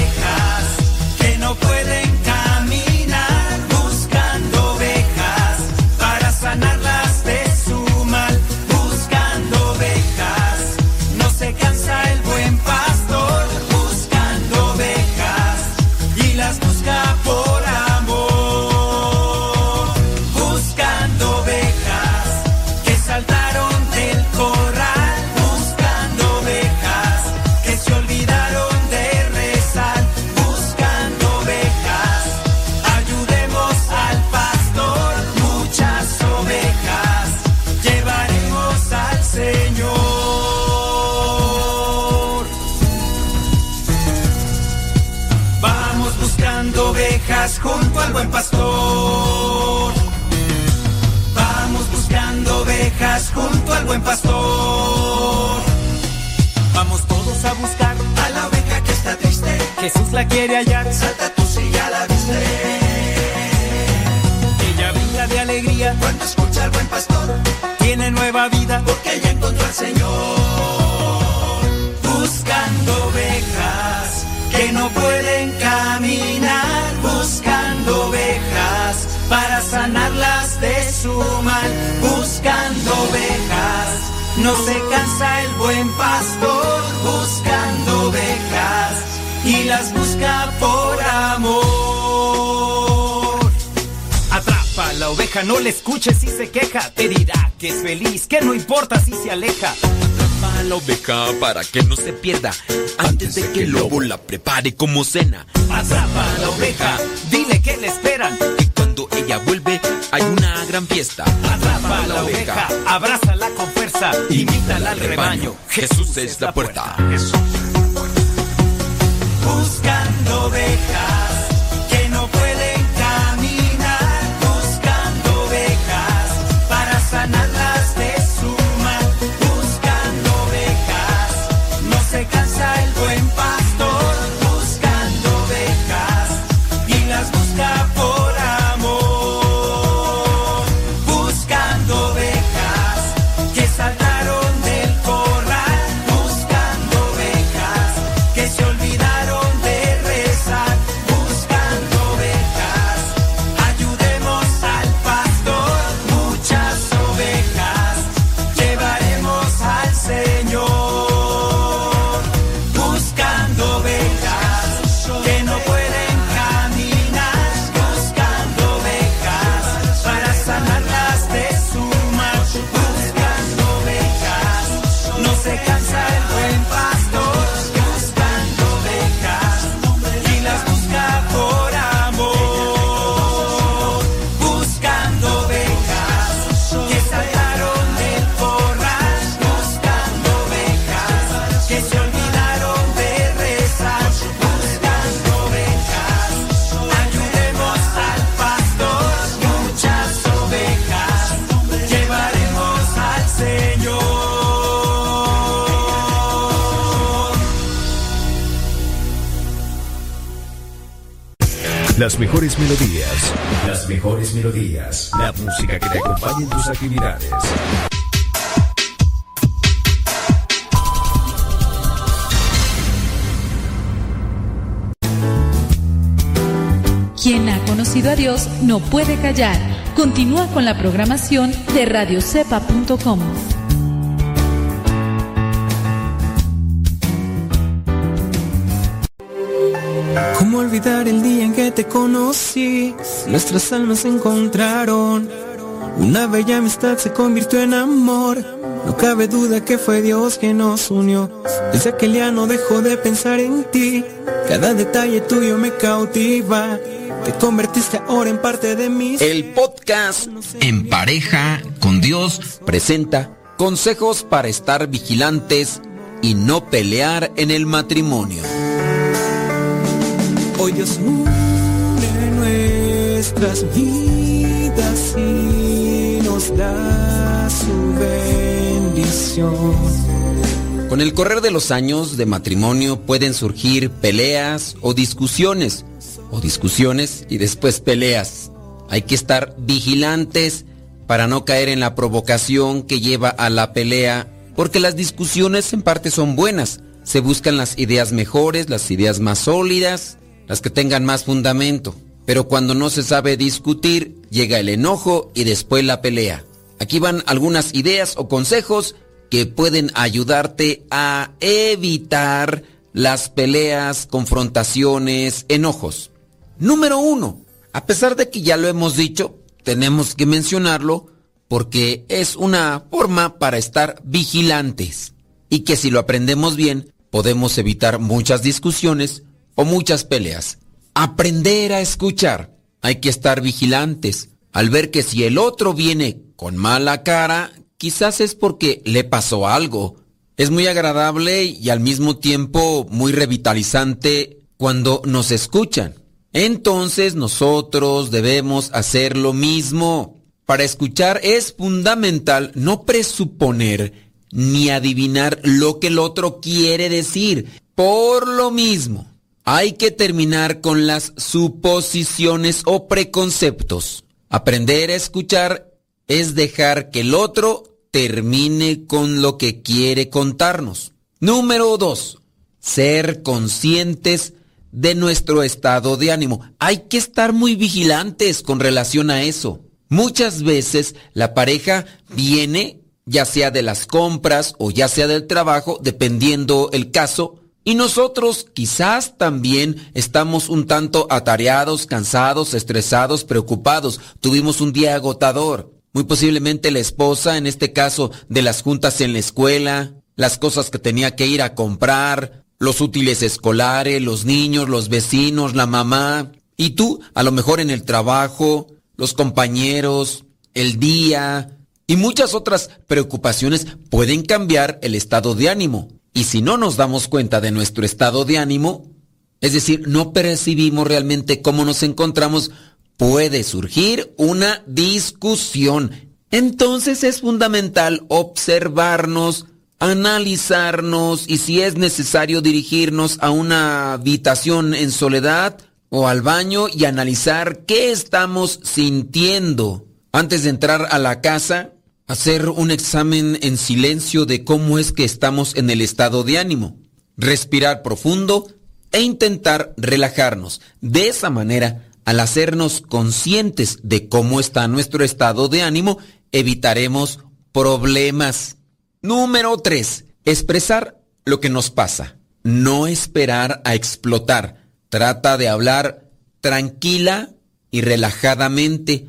La quiere hallar. salta tú si ya la viste. Ella brinda de alegría, Cuando escucha al buen pastor, tiene nueva vida. porque ella encontró al Señor. Buscando ovejas que no pueden caminar. Buscando ovejas para sanarlas de su mal. Buscando ovejas, no se cansa el buen pastor. Buscando ovejas y las busca por amor. Atrapa la oveja, no le escuches si se queja. Te dirá que es feliz, que no importa si se aleja. Atrapa la oveja para que no se pierda antes de que el lobo la prepare como cena. Atrapa la oveja, dile que le esperan. Y cuando ella vuelve hay una gran fiesta. Atrapa la oveja, abrázala con fuerza, invítala al rebaño. Jesús es la puerta. Buscando ovejas no puede callar. Continúa con la programación de radiocepa.com. ¿Cómo olvidar el día en que te conocí? Nuestras almas se encontraron. Una bella amistad se convirtió en amor. No cabe duda que fue Dios quien nos unió. Desde aquel día no dejo de pensar en ti. Cada detalle tuyo me cautiva. Te convertiste ahora en parte de mí. El podcast En pareja con Dios presenta consejos para estar vigilantes y no pelear en el matrimonio. Hoy Dios une nuestras vidas y nos da su bendición. Con el correr de los años de matrimonio pueden surgir peleas o discusiones, o discusiones y después peleas. Hay que estar vigilantes para no caer en la provocación que lleva a la pelea, porque las discusiones en parte son buenas. Se buscan las ideas mejores, las ideas más sólidas, las que tengan más fundamento. Pero cuando no se sabe discutir, llega el enojo y después la pelea. Aquí van algunas ideas o consejos que pueden ayudarte a evitar las peleas, confrontaciones, enojos. Número uno, a pesar de que ya lo hemos dicho, tenemos que mencionarlo porque es una forma para estar vigilantes y que si lo aprendemos bien podemos evitar muchas discusiones o muchas peleas. Aprender a escuchar. Hay que estar vigilantes al ver que si el otro viene con mala cara, quizás es porque le pasó algo. Es muy agradable y al mismo tiempo muy revitalizante cuando nos escuchan. Entonces nosotros debemos hacer lo mismo. Para escuchar es fundamental no presuponer ni adivinar lo que el otro quiere decir. Por lo mismo, hay que terminar con las suposiciones o preconceptos. Aprender a escuchar es dejar que el otro termine con lo que quiere contarnos. Número dos, ser conscientes de nuestro estado de ánimo. Hay que estar muy vigilantes con relación a eso. Muchas veces la pareja viene, ya sea de las compras o ya sea del trabajo, dependiendo el caso, y nosotros quizás también estamos un tanto atareados, cansados, estresados, preocupados. Tuvimos un día agotador. Muy posiblemente la esposa, en este caso de las juntas en la escuela, las cosas que tenía que ir a comprar, los útiles escolares, los niños, los vecinos, la mamá. Y tú, a lo mejor en el trabajo, los compañeros, el día y muchas otras preocupaciones pueden cambiar el estado de ánimo. Y si no nos damos cuenta de nuestro estado de ánimo, es decir, no percibimos realmente cómo nos encontramos, puede surgir una discusión. Entonces es fundamental observarnos, analizarnos y si es necesario dirigirnos a una habitación en soledad o al baño y analizar qué estamos sintiendo. Antes de entrar a la casa, hacer un examen en silencio de cómo es que estamos en el estado de ánimo. Respirar profundo e intentar relajarnos. De esa manera, al hacernos conscientes de cómo está nuestro estado de ánimo, evitaremos problemas. Número 3. Expresar lo que nos pasa. No esperar a explotar. Trata de hablar tranquila y relajadamente.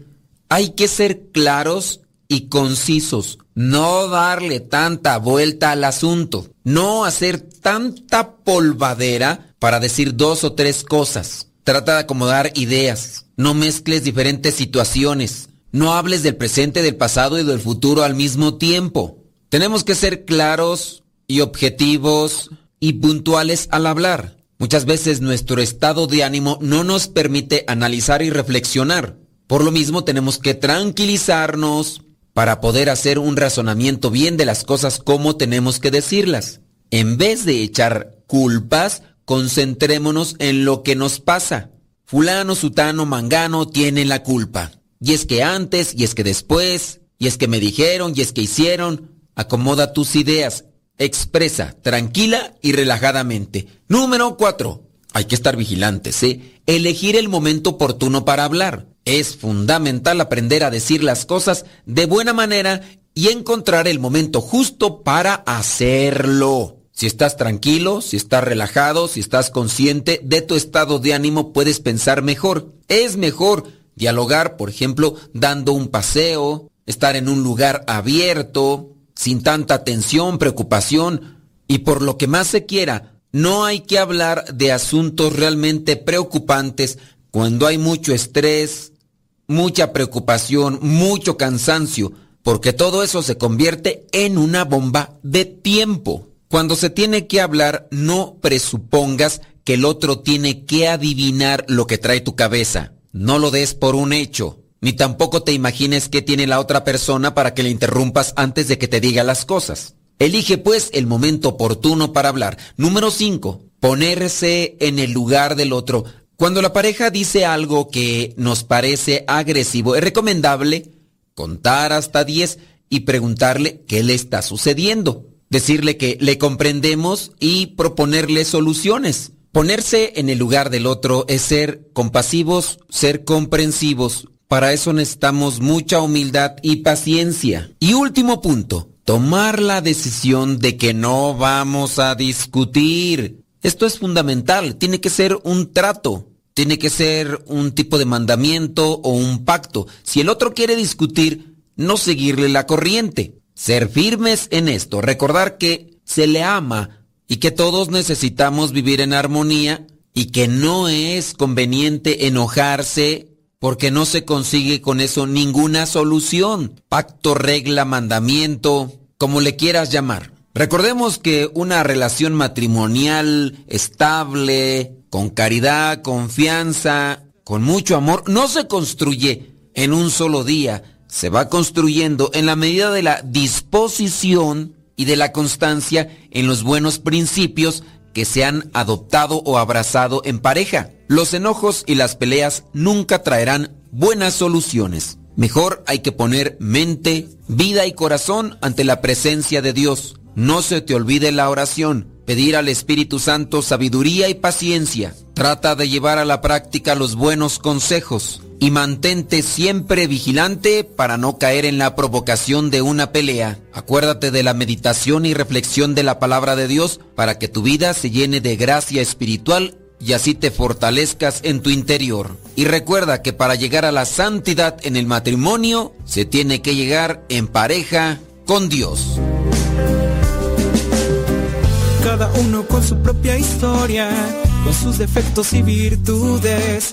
Hay que ser claros y concisos. No darle tanta vuelta al asunto. No hacer tanta polvadera para decir dos o tres cosas. Trata de acomodar ideas. No mezcles diferentes situaciones. No hables del presente, del pasado y del futuro al mismo tiempo. Tenemos que ser claros y objetivos y puntuales al hablar. Muchas veces nuestro estado de ánimo no nos permite analizar y reflexionar. Por lo mismo tenemos que tranquilizarnos para poder hacer un razonamiento bien de las cosas como tenemos que decirlas. En vez de echar culpas, concentrémonos en lo que nos pasa. fulano, sutano, mangano tienen la culpa. Y es que antes, y es que después, y es que me dijeron, y es que hicieron. Acomoda tus ideas, expresa tranquila y relajadamente. Número 4. Hay que estar vigilantes, ¿eh? Elegir el momento oportuno para hablar. Es fundamental aprender a decir las cosas de buena manera y encontrar el momento justo para hacerlo. Si estás tranquilo, si estás relajado, si estás consciente de tu estado de ánimo, puedes pensar mejor. Es mejor dialogar, por ejemplo, dando un paseo, estar en un lugar abierto, sin tanta tensión, preocupación y por lo que más se quiera. No hay que hablar de asuntos realmente preocupantes cuando hay mucho estrés, mucha preocupación, mucho cansancio, porque todo eso se convierte en una bomba de tiempo. Cuando se tiene que hablar, no presupongas que el otro tiene que adivinar lo que trae tu cabeza. No lo des por un hecho, ni tampoco te imagines qué tiene la otra persona para que le interrumpas antes de que te diga las cosas. Elige pues el momento oportuno para hablar. Número 5. Ponerse en el lugar del otro. Cuando la pareja dice algo que nos parece agresivo, es recomendable contar hasta 10 y preguntarle qué le está sucediendo. Decirle que le comprendemos y proponerle soluciones. Ponerse en el lugar del otro es ser compasivos, ser comprensivos. Para eso necesitamos mucha humildad y paciencia. Y último punto, tomar la decisión de que no vamos a discutir. Esto es fundamental, tiene que ser un trato, tiene que ser un tipo de mandamiento o un pacto. Si el otro quiere discutir, no seguirle la corriente. Ser firmes en esto, recordar que se le ama y que todos necesitamos vivir en armonía y que no es conveniente enojarse porque no se consigue con eso ninguna solución. Pacto, regla, mandamiento, como le quieras llamar. Recordemos que una relación matrimonial estable, con caridad, confianza, con mucho amor, no se construye en un solo día, se va construyendo en la medida de la disposición y de la constancia en los buenos principios que se han adoptado o abrazado en pareja. Los enojos y las peleas nunca traerán buenas soluciones. Mejor hay que poner mente, vida y corazón ante la presencia de Dios. No se te olvide la oración, pedir al Espíritu Santo sabiduría y paciencia. Trata de llevar a la práctica los buenos consejos y mantente siempre vigilante para no caer en la provocación de una pelea. Acuérdate de la meditación y reflexión de la palabra de Dios para que tu vida se llene de gracia espiritual y así te fortalezcas en tu interior. Y recuerda que para llegar a la santidad en el matrimonio se tiene que llegar en pareja con Dios. Cada uno con su propia historia, con sus defectos y virtudes.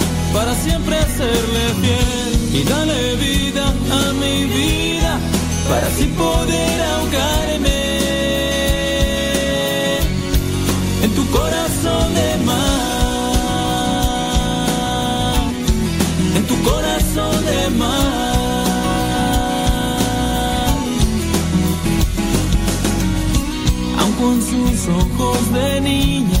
serle fiel y dale vida a mi vida para así poder ahogarme en tu corazón de mar, en tu corazón de mar. Aun con sus ojos de niña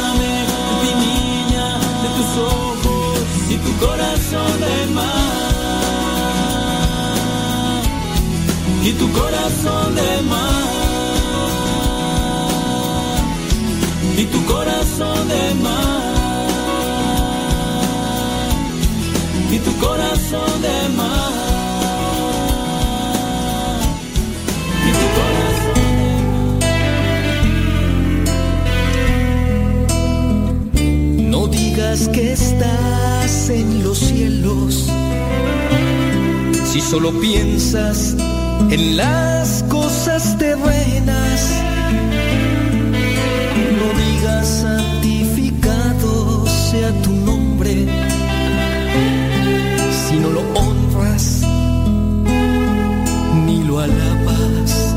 Corazón de mar. Y tu corazón de mar. Y tu corazón de mar. Y tu corazón de mar. Y tu corazón No digas que estás en los cielos si solo piensas en las cosas terrenas. No digas santificado sea tu nombre si no lo honras ni lo alabas.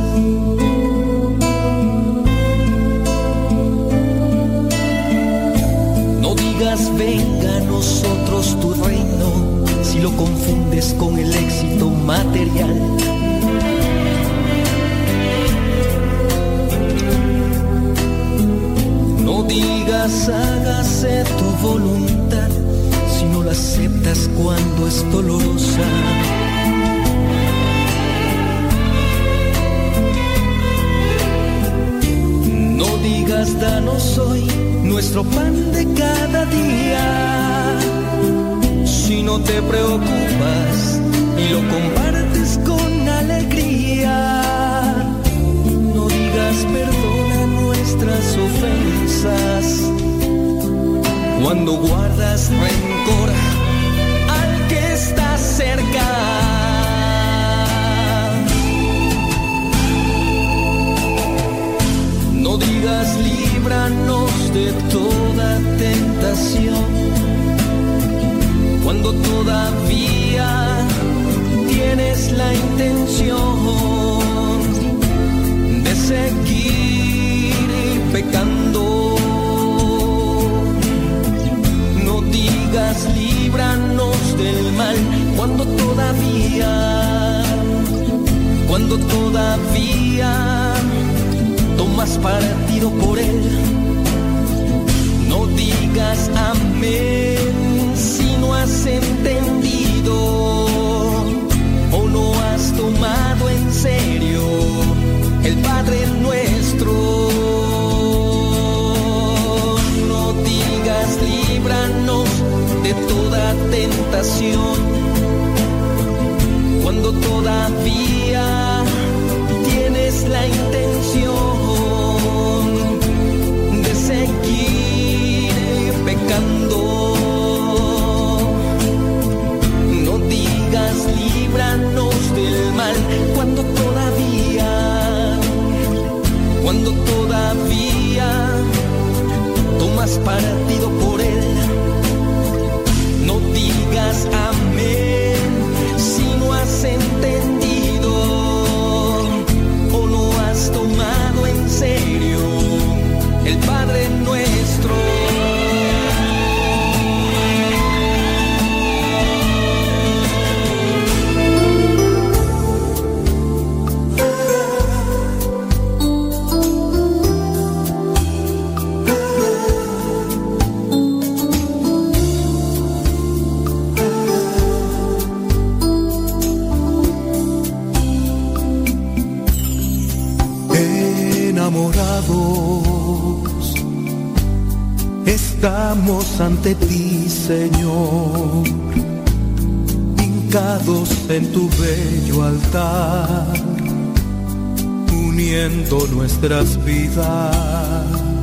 No digas venga nosotros tu reino si lo confundes con el éxito material. No digas hágase tu voluntad si no la aceptas cuando es dolorosa. No digas danos hoy nuestro pan de cada día no te preocupas y lo compartes con alegría. No digas perdona nuestras ofensas cuando guardas rencor al que está cerca. No digas líbranos de toda tentación cuando todavía tienes la intención de seguir pecando. No digas líbranos del mal cuando todavía, cuando todavía tomas partido por él. No digas amén entendido o no has tomado en serio el Padre nuestro. No digas líbranos de toda tentación cuando todavía tienes la intención todavía tomas partido por él. No digas amén estamos ante ti, Señor, hincados en tu bello altar, uniendo nuestras vidas.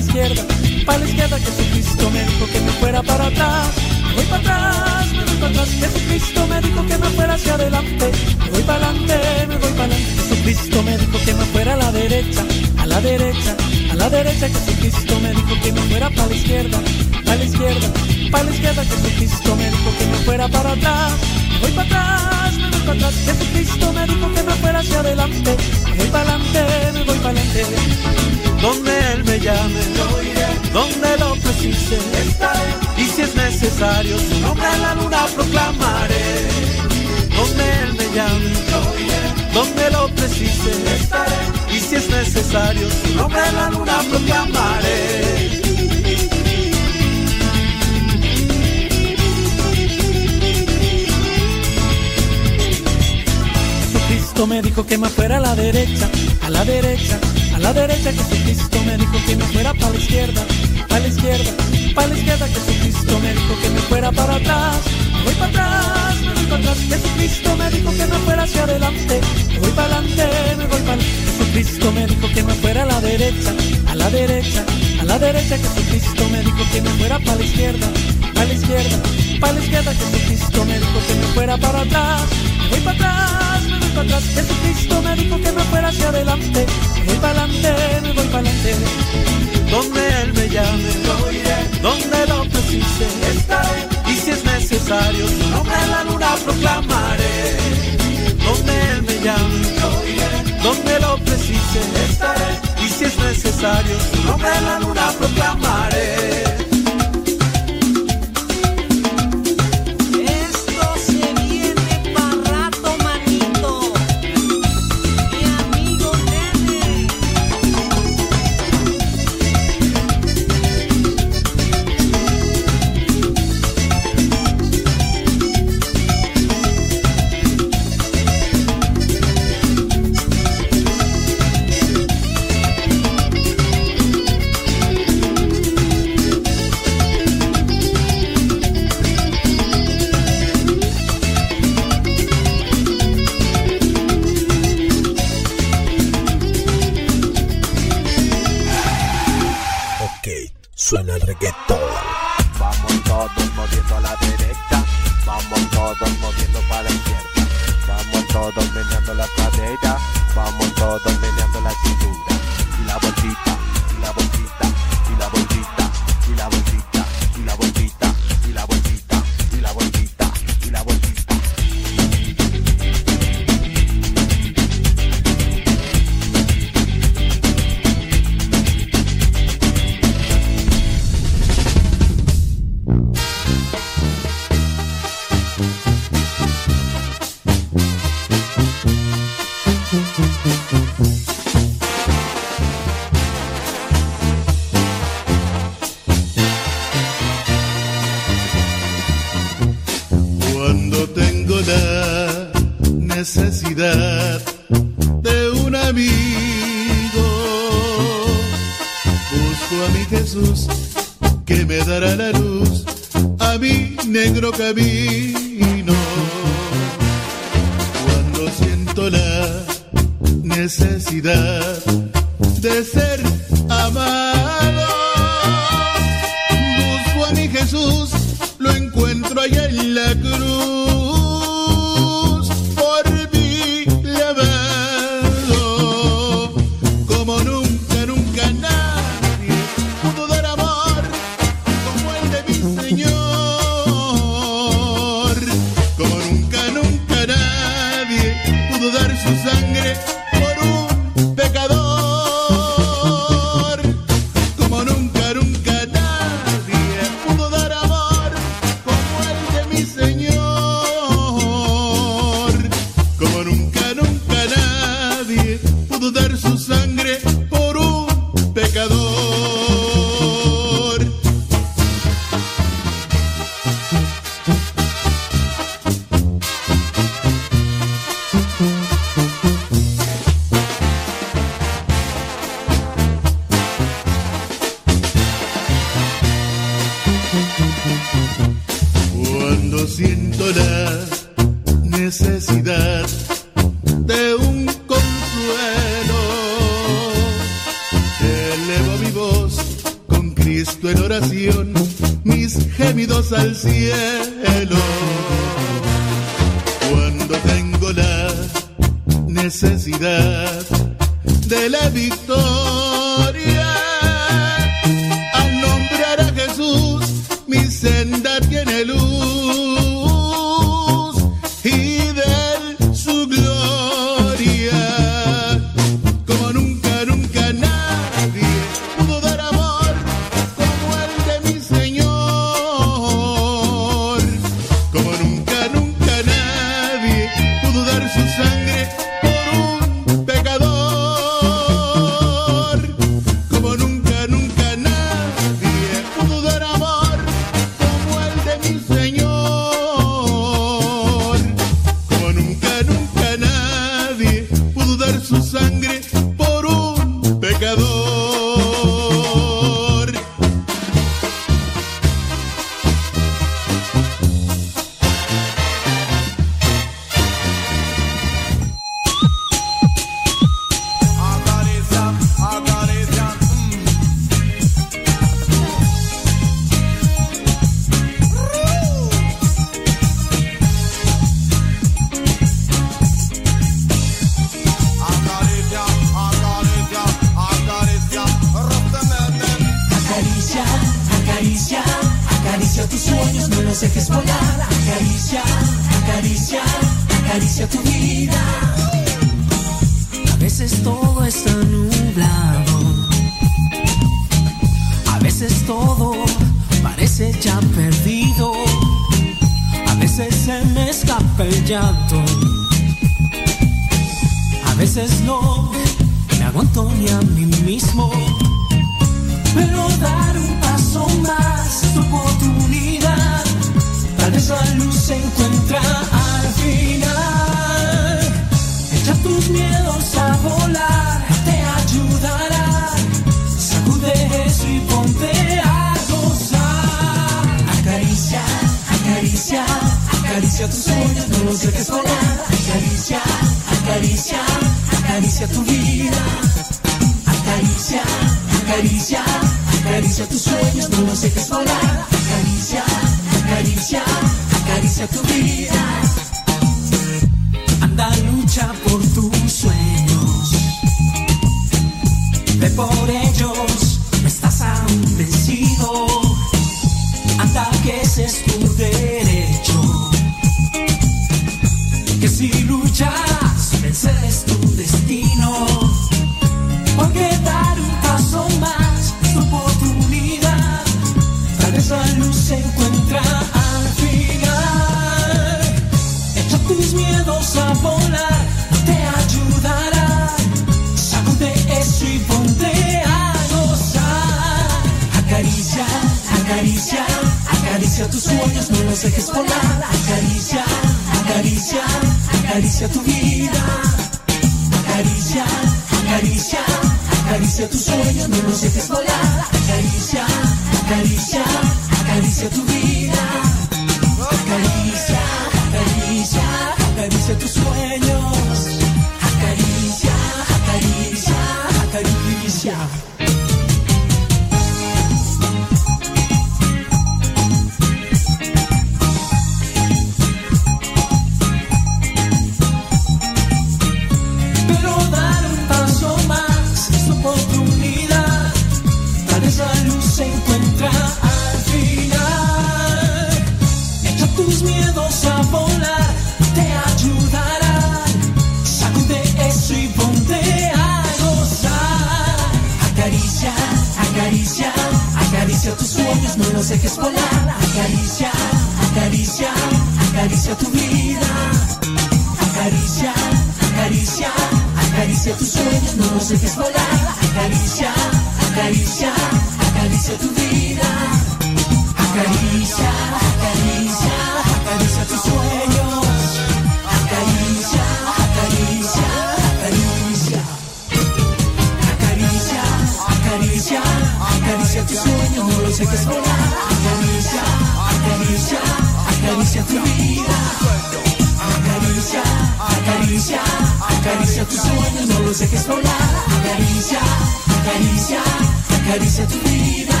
Vida.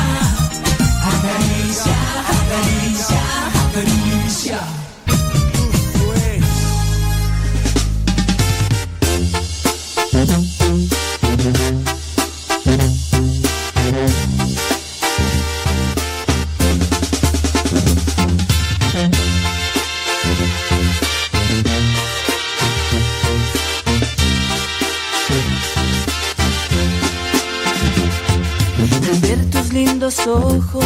Acaricia, acaricia, acaricia. Ojos,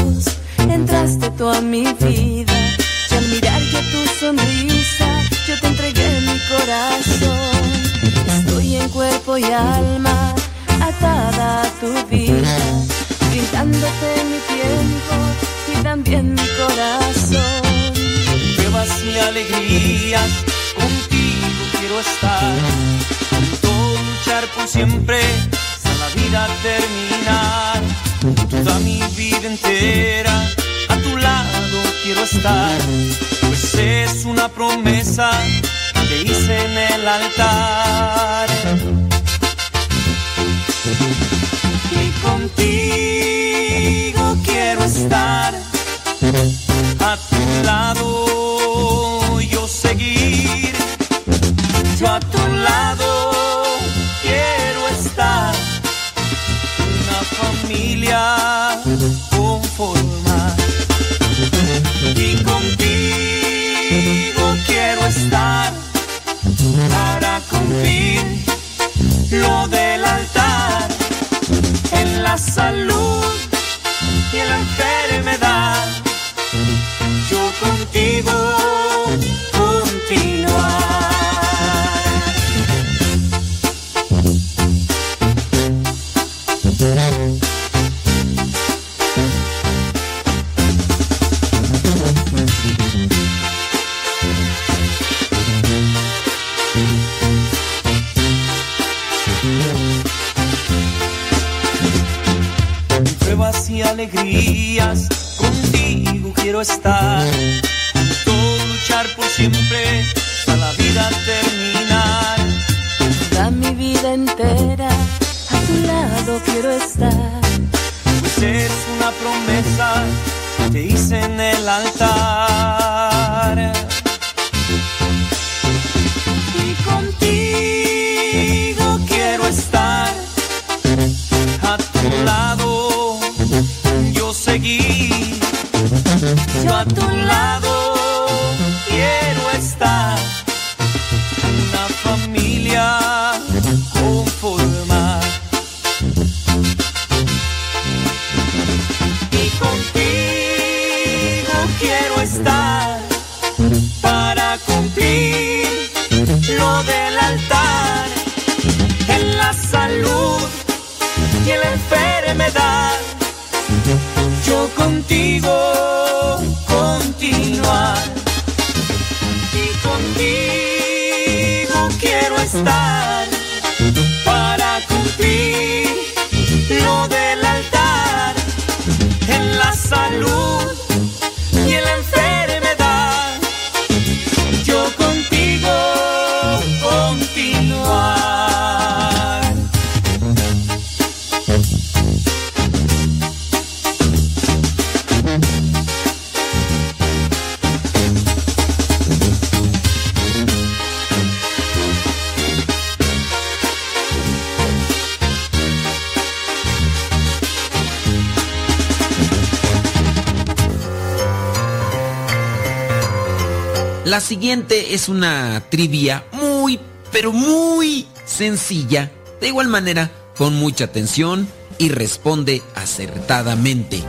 es una trivia muy, pero muy sencilla. De igual manera, pon mucha atención y responde acertadamente.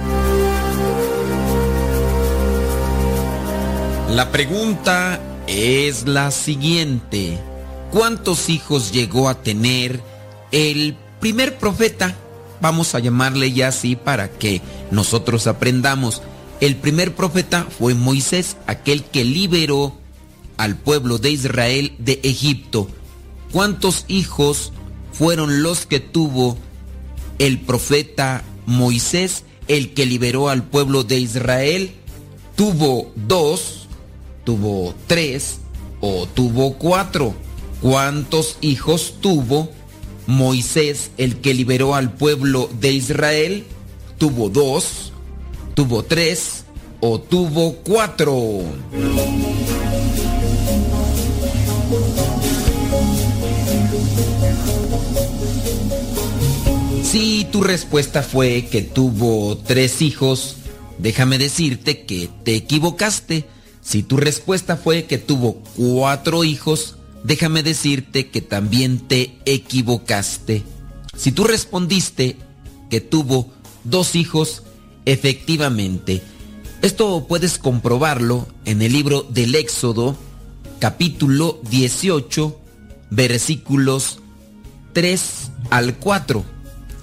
La pregunta es la siguiente. ¿Cuántos hijos llegó a tener el primer profeta? Vamos a llamarle ya así para que nosotros aprendamos. El primer profeta fue Moisés, aquel que liberó al pueblo de Israel de Egipto. ¿Cuántos hijos fueron los que tuvo el profeta Moisés, el que liberó al pueblo de Israel? ¿Tuvo dos, tuvo tres o tuvo cuatro? ¿Cuántos hijos tuvo Moisés, el que liberó al pueblo de Israel? ¿Tuvo dos, tuvo tres o tuvo cuatro? Si tu respuesta fue que tuvo tres hijos, déjame decirte que te equivocaste. Si tu respuesta fue que tuvo cuatro hijos, déjame decirte que también te equivocaste. Si tú respondiste que tuvo dos hijos, efectivamente. Esto puedes comprobarlo en el libro del Éxodo, capítulo 18, versículos 3 al 4.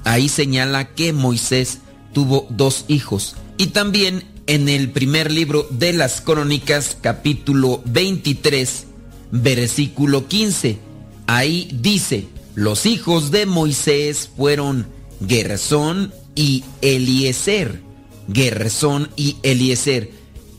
Ahí señala que Moisés tuvo dos hijos. Y también en el primer libro de las crónicas, capítulo 23, versículo 15. Ahí dice, los hijos de Moisés fueron Gersón y Eliezer. Gersón y Eliezer.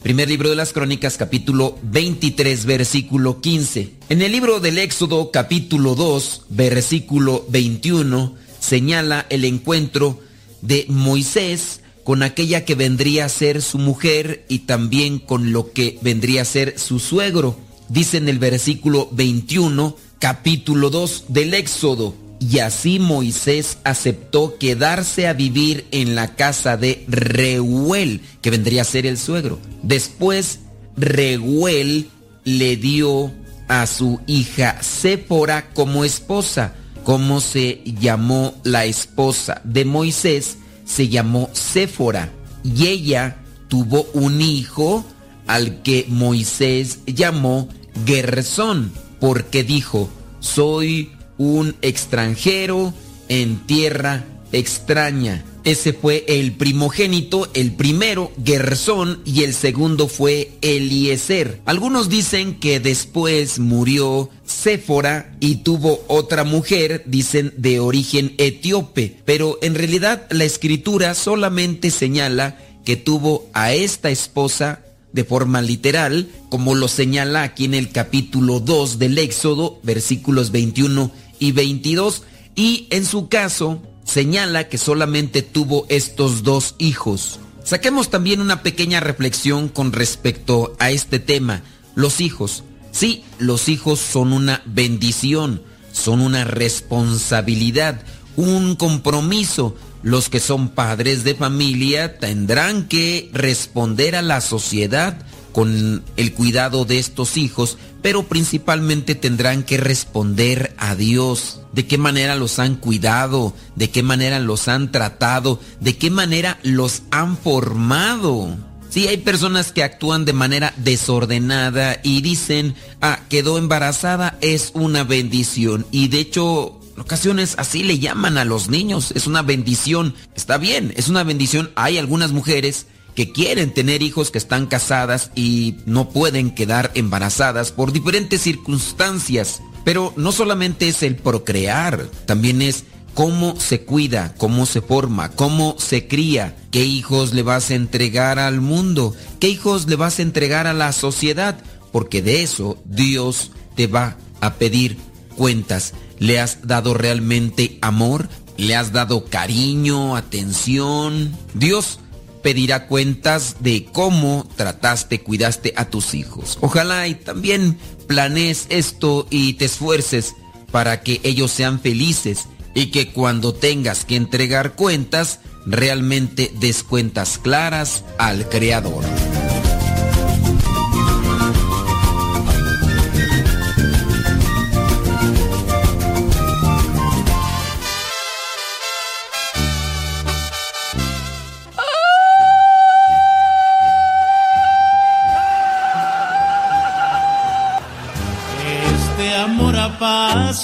Primer libro de las Crónicas, capítulo 23, versículo 15. En el libro del Éxodo, capítulo 2, versículo 21, señala el encuentro de Moisés con aquella que vendría a ser su mujer y también con lo que vendría a ser su suegro. Dice en el versículo 21, capítulo 2 del Éxodo. Y así Moisés aceptó quedarse a vivir en la casa de Reuel, que vendría a ser el suegro. Después, Reuel le dio a su hija Séfora como esposa. ¿Cómo se llamó la esposa de Moisés? Se llamó Séfora. Y ella tuvo un hijo al que Moisés llamó Gersón, porque dijo, soy un extranjero en tierra extraña. Ese fue el primogénito, el primero, Gersón, y el segundo fue Eliezer. Algunos dicen que después murió Séfora y tuvo otra mujer, dicen de origen etíope, pero en realidad la escritura solamente señala que tuvo a esta esposa de forma literal, como lo señala aquí en el capítulo 2 del Éxodo, versículos 21 y 22, y en su caso señala que solamente tuvo estos dos hijos. Saquemos también una pequeña reflexión con respecto a este tema, los hijos. Sí, los hijos son una bendición, son una responsabilidad, un compromiso. Los que son padres de familia tendrán que responder a la sociedad con el cuidado de estos hijos, pero principalmente tendrán que responder a Dios. De qué manera los han cuidado, de qué manera los han tratado, de qué manera los han formado. Sí, hay personas que actúan de manera desordenada y dicen, ah, quedó embarazada, es una bendición. Y de hecho, ocasiones así le llaman a los niños, es una bendición. Está bien, es una bendición. Hay algunas mujeres que quieren tener hijos que están casadas y no pueden quedar embarazadas por diferentes circunstancias. Pero no solamente es el procrear, también es cómo se cuida, cómo se forma, cómo se cría, qué hijos le vas a entregar al mundo, qué hijos le vas a entregar a la sociedad, porque de eso Dios te va a pedir cuentas. ¿Le has dado realmente amor? ¿Le has dado cariño, atención? Dios pedirá cuentas de cómo trataste, cuidaste a tus hijos. Ojalá y también planees esto y te esfuerces para que ellos sean felices y que cuando tengas que entregar cuentas, realmente des cuentas claras al Creador.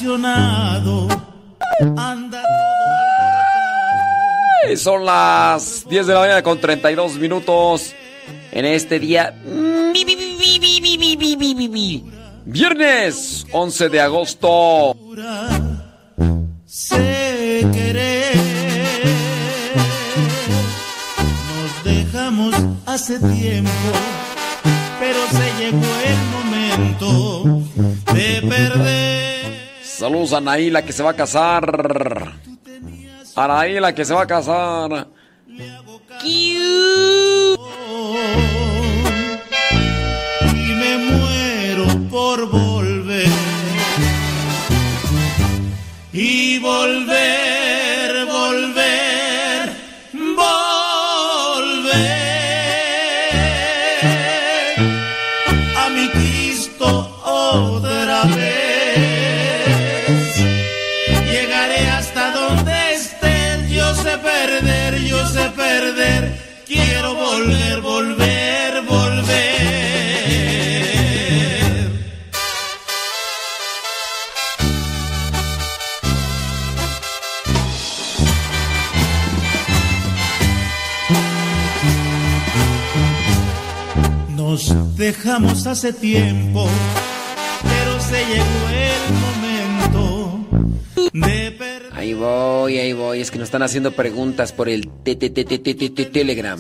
Apasionado anda Y Son las 10 de la mañana con 32 minutos en este día. Viernes 11 de agosto. sé querer. Nos dejamos hace tiempo, pero se llegó el momento de perder. Saludos a Naila que se va a casar. A Naila que se va a casar. Y me muero por volver. Y volver, volver, volver, volver. Nos dejamos hace tiempo, pero se llegó el momento de. Ahí voy, ahí voy. Es que nos están haciendo preguntas por el te- te- te- te- te- te- te- Telegram.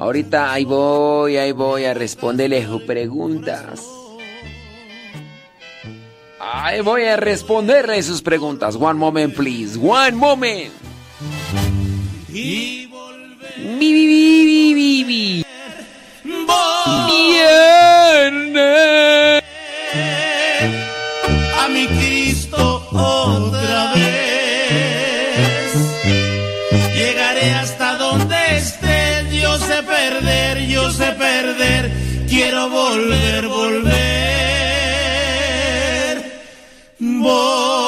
Ahorita ahí voy, ahí voy a responderles sus preguntas. Ahí voy a responderle sus preguntas. One moment, please. One moment. Y mi. Viernes. a mi Cristo otra vez. Yo sé perder, quiero volver, volver, volver.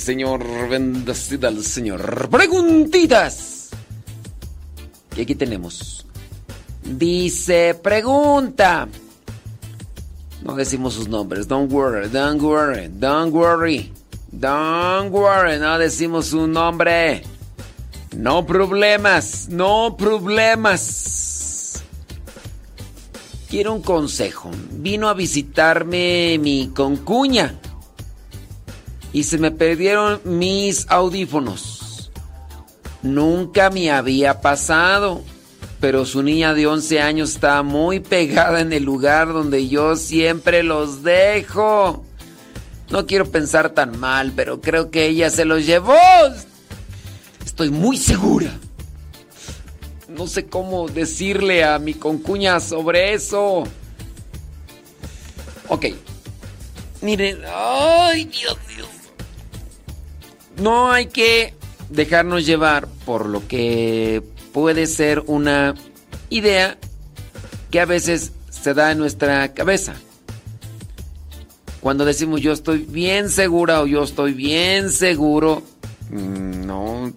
Señor, bendecida al Señor. Preguntitas. Y aquí tenemos. Dice, pregunta. No decimos sus nombres. Don't worry, don't worry, don't worry. Don't worry, no decimos su nombre. No problemas, no problemas. Quiero un consejo. Vino a visitarme mi concuña y se me perdieron mis audífonos. Nunca me había pasado, pero su niña de 11 años está muy pegada en el lugar donde yo siempre los dejo. No quiero pensar tan mal, pero creo que ella se los llevó. Estoy muy segura. No sé cómo decirle a mi concuña sobre eso. Ok. Miren, ay, Dios. No hay que dejarnos llevar por lo que puede ser una idea que a veces se da en nuestra cabeza. Cuando decimos yo estoy bien segura o yo estoy bien seguro, mm, no,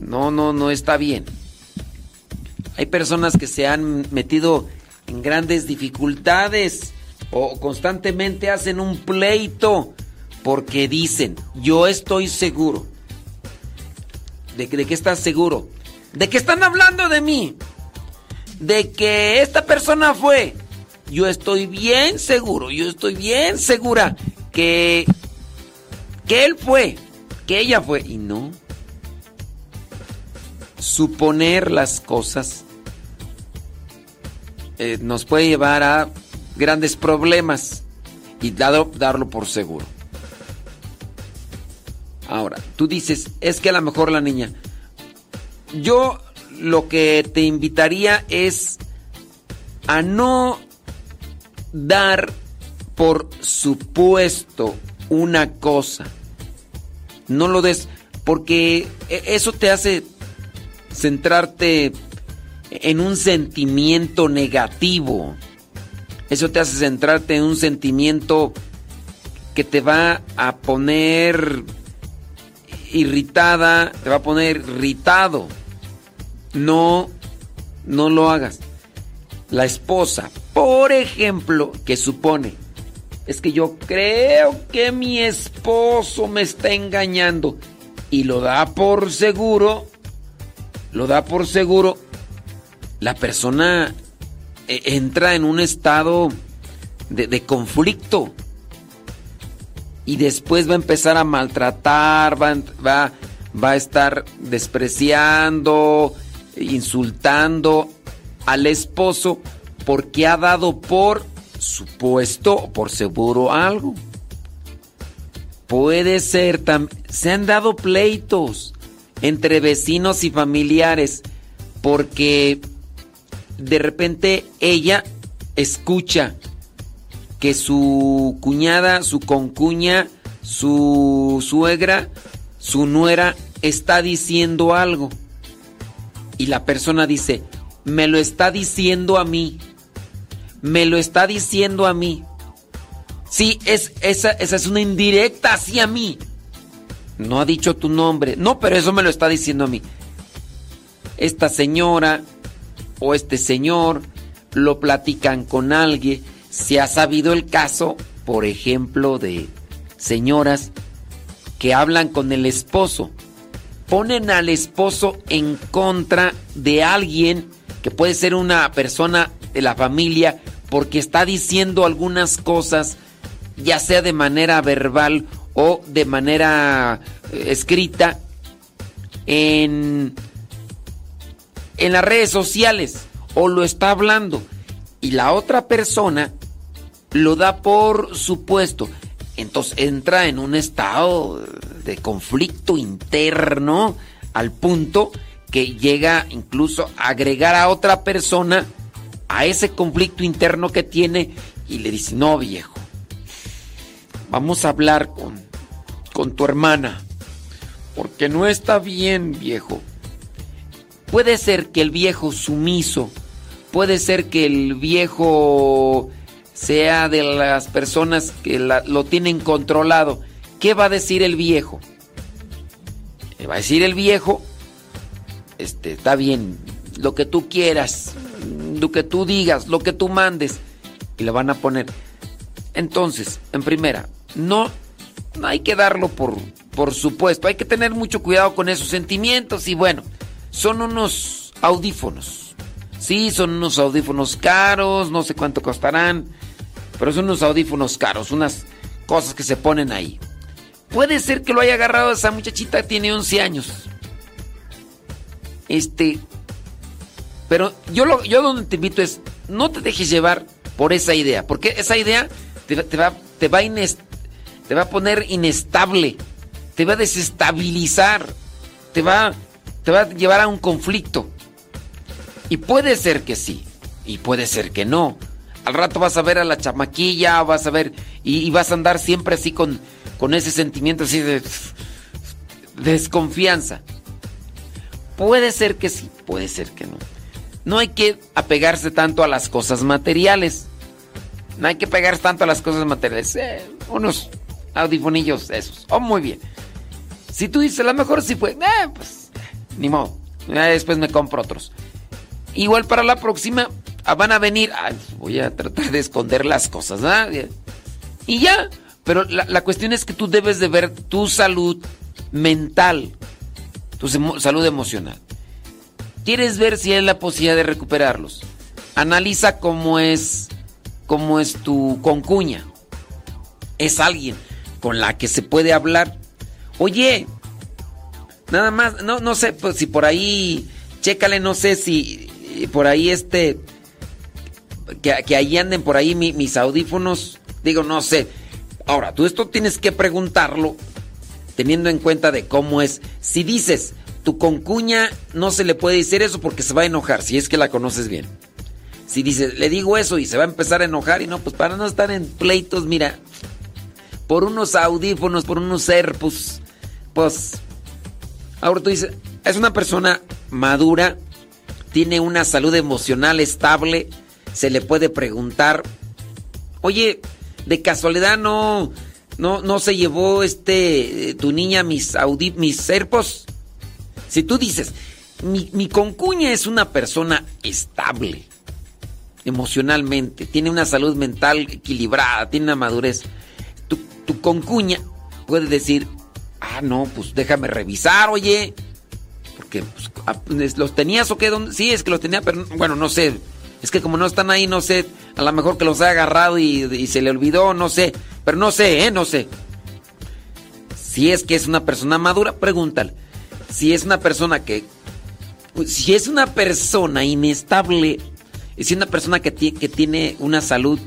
no, no, no está bien. Hay personas que se han metido en grandes dificultades o constantemente hacen un pleito porque dicen, yo estoy seguro. ¿De, de qué estás seguro? De que están hablando de mí. De que esta persona fue. Yo estoy bien seguro, yo estoy bien segura que, que él fue, que ella fue. Y no. Suponer las cosas eh, nos puede llevar a grandes problemas y darlo por seguro. Ahora, tú dices, es que a lo mejor la niña. Yo lo que te invitaría es a no dar por supuesto una cosa. No lo des, porque e- eso te hace centrarte en un sentimiento negativo. Eso te hace centrarte en un sentimiento que te va a poner irritada, te va a poner irritado. No no lo hagas. La esposa, por ejemplo, que supone, es que yo creo que mi esposo me está engañando y lo da por seguro, lo da por seguro, la persona eh, entra en un estado de, de conflicto y después va a empezar a maltratar, va, va, va a estar despreciando, insultando al esposo porque ha dado por supuesto por seguro algo. Puede ser, se han dado pleitos entre vecinos y familiares porque de repente ella escucha que su cuñada, su concuña, su suegra, su nuera está diciendo algo. Y la persona dice, me lo está diciendo a mí. Me lo está diciendo a mí. Sí, es, esa, esa es una indirecta hacia mí. No ha dicho tu nombre. No, pero eso me lo está diciendo a mí. Esta señora o este señor lo platican con alguien. Se ha sabido el caso, por ejemplo, de señoras que hablan con el esposo. Ponen al esposo en contra de alguien que puede ser una persona de la familia porque está diciendo algunas cosas, ya sea de manera verbal o de manera eh, escrita, en, en las redes sociales o lo está hablando y la otra persona lo da por supuesto. Entonces entra en un estado de conflicto interno al punto que llega incluso a agregar a otra persona a ese conflicto interno que tiene y le dice, no viejo, vamos a hablar con, con tu hermana, porque no está bien viejo. Puede ser que el viejo sumiso, puede ser que el viejo sea de las personas que la- lo tienen controlado. ¿Qué va a decir el viejo? Va a decir el viejo, este, está bien, lo que tú quieras, lo que tú digas, lo que tú mandes, y le van a poner. Entonces, en primera, no, no hay que darlo por, por supuesto, hay que tener mucho cuidado con esos sentimientos y bueno, son unos audífonos. Sí, son unos audífonos caros, no sé cuánto costarán, pero son unos audífonos caros, unas cosas que se ponen ahí. Puede ser que lo haya agarrado esa muchachita, tiene 11 años. Este. Pero yo, lo, yo donde te invito es, no te dejes llevar por esa idea, porque esa idea te, va- te va, a poner inestable, te va a desestabilizar, te va, te va a llevar a un conflicto. Y puede ser que sí, y puede ser que no. Al rato vas a ver a la chamaquilla, vas a ver, y, vas a andar siempre así con, con ese sentimiento así de desconfianza. Puede ser que sí, puede ser que no. No hay que apegarse tanto a las cosas materiales. No hay que pegarse tanto a las cosas materiales. Eh, unos audifonillos esos. Oh, muy bien. Si tú dices, a lo mejor sí fue, eh, pues, ni modo. Después me compro otros. Igual para la próxima ah, van a venir. Voy a tratar de esconder las cosas, ¿ah? Y ya. Pero la, la cuestión es que tú debes de ver tu salud mental, tu salud emocional. ¿Quieres ver si hay la posibilidad de recuperarlos? Analiza cómo es, cómo es tu concuña. Es alguien con la que se puede hablar. Oye, nada más, no, no sé, pues si por ahí, chécale, no sé si eh, por ahí este, que, que ahí anden por ahí mi- mis audífonos, digo, no sé. Ahora, tú esto tienes que preguntarlo teniendo en cuenta de cómo es. Si dices, tu concuña no se le puede decir eso porque se va a enojar, si es que la conoces bien. Si dices, le digo eso y se va a empezar a enojar y no, pues para no estar en pleitos, mira, por unos audífonos, por unos AirPods, pues, ahora tú dices, es una persona madura, tiene una salud emocional estable, se le puede preguntar, oye, de casualidad no, no, no se llevó este, eh, tu niña mis audi mis AirPods. Si tú dices, mi, mi concuña es una persona estable emocionalmente, tiene una salud mental equilibrada, tiene una madurez. Tu, tu concuña puede decir, ah, no, pues déjame revisar, oye. Porque pues, ah, los tenías o qué, ¿Dónde? sí, es que los tenía, pero bueno, no sé. Es que como no están ahí, no sé, a lo mejor que los ha agarrado y, se le olvidó, no sé. Pero no sé, ¿eh? No sé. Si es que es una persona madura, pregúntale. Si es una persona que... pues, Si es una persona inestable, si es una persona que, que tiene una salud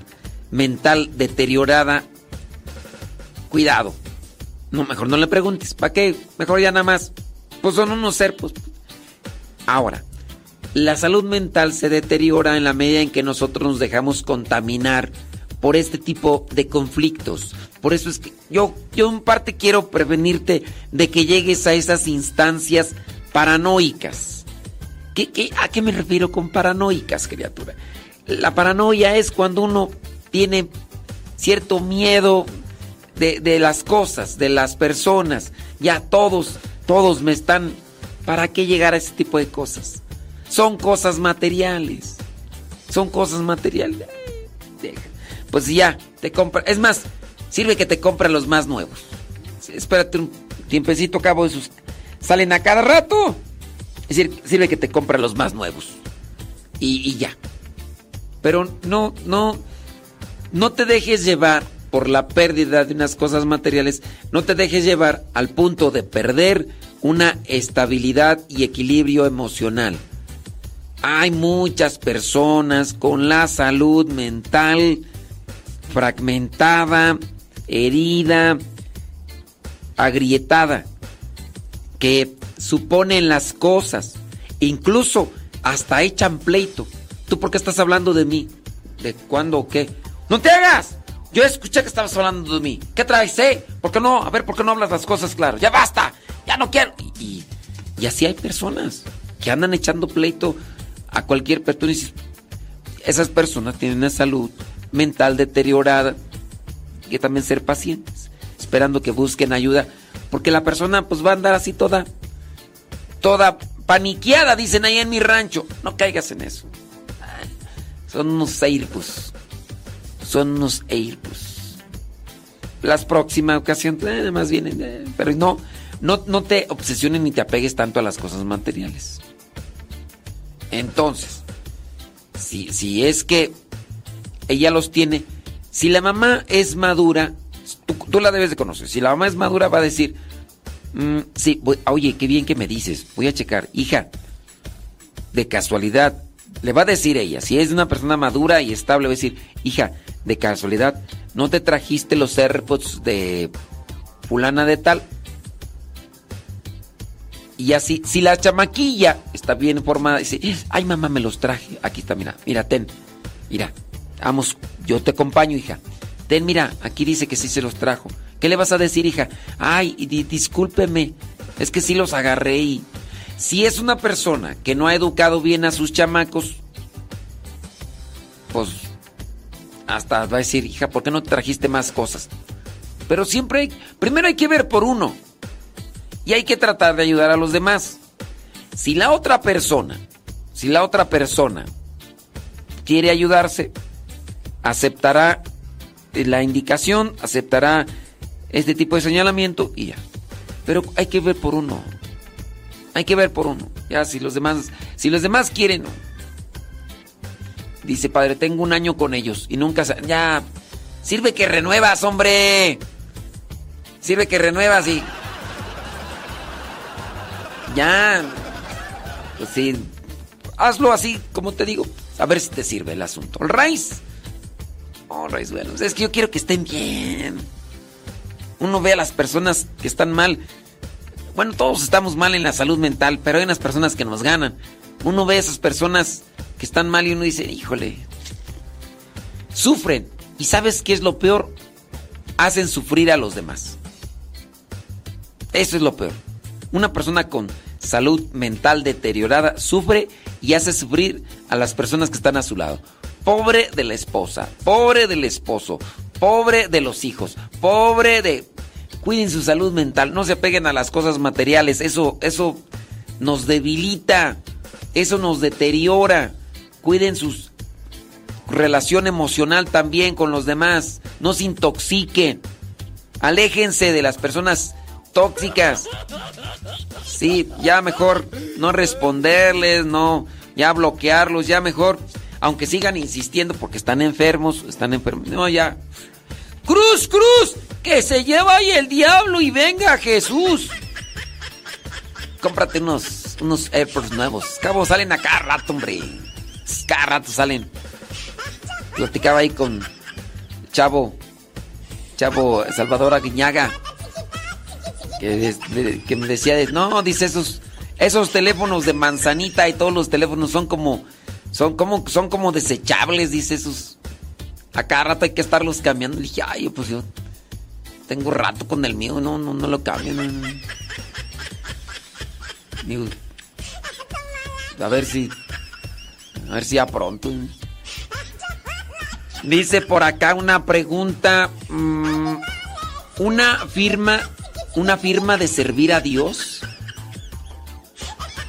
mental deteriorada, cuidado. No, mejor no le preguntes. ¿Para qué? Mejor ya nada más. Pues son unos serpos. Ahora, la salud mental se deteriora en la medida en que nosotros nos dejamos contaminar por este tipo de conflictos. Por eso es que yo, yo en parte quiero prevenirte de que llegues a esas instancias paranoicas. ¿Qué, qué- a qué me refiero con paranoicas, criatura? La paranoia es cuando uno tiene cierto miedo de, de las cosas, de las personas. Ya todos, todos me están... ¿Para qué llegar a ese tipo de cosas? Son cosas materiales. Son cosas materiales. Pues ya, te compra. Es más, sirve que te compra los más nuevos. Espérate un tiempecito, cabo de sus. Salen a cada rato. Es decir, sirve que te compra los más nuevos. Y, y ya. Pero no, no. No te dejes llevar por la pérdida de unas cosas materiales. No te dejes llevar al punto de perder una estabilidad y equilibrio emocional. Hay muchas personas con la salud mental fragmentada, herida, agrietada, que suponen las cosas, incluso hasta echan pleito. ¿Tú por qué estás hablando de mí? ¿De cuándo o qué? ¡No te hagas! Yo escuché que estabas hablando de mí. ¿Qué traes, eh? ¿Por qué no? A ver, ¿por qué no hablas las cosas claro? ¡Ya basta! ¡Ya no quiero! Y, así hay personas que andan echando pleito a cualquier persona. Esas personas tienen una salud mental deteriorada. Hay que también ser pacientes, esperando que busquen ayuda, porque la persona pues va a andar así toda, toda paniqueada, dicen ahí en mi rancho. No caigas en eso. Son unos airpus. Son unos airpus. Las próximas ocasiones, eh, más bien, eh, pero no, no, no te obsesiones ni te apegues tanto a las cosas materiales. Entonces, si, si es que ella los tiene, si la mamá es madura, tú, la debes de conocer. Si la mamá es madura, va a decir: "Mm, Sí, oye, qué bien que me dices. Voy a checar. Hija, de casualidad, le va a decir ella, si es una persona madura y estable, va a decir: Hija, de casualidad, ¿no te trajiste los AirPods de fulana de tal? Y así, si la chamaquilla está bien formada, dice, ay mamá, me los traje. Aquí está, mira, mira, ten. Mira, vamos, yo te acompaño, hija. Ten, mira, aquí dice que sí se los trajo. ¿Qué le vas a decir, hija? Ay, di- discúlpeme, es que sí los agarré y... Si es una persona que no ha educado bien a sus chamacos, pues hasta va a decir, hija, ¿por qué no trajiste más cosas? Pero siempre hay, primero hay que ver por uno y hay que tratar de ayudar a los demás. Si la otra persona, si la otra persona quiere ayudarse, aceptará eh, la indicación, aceptará este tipo de señalamiento y ya. Pero hay que ver por uno. Hay que ver por uno. Ya si los demás, si los demás quieren. Dice, padre, tengo un año con ellos y nunca se... Ya, sirve que renuevas, hombre. Sirve que renuevas y... Ya. Pues sí. Hazlo así, como te digo. A ver si te sirve el asunto. All right. All right, bueno. Es que yo quiero que estén bien. Uno ve a las personas que están mal. Bueno, todos estamos mal en la salud mental, pero hay unas personas que nos ganan. Uno ve a esas personas que están mal y uno dice, híjole, sufren. ¿Y sabes qué es lo peor? Hacen sufrir a los demás. Eso es lo peor. Una persona con salud mental deteriorada sufre y hace sufrir a las personas que están a su lado. Pobre de la esposa, pobre del esposo, pobre de los hijos, pobre de... Cuiden su salud mental, no se apeguen a las cosas materiales, eso, eso nos debilita, eso nos deteriora. Cuiden su relación emocional también con los demás, no se intoxiquen. Aléjense de las personas tóxicas. Sí, ya mejor no responderles, no, ya bloquearlos, ya mejor, aunque sigan insistiendo porque están enfermos, están enfermos. No, ya. Cruz, cruz, que se lleva ahí el diablo y venga Jesús. Cómprate unos, unos AirPods nuevos. Cabo salen a cada rato, hombre. Cada rato salen. Platicaba ahí con Chavo, Chavo Salvador Aguiñaga, que, me decía, de- no, dice esos, esos teléfonos de manzanita y todos los teléfonos son como, son como, son como desechables, dice esos. A cada rato hay que estarlos cambiando. Le dije, ay, pues yo tengo rato con el mío, no, no, no lo cambio. no, no". Digo, a ver si, a ver si ya pronto. Dice por acá una pregunta. mm, una firma. Una firma de servir a Dios.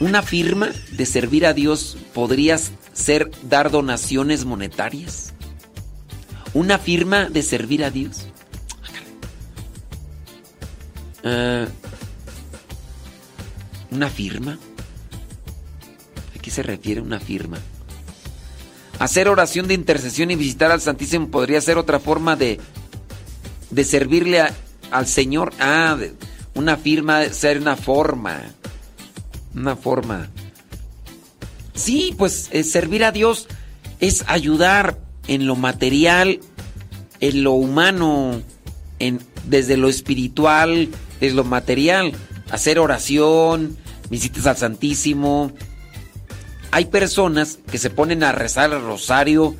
Una firma de servir a Dios podrías ser dar donaciones monetarias. Una firma de servir a Dios. Ah, una firma. ¿A qué se refiere una firma? Hacer oración de intercesión y visitar al Santísimo podría ser otra forma de, de servirle al Señor. Ah, una firma, ser una forma. Una forma. Sí, pues servir a Dios es ayudar en lo material, en lo humano, en, desde lo espiritual, desde lo material. Hacer oración, visitas al Santísimo, hay personas que se ponen a rezar el rosario,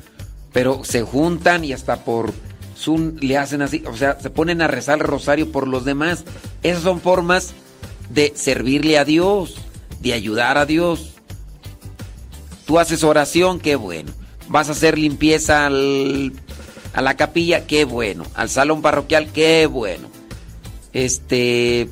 pero se juntan y hasta por Zoom le hacen así, o sea, se ponen a rezar el rosario por los demás. Esas son formas de servirle a Dios, de ayudar a Dios. Tú haces oración, qué bueno. Vas a hacer limpieza a la capilla, qué bueno. Al salón parroquial, qué bueno. Este,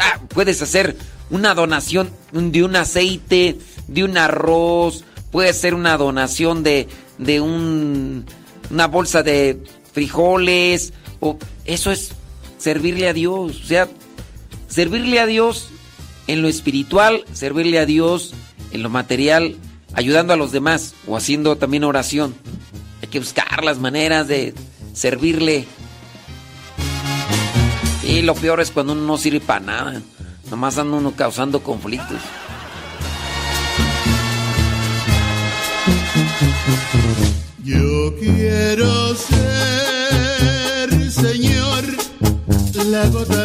ah, puedes hacer una donación de un aceite, de un arroz, puede ser una donación de, de un, una bolsa de frijoles, o eso es servirle a Dios, o sea, servirle a Dios en lo espiritual, servirle a Dios en lo material, ayudando a los demás o haciendo también oración. Hay que buscar las maneras de servirle. Y lo peor es cuando uno no sirve para nada. Nomás anda uno causando conflictos. Yo quiero ser, Señor, la gota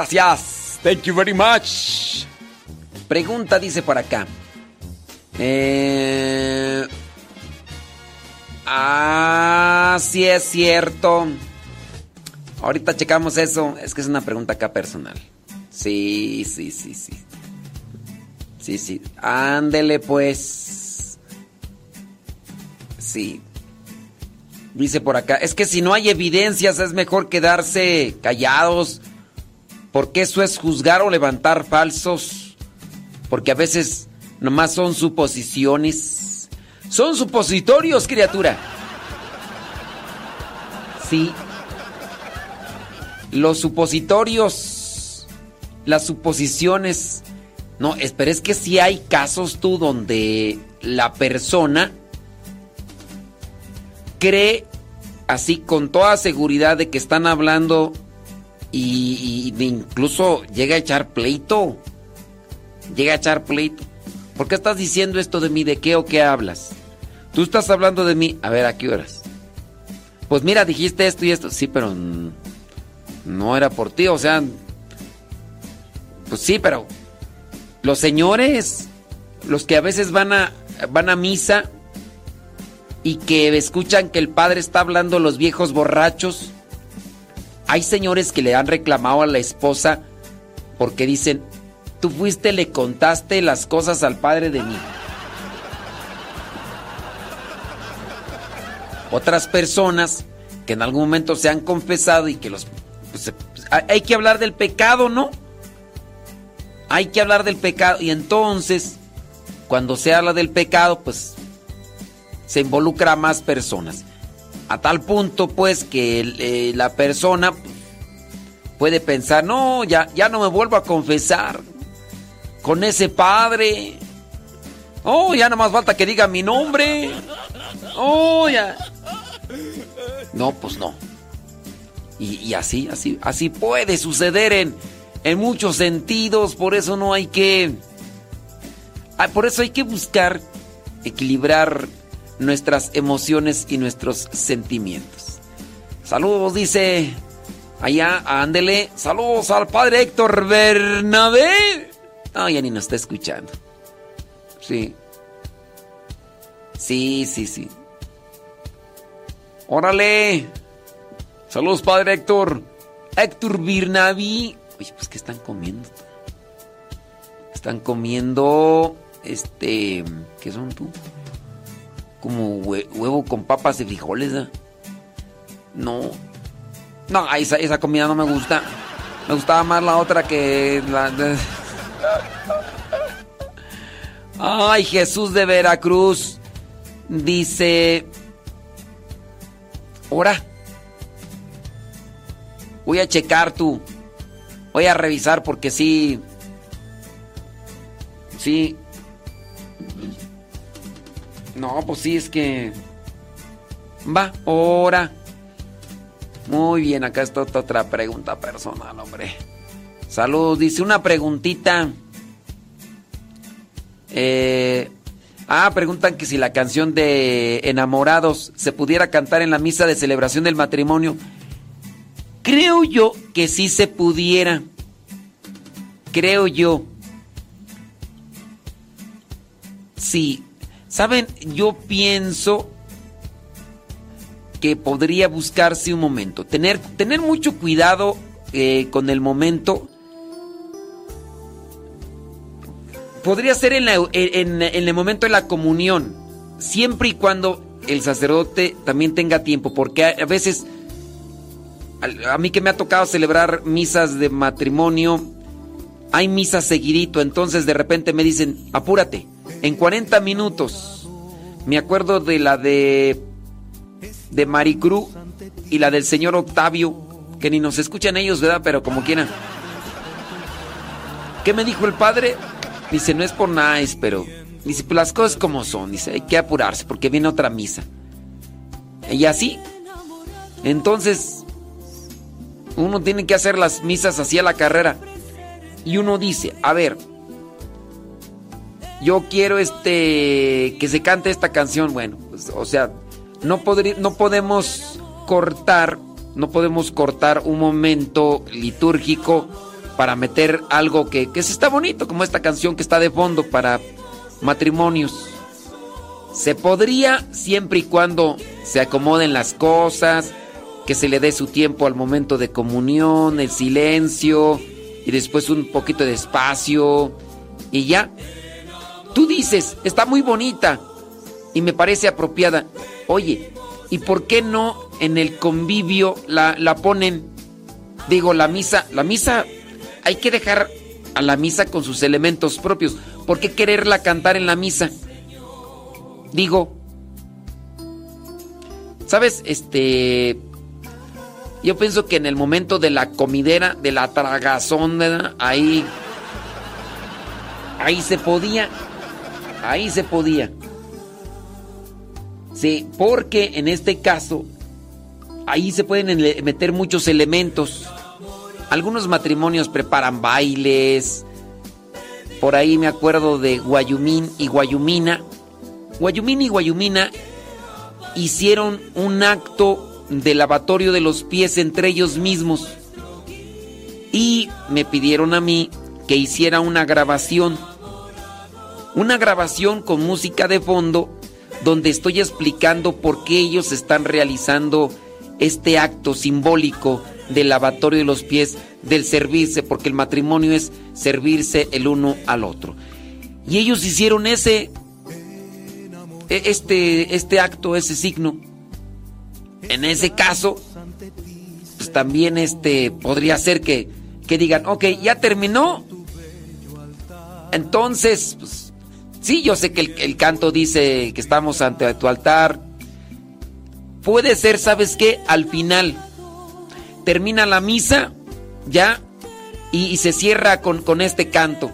gracias. Thank you very much. Pregunta dice por acá. Eh... Ah, sí es cierto. Ahorita checamos eso. Es que es una pregunta acá personal. Sí, sí, sí, sí. Sí, sí. Ándele pues. Sí. Dice por acá, es que si no hay evidencias es mejor quedarse callados, porque eso es juzgar o levantar falsos, porque a veces nomás son suposiciones. Son supositorios, criatura. Sí. Los supositorios, las suposiciones. No, espera, es que si hay casos tú donde la persona cree así con toda seguridad de que están hablando y, incluso llega a echar pleito. Llega a echar pleito. ¿Por qué estás diciendo esto de mí? ¿De qué o qué hablas? Tú estás hablando de mí. A ver, ¿a qué horas? Pues mira, dijiste esto y esto. Sí, pero no era por ti. O sea, pues sí, pero los señores, los que a veces van a, van a misa y que escuchan que el padre está hablando los viejos borrachos. Hay señores que le han reclamado a la esposa porque dicen, tú fuiste, le contaste las cosas al padre de mí. Otras personas que en algún momento se han confesado y que los... pues, hay que hablar del pecado, ¿no? Hay que hablar del pecado y entonces, cuando se habla del pecado, pues se involucra a más personas. A tal punto, pues, que eh, la persona puede pensar, no, ya, ya no me vuelvo a confesar con ese padre. Oh, ya no más falta que diga mi nombre. Oh, ya. No, pues no. Y, y así, así, así puede suceder en, en muchos sentidos. Por eso no hay que. ah, Por eso hay que buscar equilibrar nuestras emociones y nuestros sentimientos. Saludos, dice allá, ándele. Saludos al padre Héctor Bernabé. No, ya ni nos está escuchando. Sí. Sí, sí, sí. Órale. Saludos, padre Héctor. Héctor Birnavi. Oye, pues, ¿qué están comiendo? Están comiendo. Este. ¿Qué son tú? Como hue- huevo con papas y frijoles. ¿ah? No. No, esa, esa comida no me gusta. Me gustaba más la otra que la. de- Ay, Jesús de Veracruz. Dice. Ahora. Voy a checar tú. Voy a revisar porque sí. Sí. No, pues sí, es que. Va, ahora. Muy bien, acá está otra pregunta personal, hombre. Saludos, dice una preguntita. Eh, ah, preguntan que si la canción de Enamorados se pudiera cantar en la misa de celebración del matrimonio. Creo yo que sí se pudiera. Creo yo. Sí. ¿Saben? Yo pienso que podría buscarse un momento. Tener, tener mucho cuidado eh, con el momento. Podría ser en, el momento de la comunión. Siempre y cuando el sacerdote también tenga tiempo. Porque a, a veces, al- a, mí que me ha tocado celebrar misas de matrimonio, hay misas seguidito. Entonces de repente me dicen, apúrate, en 40 minutos. Me acuerdo de la de de y la del señor Octavio, que ni nos escuchan ellos, ¿verdad? Pero como quieran. ¿Qué me dijo el padre? Dice, no es por nice, pero... Dice, pues las cosas como son. Dice, hay que apurarse porque viene otra misa. Y así. Entonces, uno tiene que hacer las misas así a la carrera. Y uno dice, a ver, yo quiero este que se cante esta canción. Bueno, pues, o sea, no, podrí- no podemos cortar no podemos cortar un momento litúrgico para meter algo que, que sí está bonito, como esta canción que está de fondo para matrimonios. Se podría siempre y cuando se acomoden las cosas, que se le dé su tiempo al momento de comunión, el silencio y después un poquito de espacio y ya. Tú dices, está muy bonita y me parece apropiada. Oye, ¿y por qué no en el convivio la, la ponen? Digo, la misa, la misa, hay que dejar a la misa con sus elementos propios. ¿Por qué quererla cantar en la misa? Digo, ¿sabes? Este, yo pienso que en el momento de la comidera, de la tragazón, ahí, ahí se podía, ahí se podía. Sí, porque en este caso, ahí se pueden meter muchos elementos. Algunos matrimonios preparan bailes. Por ahí me acuerdo de Guayumín y Guayumina. Guayumín y Guayumina hicieron un acto de lavatorio de los pies entre ellos mismos. Y me pidieron a mí que hiciera una grabación. Una grabación con música de fondo donde estoy explicando por qué ellos están realizando este acto simbólico del lavatorio de los pies, del servirse, porque el matrimonio es servirse el uno al otro. Y ellos hicieron ese, e- este, este acto, ese signo. En ese caso, pues también este podría ser que, que digan, ok, ya terminó. Entonces, pues, sí, yo sé que el, canto dice que estamos ante tu altar. Puede ser, ¿sabes qué? Al final termina la misa, ya, y, se cierra con, con este canto.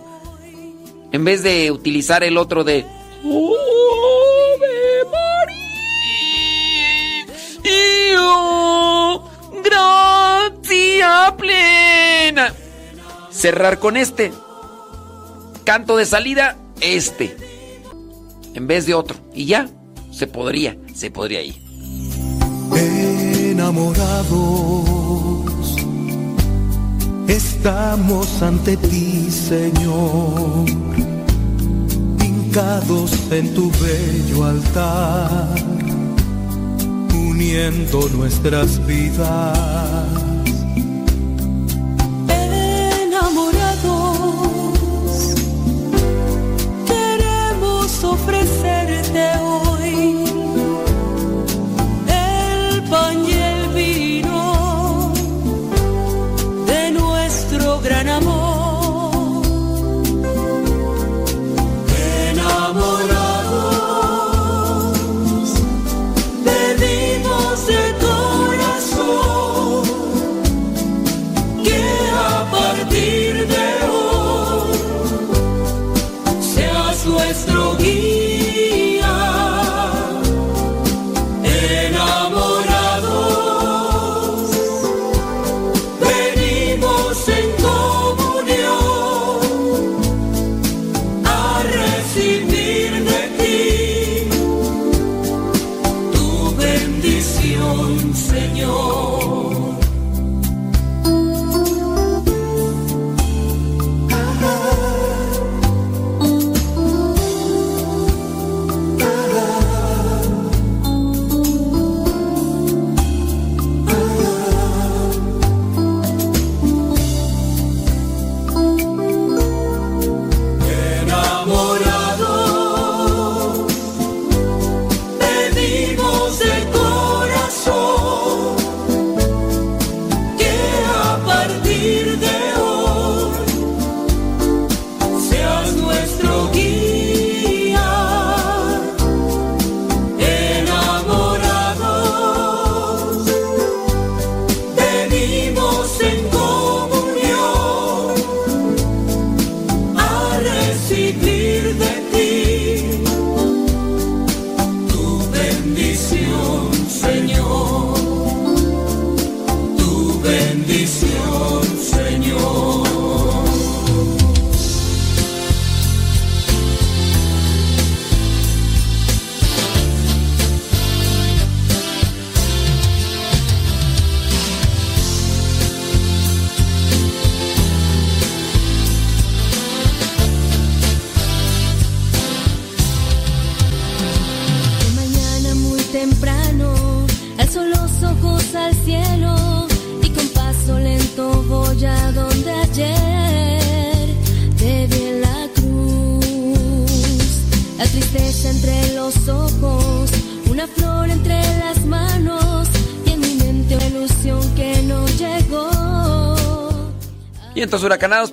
En vez de utilizar el otro de... Gracia plena. Cerrar con este. Canto de salida, este. En vez de otro. Y ya, se podría, se podría ir. Enamorados, estamos ante ti, Señor, hincados en tu bello altar, uniendo nuestras vidas. Queremos ofrecerte hoy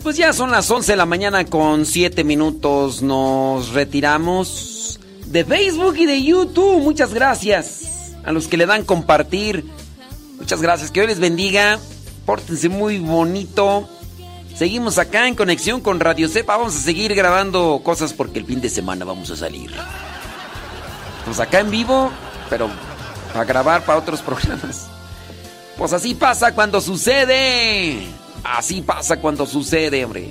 Pues ya son las 11 de la mañana con 7 minutos. Nos retiramos de Facebook y de YouTube. Muchas gracias a los que le dan compartir. Muchas gracias. Que Dios les bendiga. Pórtense muy bonito. Seguimos acá en conexión con Radio Cepa. Vamos a seguir grabando cosas porque el fin de semana vamos a salir. Pues acá en vivo, pero a grabar para otros programas. Pues así pasa cuando sucede. Así pasa cuando sucede, hombre.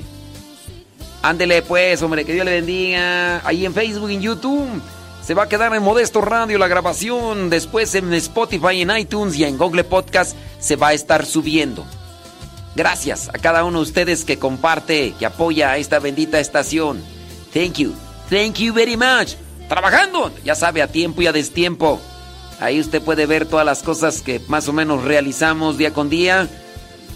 Ándele pues, hombre, que Dios le bendiga. Ahí en Facebook en YouTube. Se va a quedar en Modesto Radio la grabación. Después en Spotify, en iTunes y en Google Podcast se va a estar subiendo. Gracias a cada uno de ustedes que comparte, que apoya a esta bendita estación. Thank you. Thank you very much. Trabajando, ya sabe, a tiempo y a destiempo. Ahí usted puede ver todas las cosas que más o menos realizamos día con día,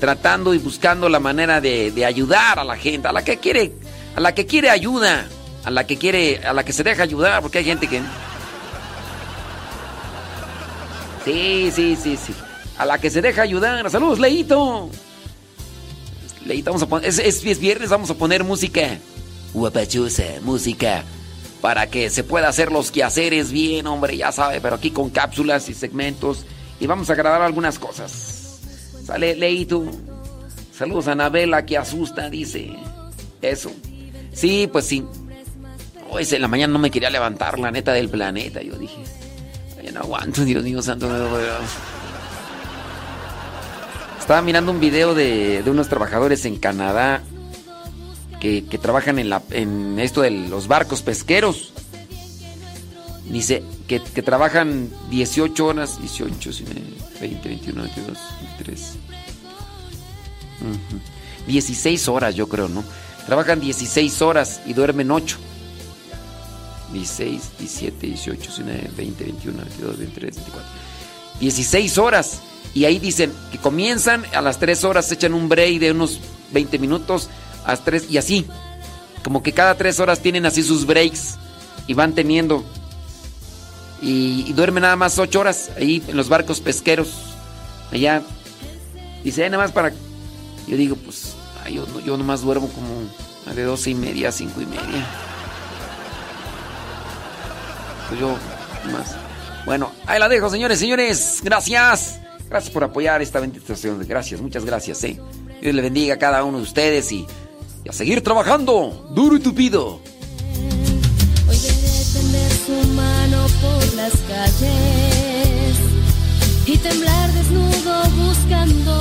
tratando y buscando la manera de, de ayudar a la gente, a la que quiere, a la que quiere ayuda, a la que quiere, a la que se deja ayudar, porque hay gente que Sí, sí, sí, sí. A la que se deja ayudar. Saludos, Leito. Leito, vamos a poner. Es, es- es viernes, vamos a poner música. Guapachusa, música. Para que se pueda hacer los quehaceres bien, hombre, ya sabe. Pero aquí con cápsulas y segmentos. Y vamos a grabar algunas cosas. Sale, Leito. Saludos a Anabela, que asusta, dice. Eso. Sí, pues sí. Hoy en la mañana no me quería levantar, la neta del planeta. Yo dije. No aguanto, Dios mío santo. Estaba mirando un video de, de unos trabajadores en Canadá que, que trabajan en, la, en esto de los barcos pesqueros. Dice que, que trabajan 18 horas, 18, 19, 20, 21, 22, 23. Ujú. 16 horas, yo creo, ¿no? Trabajan 16 horas y duermen 8. 16, 17, 18, 19, 20, 21, 22, 23, 24. 16 horas. Y ahí dicen que comienzan a las 3 horas, echan un break de unos 20 minutos, a las 3 y así. Como que cada 3 horas tienen así sus breaks y van teniendo. Y, duermen nada más 8 horas ahí en los barcos pesqueros. Allá. Dice, "Ay, nada más para. Yo digo, pues, ay, yo, yo nomás duermo como de 12 y media a 5 y media. Pues yo más. Bueno, ahí la dejo, señores, señores. Gracias. Gracias por apoyar esta bendita estación. Gracias, muchas gracias, eh. Dios le bendiga a cada uno de ustedes y, y a seguir trabajando duro y tupido. Hoy mano por las calles y temblar desnudo buscando